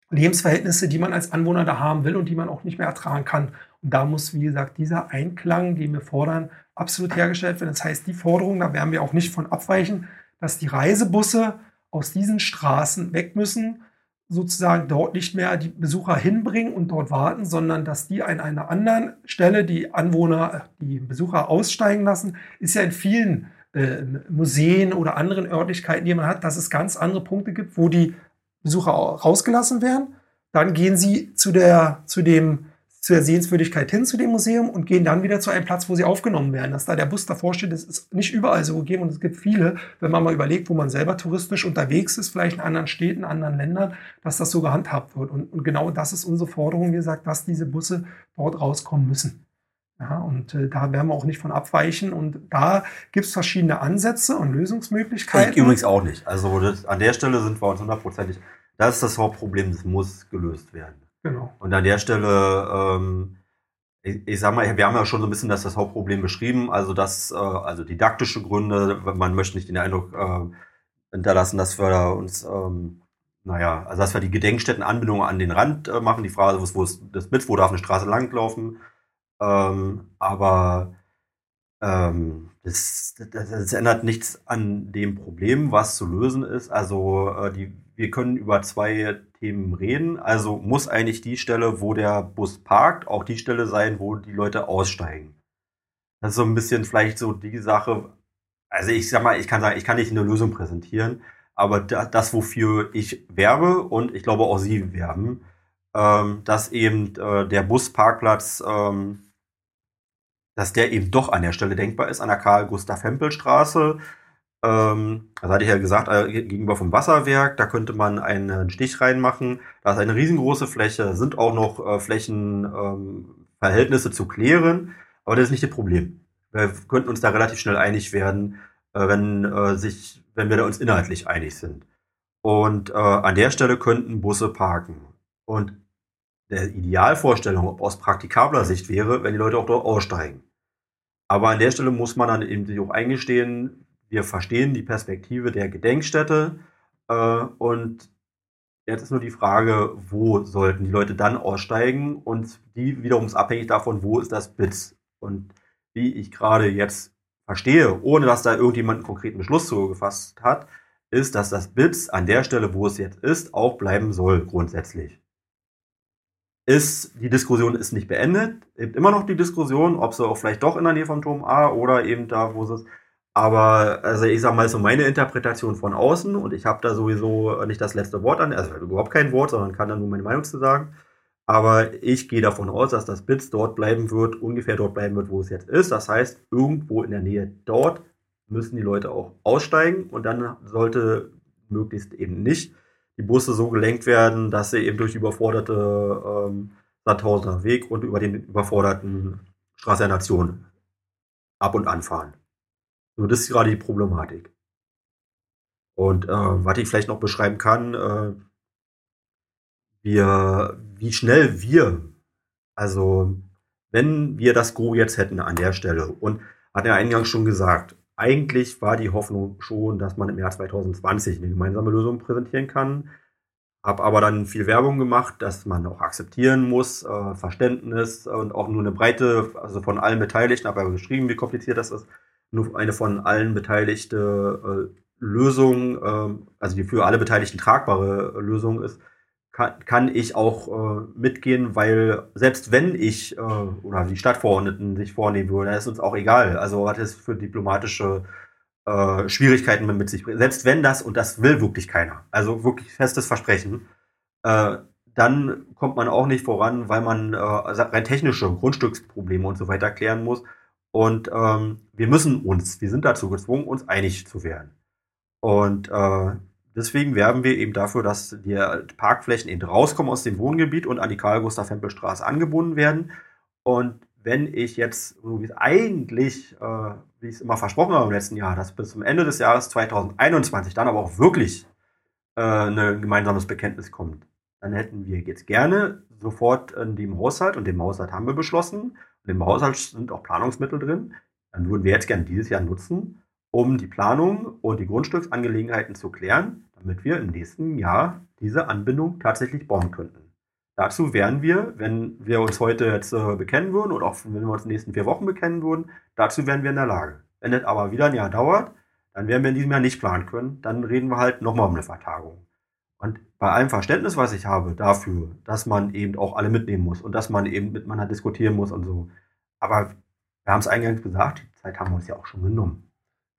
Lebensverhältnisse, die man als Anwohner da haben will und die man auch nicht mehr ertragen kann. Und da muss, wie gesagt, dieser Einklang, den wir fordern, absolut hergestellt werden. Das heißt, die Forderung, da werden wir auch nicht von abweichen, dass die Reisebusse aus diesen Straßen weg müssen sozusagen dort nicht mehr die Besucher hinbringen und dort warten, sondern dass die an einer anderen Stelle die Anwohner, die Besucher aussteigen lassen, ist ja in vielen äh, Museen oder anderen Örtlichkeiten, die man hat, dass es ganz andere Punkte gibt, wo die Besucher rausgelassen werden. Dann gehen sie zu der, zu dem zu der Sehenswürdigkeit hin zu dem Museum und gehen dann wieder zu einem Platz, wo sie aufgenommen werden. Dass da der Bus davor steht, das ist nicht überall so gegeben und es gibt viele, wenn man mal überlegt, wo man selber touristisch unterwegs ist, vielleicht in anderen Städten, anderen Ländern, dass das so gehandhabt wird. Und, und genau das ist unsere Forderung, wie gesagt, dass diese Busse dort rauskommen müssen. Ja, und äh, da werden wir auch nicht von abweichen. Und da gibt es verschiedene Ansätze und Lösungsmöglichkeiten. Ich übrigens auch nicht. Also das, an der Stelle sind wir uns hundertprozentig. Das ist das Hauptproblem, das muss gelöst werden. Genau. Und an der Stelle, ähm, ich, ich sag mal, wir haben ja schon so ein bisschen das, das Hauptproblem beschrieben, also das, äh, also didaktische Gründe, man möchte nicht den Eindruck äh, hinterlassen, dass wir uns, ähm, naja, also dass wir die Gedenkstättenanbindung an den Rand äh, machen, die Frage, wo ist das mit, wo darf eine Straße langlaufen, ähm, aber ähm, das, das, das ändert nichts an dem Problem, was zu lösen ist. Also äh, die wir können über zwei Themen reden. Also muss eigentlich die Stelle, wo der Bus parkt, auch die Stelle sein, wo die Leute aussteigen. Das ist so ein bisschen vielleicht so die Sache. Also ich sag mal, ich kann sagen, ich kann nicht eine Lösung präsentieren, aber das, wofür ich werbe und ich glaube auch Sie werben, ähm, dass eben äh, der Busparkplatz, ähm, dass der eben doch an der Stelle denkbar ist, an der Karl-Gustav-Hempel-Straße. Ähm, das hatte ich ja gesagt, äh, gegenüber vom Wasserwerk, da könnte man einen Stich reinmachen. Da ist eine riesengroße Fläche, sind auch noch äh, Flächenverhältnisse ähm, zu klären, aber das ist nicht das Problem. Wir könnten uns da relativ schnell einig werden, äh, wenn äh, sich, wenn wir da uns inhaltlich einig sind. Und äh, an der Stelle könnten Busse parken. Und der Idealvorstellung aus praktikabler Sicht wäre, wenn die Leute auch dort aussteigen. Aber an der Stelle muss man dann eben sich auch eingestehen, wir verstehen die Perspektive der Gedenkstätte äh, und jetzt ist nur die Frage, wo sollten die Leute dann aussteigen und die wiederum ist abhängig davon, wo ist das BITS. Und wie ich gerade jetzt verstehe, ohne dass da irgendjemand einen konkreten Beschluss zu gefasst hat, ist, dass das BITS an der Stelle, wo es jetzt ist, auch bleiben soll, grundsätzlich ist, die Diskussion ist nicht beendet. Eben immer noch die Diskussion, ob sie auch vielleicht doch in der Nähe vom Turm A oder eben da, wo sie es. Aber also ich sag mal so meine Interpretation von außen und ich habe da sowieso nicht das letzte Wort an, also überhaupt kein Wort, sondern kann da nur meine Meinung zu sagen. Aber ich gehe davon aus, dass das Bits dort bleiben wird, ungefähr dort bleiben wird, wo es jetzt ist. Das heißt, irgendwo in der Nähe dort müssen die Leute auch aussteigen und dann sollte möglichst eben nicht die Busse so gelenkt werden, dass sie eben durch überforderte ähm, Sandhausener Weg und über den überforderten Straße der Nation ab und anfahren. So, das ist gerade die Problematik. Und äh, was ich vielleicht noch beschreiben kann, äh, wir, wie schnell wir, also wenn wir das Go jetzt hätten an der Stelle und hat er eingangs schon gesagt, eigentlich war die Hoffnung schon, dass man im Jahr 2020 eine gemeinsame Lösung präsentieren kann. Hab aber dann viel Werbung gemacht, dass man auch akzeptieren muss, äh, Verständnis und auch nur eine breite, also von allen Beteiligten, habe aber geschrieben, wie kompliziert das ist, nur eine von allen beteiligte äh, Lösung, äh, also die für alle Beteiligten tragbare Lösung ist, kann, kann ich auch äh, mitgehen, weil selbst wenn ich äh, oder die Stadtverordneten sich vornehmen würden, ist uns auch egal. Also hat es für diplomatische äh, Schwierigkeiten mit sich bringt. Selbst wenn das, und das will wirklich keiner, also wirklich festes Versprechen, äh, dann kommt man auch nicht voran, weil man äh, rein technische Grundstücksprobleme und so weiter klären muss. Und ähm, wir müssen uns, wir sind dazu gezwungen, uns einig zu werden. Und äh, Deswegen werben wir eben dafür, dass die Parkflächen eben rauskommen aus dem Wohngebiet und an die Karl-Gustav-Hempel-Straße angebunden werden. Und wenn ich jetzt, so wie es eigentlich, äh, wie ich es immer versprochen habe im letzten Jahr, dass bis zum Ende des Jahres 2021 dann aber auch wirklich äh, ein gemeinsames Bekenntnis kommt, dann hätten wir jetzt gerne sofort in dem Haushalt, und dem Haushalt haben wir beschlossen, und im Haushalt sind auch Planungsmittel drin, dann würden wir jetzt gerne dieses Jahr nutzen, um die Planung und die Grundstücksangelegenheiten zu klären, damit wir im nächsten Jahr diese Anbindung tatsächlich bauen könnten. Dazu wären wir, wenn wir uns heute jetzt äh, bekennen würden und auch wenn wir uns in den nächsten vier Wochen bekennen würden, dazu wären wir in der Lage. Wenn es aber wieder ein Jahr dauert, dann werden wir in diesem Jahr nicht planen können, dann reden wir halt nochmal um eine Vertagung. Und bei allem Verständnis, was ich habe dafür, dass man eben auch alle mitnehmen muss und dass man eben miteinander diskutieren muss und so. Aber wir haben es eingangs gesagt, die Zeit haben wir uns ja auch schon genommen.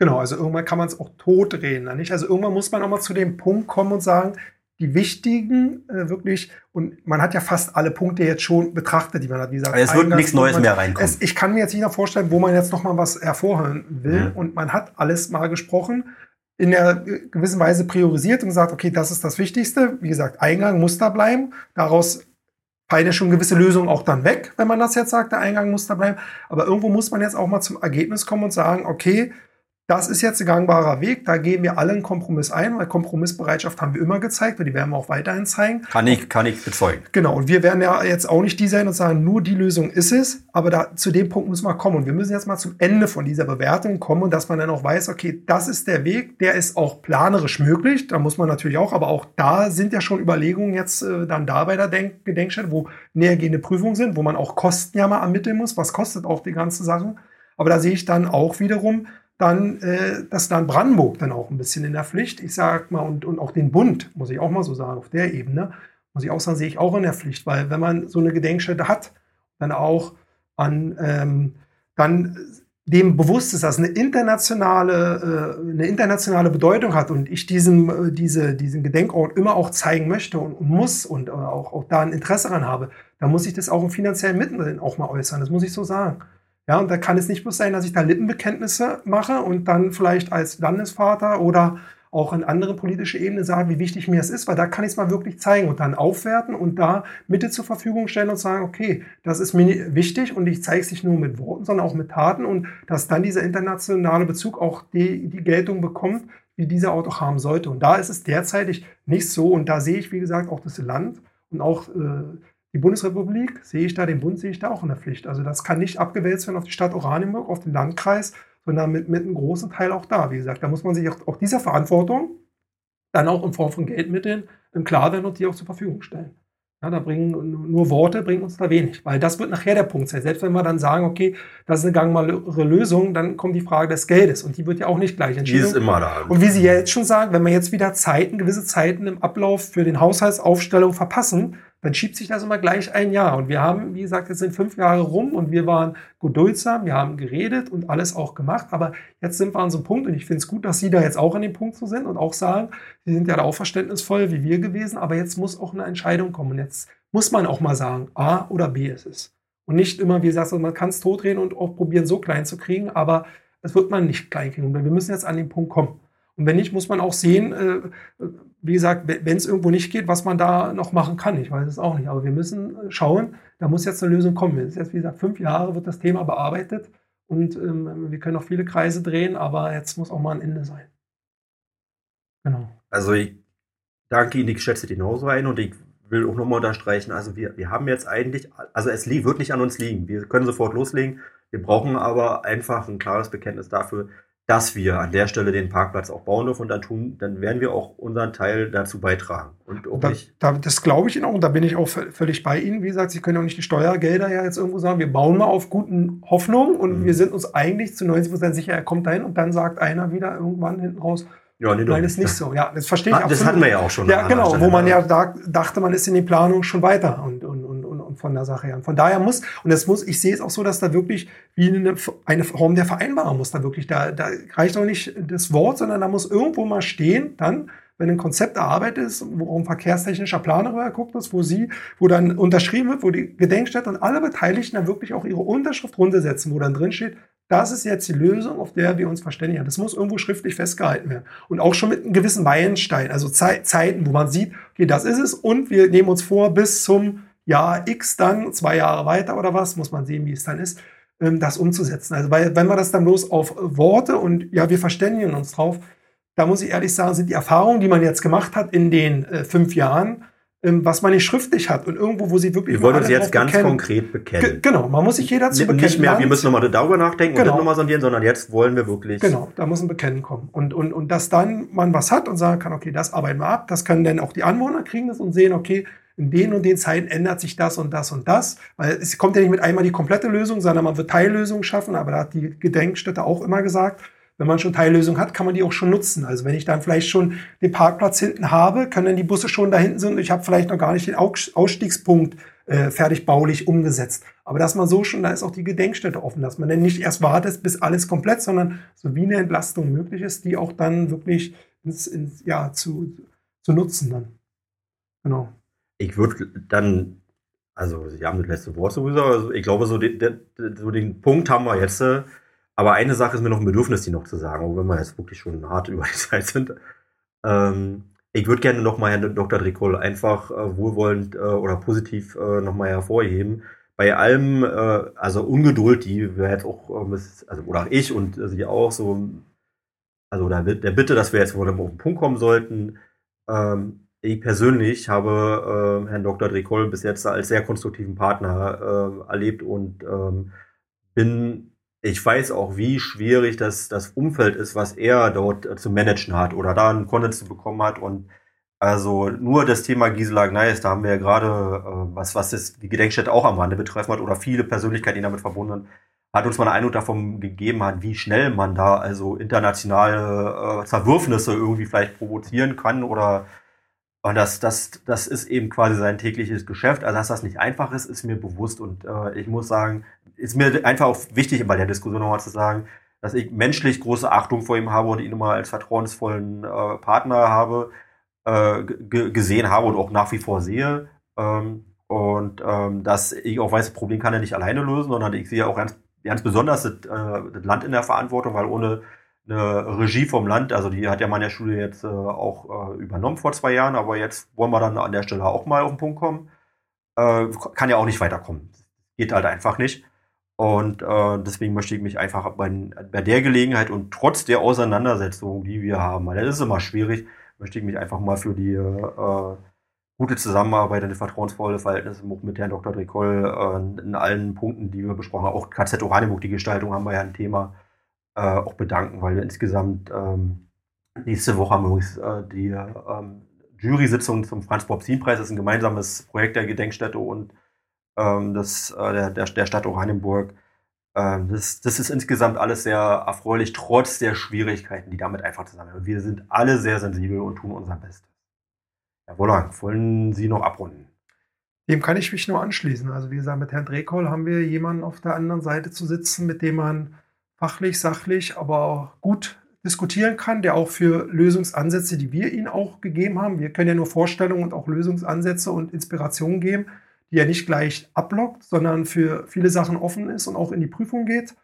Genau, also irgendwann kann man es auch totdrehen. Nicht? Also irgendwann muss man auch mal zu dem Punkt kommen und sagen, die wichtigen äh, wirklich, und man hat ja fast alle Punkte jetzt schon betrachtet, die man hat. Wie gesagt, es wird nichts Neues man, mehr reinkommen. Es, ich kann mir jetzt nicht noch vorstellen, wo man jetzt noch mal was hervorhören will. Mhm. Und man hat alles mal gesprochen, in der äh, gewissen Weise priorisiert und gesagt, okay, das ist das Wichtigste. Wie gesagt, Eingang muss da bleiben. Daraus fallen ja schon gewisse Lösungen auch dann weg, wenn man das jetzt sagt, der Eingang muss da bleiben. Aber irgendwo muss man jetzt auch mal zum Ergebnis kommen und sagen, okay, das ist jetzt ein gangbarer Weg, da gehen wir alle einen Kompromiss ein, weil Kompromissbereitschaft haben wir immer gezeigt und die werden wir auch weiterhin zeigen. Kann ich, kann ich bezeugen. Genau, und wir werden ja jetzt auch nicht die sein und sagen, nur die Lösung ist es, aber da, zu dem Punkt müssen wir kommen. Und wir müssen jetzt mal zum Ende von dieser Bewertung kommen und dass man dann auch weiß, okay, das ist der Weg, der ist auch planerisch möglich, da muss man natürlich auch, aber auch da sind ja schon Überlegungen jetzt äh, dann da bei der Denk Gedenkstätte, wo nähergehende Prüfungen sind, wo man auch Kosten ja mal ermitteln muss, was kostet auch die ganze Sache. Aber da sehe ich dann auch wiederum, dann, äh, dass dann Brandenburg dann auch ein bisschen in der Pflicht, ich sag mal, und, und auch den Bund, muss ich auch mal so sagen, auf der Ebene, muss ich auch sagen, sehe ich auch in der Pflicht, weil wenn man so eine Gedenkstätte hat, dann auch an, ähm, dann dem bewusst ist, dass eine internationale, äh, eine internationale Bedeutung hat und ich diesem, äh, diese, diesen Gedenkort immer auch zeigen möchte und, und muss und äh, auch, auch da ein Interesse daran habe, dann muss ich das auch im finanziellen Mitteln auch mal äußern. Das muss ich so sagen. Ja, und da kann es nicht bloß sein, dass ich da Lippenbekenntnisse mache und dann vielleicht als Landesvater oder auch in andere politische Ebenen sagen, wie wichtig mir es ist, weil da kann ich es mal wirklich zeigen und dann aufwerten und da Mittel zur Verfügung stellen und sagen, okay, das ist mir wichtig und ich zeige es nicht nur mit Worten, sondern auch mit Taten und dass dann dieser internationale Bezug auch die, die Geltung bekommt, wie dieser Ort auch haben sollte. Und da ist es derzeitig nicht so und da sehe ich, wie gesagt, auch das Land und auch äh, die Bundesrepublik, sehe ich da, den Bund sehe ich da auch in der Pflicht. Also das kann nicht abgewälzt werden auf die Stadt Oranienburg, auf den Landkreis, sondern mit, mit einem großen Teil auch da. Wie gesagt, da muss man sich auch, auch dieser Verantwortung dann auch in Form von Geldmitteln im klar werden und die auch zur Verfügung stellen. Ja, da bringen nur Worte bringen uns da wenig, weil das wird nachher der Punkt sein. Selbst wenn wir dann sagen, okay, das ist eine gangbare Lösung, dann kommt die Frage des Geldes und die wird ja auch nicht gleich entschieden. Die ist immer da. Und wie Sie ja jetzt schon sagen, wenn wir jetzt wieder Zeiten, gewisse Zeiten im Ablauf für den Haushaltsaufstellung verpassen, dann schiebt sich das immer gleich ein Jahr. Und wir haben, wie gesagt, jetzt sind fünf Jahre rum und wir waren geduldsam, wir haben geredet und alles auch gemacht. Aber jetzt sind wir an so einem Punkt und ich finde es gut, dass Sie da jetzt auch an dem Punkt so sind und auch sagen, Sie sind ja da auch verständnisvoll wie wir gewesen, aber jetzt muss auch eine Entscheidung kommen. Und jetzt muss man auch mal sagen, A oder B ist es. Und nicht immer, wie gesagt, man kann es totreden und auch probieren, so klein zu kriegen, aber das wird man nicht klein kriegen. Wir müssen jetzt an den Punkt kommen. Und wenn nicht, muss man auch sehen, äh, wie gesagt, wenn es irgendwo nicht geht, was man da noch machen kann. Ich weiß es auch nicht. Aber wir müssen äh, schauen, da muss jetzt eine Lösung kommen. Es ist jetzt, wie gesagt, fünf Jahre wird das Thema bearbeitet und ähm, wir können noch viele Kreise drehen, aber jetzt muss auch mal ein Ende sein. Genau. Also ich danke Ihnen, ich schätze die genauso ein und ich will auch nochmal unterstreichen, also wir, wir haben jetzt eigentlich, also es wird nicht an uns liegen. Wir können sofort loslegen. Wir brauchen aber einfach ein klares Bekenntnis dafür, dass wir an der Stelle den Parkplatz auch bauen dürfen und dann tun, dann werden wir auch unseren Teil dazu beitragen. Und auch da, da, das glaube ich Ihnen auch und da bin ich auch völlig bei Ihnen. Wie gesagt, Sie können auch nicht die Steuergelder ja jetzt irgendwo sagen, wir bauen mal auf guten Hoffnungen und mhm. wir sind uns eigentlich zu 90 Prozent sicher, er kommt dahin und dann sagt einer wieder irgendwann hinten raus, ja, nee, Nein, ist nicht so. Ja, das verstehe ich ah, Das hatten wir ja auch schon. Ja, genau, wo man ja da, dachte, man ist in die Planung schon weiter und, und, und, und von der Sache her. von daher muss, und es muss, ich sehe es auch so, dass da wirklich wie eine, eine Form der Vereinbarung muss da wirklich, da, da reicht auch nicht das Wort, sondern da muss irgendwo mal stehen, dann, wenn ein Konzept erarbeitet ist, wo ein verkehrstechnischer Planer rüberguckt ist, wo sie, wo dann unterschrieben wird, wo die Gedenkstätte und alle Beteiligten dann wirklich auch ihre Unterschrift runtersetzen, wo dann drin steht, das ist jetzt die Lösung, auf der wir uns verständigen. Das muss irgendwo schriftlich festgehalten werden. Und auch schon mit einem gewissen Meilenstein, also Ze Zeiten, wo man sieht, okay, das ist es und wir nehmen uns vor, bis zum Jahr X dann, zwei Jahre weiter oder was, muss man sehen, wie es dann ist, ähm, das umzusetzen. Also weil, wenn wir das dann bloß auf Worte und ja, wir verständigen uns drauf, da muss ich ehrlich sagen, sind die Erfahrungen, die man jetzt gemacht hat in den äh, fünf Jahren, ähm, was man nicht schriftlich hat und irgendwo, wo sie wirklich. Wir wollen uns jetzt ganz bekennen. konkret bekennen. G genau, man muss sich jeder zu bekennen. Nicht mehr, wir müssen nochmal darüber nachdenken genau. und nochmal sondieren, sondern jetzt wollen wir wirklich. Genau, da muss ein Bekennen kommen. Und, und, und dass dann man was hat und sagen kann, okay, das arbeiten wir ab, das können dann auch die Anwohner kriegen das und sehen, okay, in den und den Zeiten ändert sich das und das und das. Weil es kommt ja nicht mit einmal die komplette Lösung, sondern man wird Teillösungen schaffen, aber da hat die Gedenkstätte auch immer gesagt, wenn man schon Teillösungen hat, kann man die auch schon nutzen. Also wenn ich dann vielleicht schon den Parkplatz hinten habe, können dann die Busse schon da hinten sind und ich habe vielleicht noch gar nicht den Ausstiegspunkt äh, fertig baulich umgesetzt. Aber dass man so schon, da ist auch die Gedenkstätte offen, dass man dann nicht erst wartet, bis alles komplett, sondern so wie eine Entlastung möglich ist, die auch dann wirklich ins, ins, ja, zu, zu nutzen dann. Genau. Ich würde dann, also Sie haben das letzte Wort sowieso, also ich glaube, so den, so den Punkt haben wir jetzt. Aber eine Sache ist mir noch ein Bedürfnis, die noch zu sagen, auch wenn wir jetzt wirklich schon hart über die Zeit sind. Ähm, ich würde gerne nochmal Herrn Dr. Dricol einfach äh, wohlwollend äh, oder positiv äh, nochmal hervorheben. Bei allem, äh, also Ungeduld, die wir jetzt auch, äh, also, oder ich und äh, Sie auch so, also der, der Bitte, dass wir jetzt wohl auf den Punkt kommen sollten. Ähm, ich persönlich habe äh, Herrn Dr. Dricol bis jetzt als sehr konstruktiven Partner äh, erlebt und ähm, bin ich weiß auch, wie schwierig das, das Umfeld ist, was er dort äh, zu managen hat oder da einen Content zu bekommen hat. Und also nur das Thema Gisela Gneis, da haben wir ja gerade, äh, was, was das, die Gedenkstätte auch am Rande betreffen hat oder viele Persönlichkeiten, die damit verbunden sind. hat uns mal einen Eindruck davon gegeben hat, wie schnell man da also internationale äh, Zerwürfnisse irgendwie vielleicht provozieren kann oder und das, das, das ist eben quasi sein tägliches Geschäft. Also, dass das nicht einfach ist, ist mir bewusst. Und äh, ich muss sagen, ist mir einfach auch wichtig, bei der Diskussion nochmal zu sagen, dass ich menschlich große Achtung vor ihm habe und ihn immer als vertrauensvollen äh, Partner habe, äh, gesehen habe und auch nach wie vor sehe. Ähm, und ähm, dass ich auch weiß, das Problem kann er nicht alleine lösen, sondern ich sehe auch ganz, ganz besonders das, äh, das Land in der Verantwortung, weil ohne eine Regie vom Land. Also die hat ja meine Schule jetzt äh, auch äh, übernommen vor zwei Jahren, aber jetzt wollen wir dann an der Stelle auch mal auf den Punkt kommen. Äh, kann ja auch nicht weiterkommen. Geht halt einfach nicht. Und äh, deswegen möchte ich mich einfach bei, bei, der Gelegenheit und trotz der Auseinandersetzung, die wir haben, weil das ist immer schwierig, möchte ich mich einfach mal für die äh, gute Zusammenarbeit und die vertrauensvolle Verhältnisse mit Herrn Dr. Dricol äh, in allen Punkten, die wir besprochen haben, auch KZ Oranienburg, die Gestaltung haben wir ja ein Thema äh, auch bedanken, weil wir insgesamt ähm, nächste Woche haben wir übrigens äh, die ähm, Jury-Sitzung zum Franz-Bob-Zien-Preis. Das ist ein gemeinsames Projekt der Gedenkstätte und ähm, das, äh, der, der, der Stadt Oranienburg. Ähm, das, das ist insgesamt alles sehr erfreulich, trotz der Schwierigkeiten, die damit einfach zusammenhängen. Wir sind alle sehr sensibel und tun unser Bestes. Herr Wollang, wollen Sie noch abrunden? Dem kann ich mich nur anschließen. Also wie gesagt, mit Herrn Drehkoll haben wir jemanden auf der anderen Seite zu sitzen, mit dem man fachlich, sachlich, aber auch gut diskutieren kann, der auch für Lösungsansätze, die wir ihnen auch gegeben haben, wir können ja nur Vorstellungen und auch Lösungsansätze und Inspirationen geben, die er nicht gleich ablockt, sondern für viele Sachen offen ist und auch in die Prüfung geht.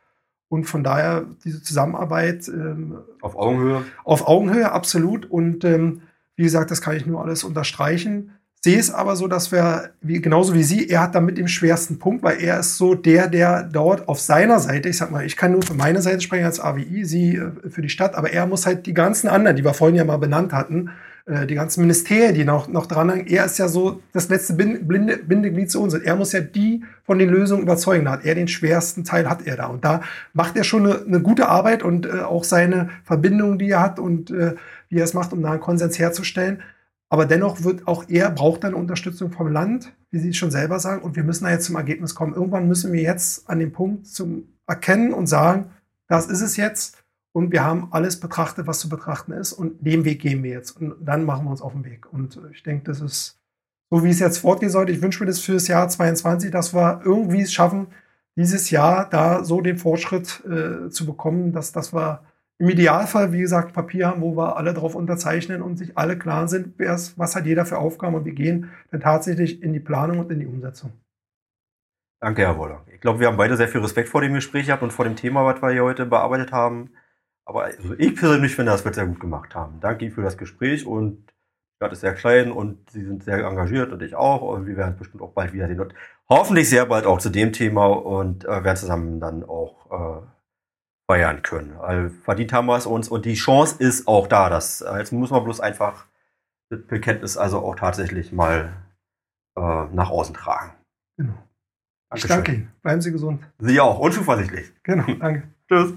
Und von daher diese Zusammenarbeit ähm, auf Augenhöhe. Auf Augenhöhe, absolut. Und ähm, wie gesagt, das kann ich nur alles unterstreichen sehe es aber so, dass wir, wie, genauso wie Sie, er hat damit den schwersten Punkt, weil er ist so der, der dort auf seiner Seite, ich sag mal, ich kann nur für meine Seite sprechen als AWI, Sie äh, für die Stadt, aber er muss halt die ganzen anderen, die wir vorhin ja mal benannt hatten, äh, die ganzen Ministerien, die noch, noch dran hängen, er ist ja so das letzte Binde, Bindeglied zu uns. Er muss ja die von den Lösungen überzeugen. Da hat er den schwersten Teil, hat er da. Und da macht er schon eine, eine gute Arbeit und äh, auch seine Verbindungen, die er hat und äh, wie er es macht, um da einen Konsens herzustellen. Aber dennoch wird auch er braucht dann Unterstützung vom Land, wie Sie schon selber sagen. Und wir müssen da jetzt zum Ergebnis kommen. Irgendwann müssen wir jetzt an den Punkt zum Erkennen und sagen, das ist es jetzt. Und wir haben alles betrachtet, was zu betrachten ist. Und den Weg gehen wir jetzt. Und dann machen wir uns auf den Weg. Und ich denke, das ist so, wie es jetzt fortgehen sollte. Ich wünsche mir das für das Jahr 22, dass wir irgendwie es schaffen, dieses Jahr da so den Fortschritt äh, zu bekommen, dass, dass wir im Idealfall, wie gesagt, Papier haben, wo wir alle drauf unterzeichnen und sich alle klar sind, was hat jeder für Aufgaben und wir gehen dann tatsächlich in die Planung und in die Umsetzung. Danke, Herr Woller. Ich glaube, wir haben beide sehr viel Respekt vor dem Gespräch gehabt und vor dem Thema, was wir hier heute bearbeitet haben. Aber also ich persönlich finde, das wird sehr gut gemacht haben. Danke für das Gespräch und die Stadt ist sehr klein und Sie sind sehr engagiert und ich auch. Und wir werden es bestimmt auch bald wiedersehen und hoffentlich sehr bald auch zu dem Thema und äh, werden zusammen dann auch äh, feiern können. Also verdient haben wir es uns und die Chance ist auch da. Das, jetzt muss man bloß einfach das Bekenntnis also auch tatsächlich mal äh, nach außen tragen. Genau. Ich danke Ihnen. Bleiben Sie gesund. Sie auch und zuversichtlich. Genau, danke. Tschüss.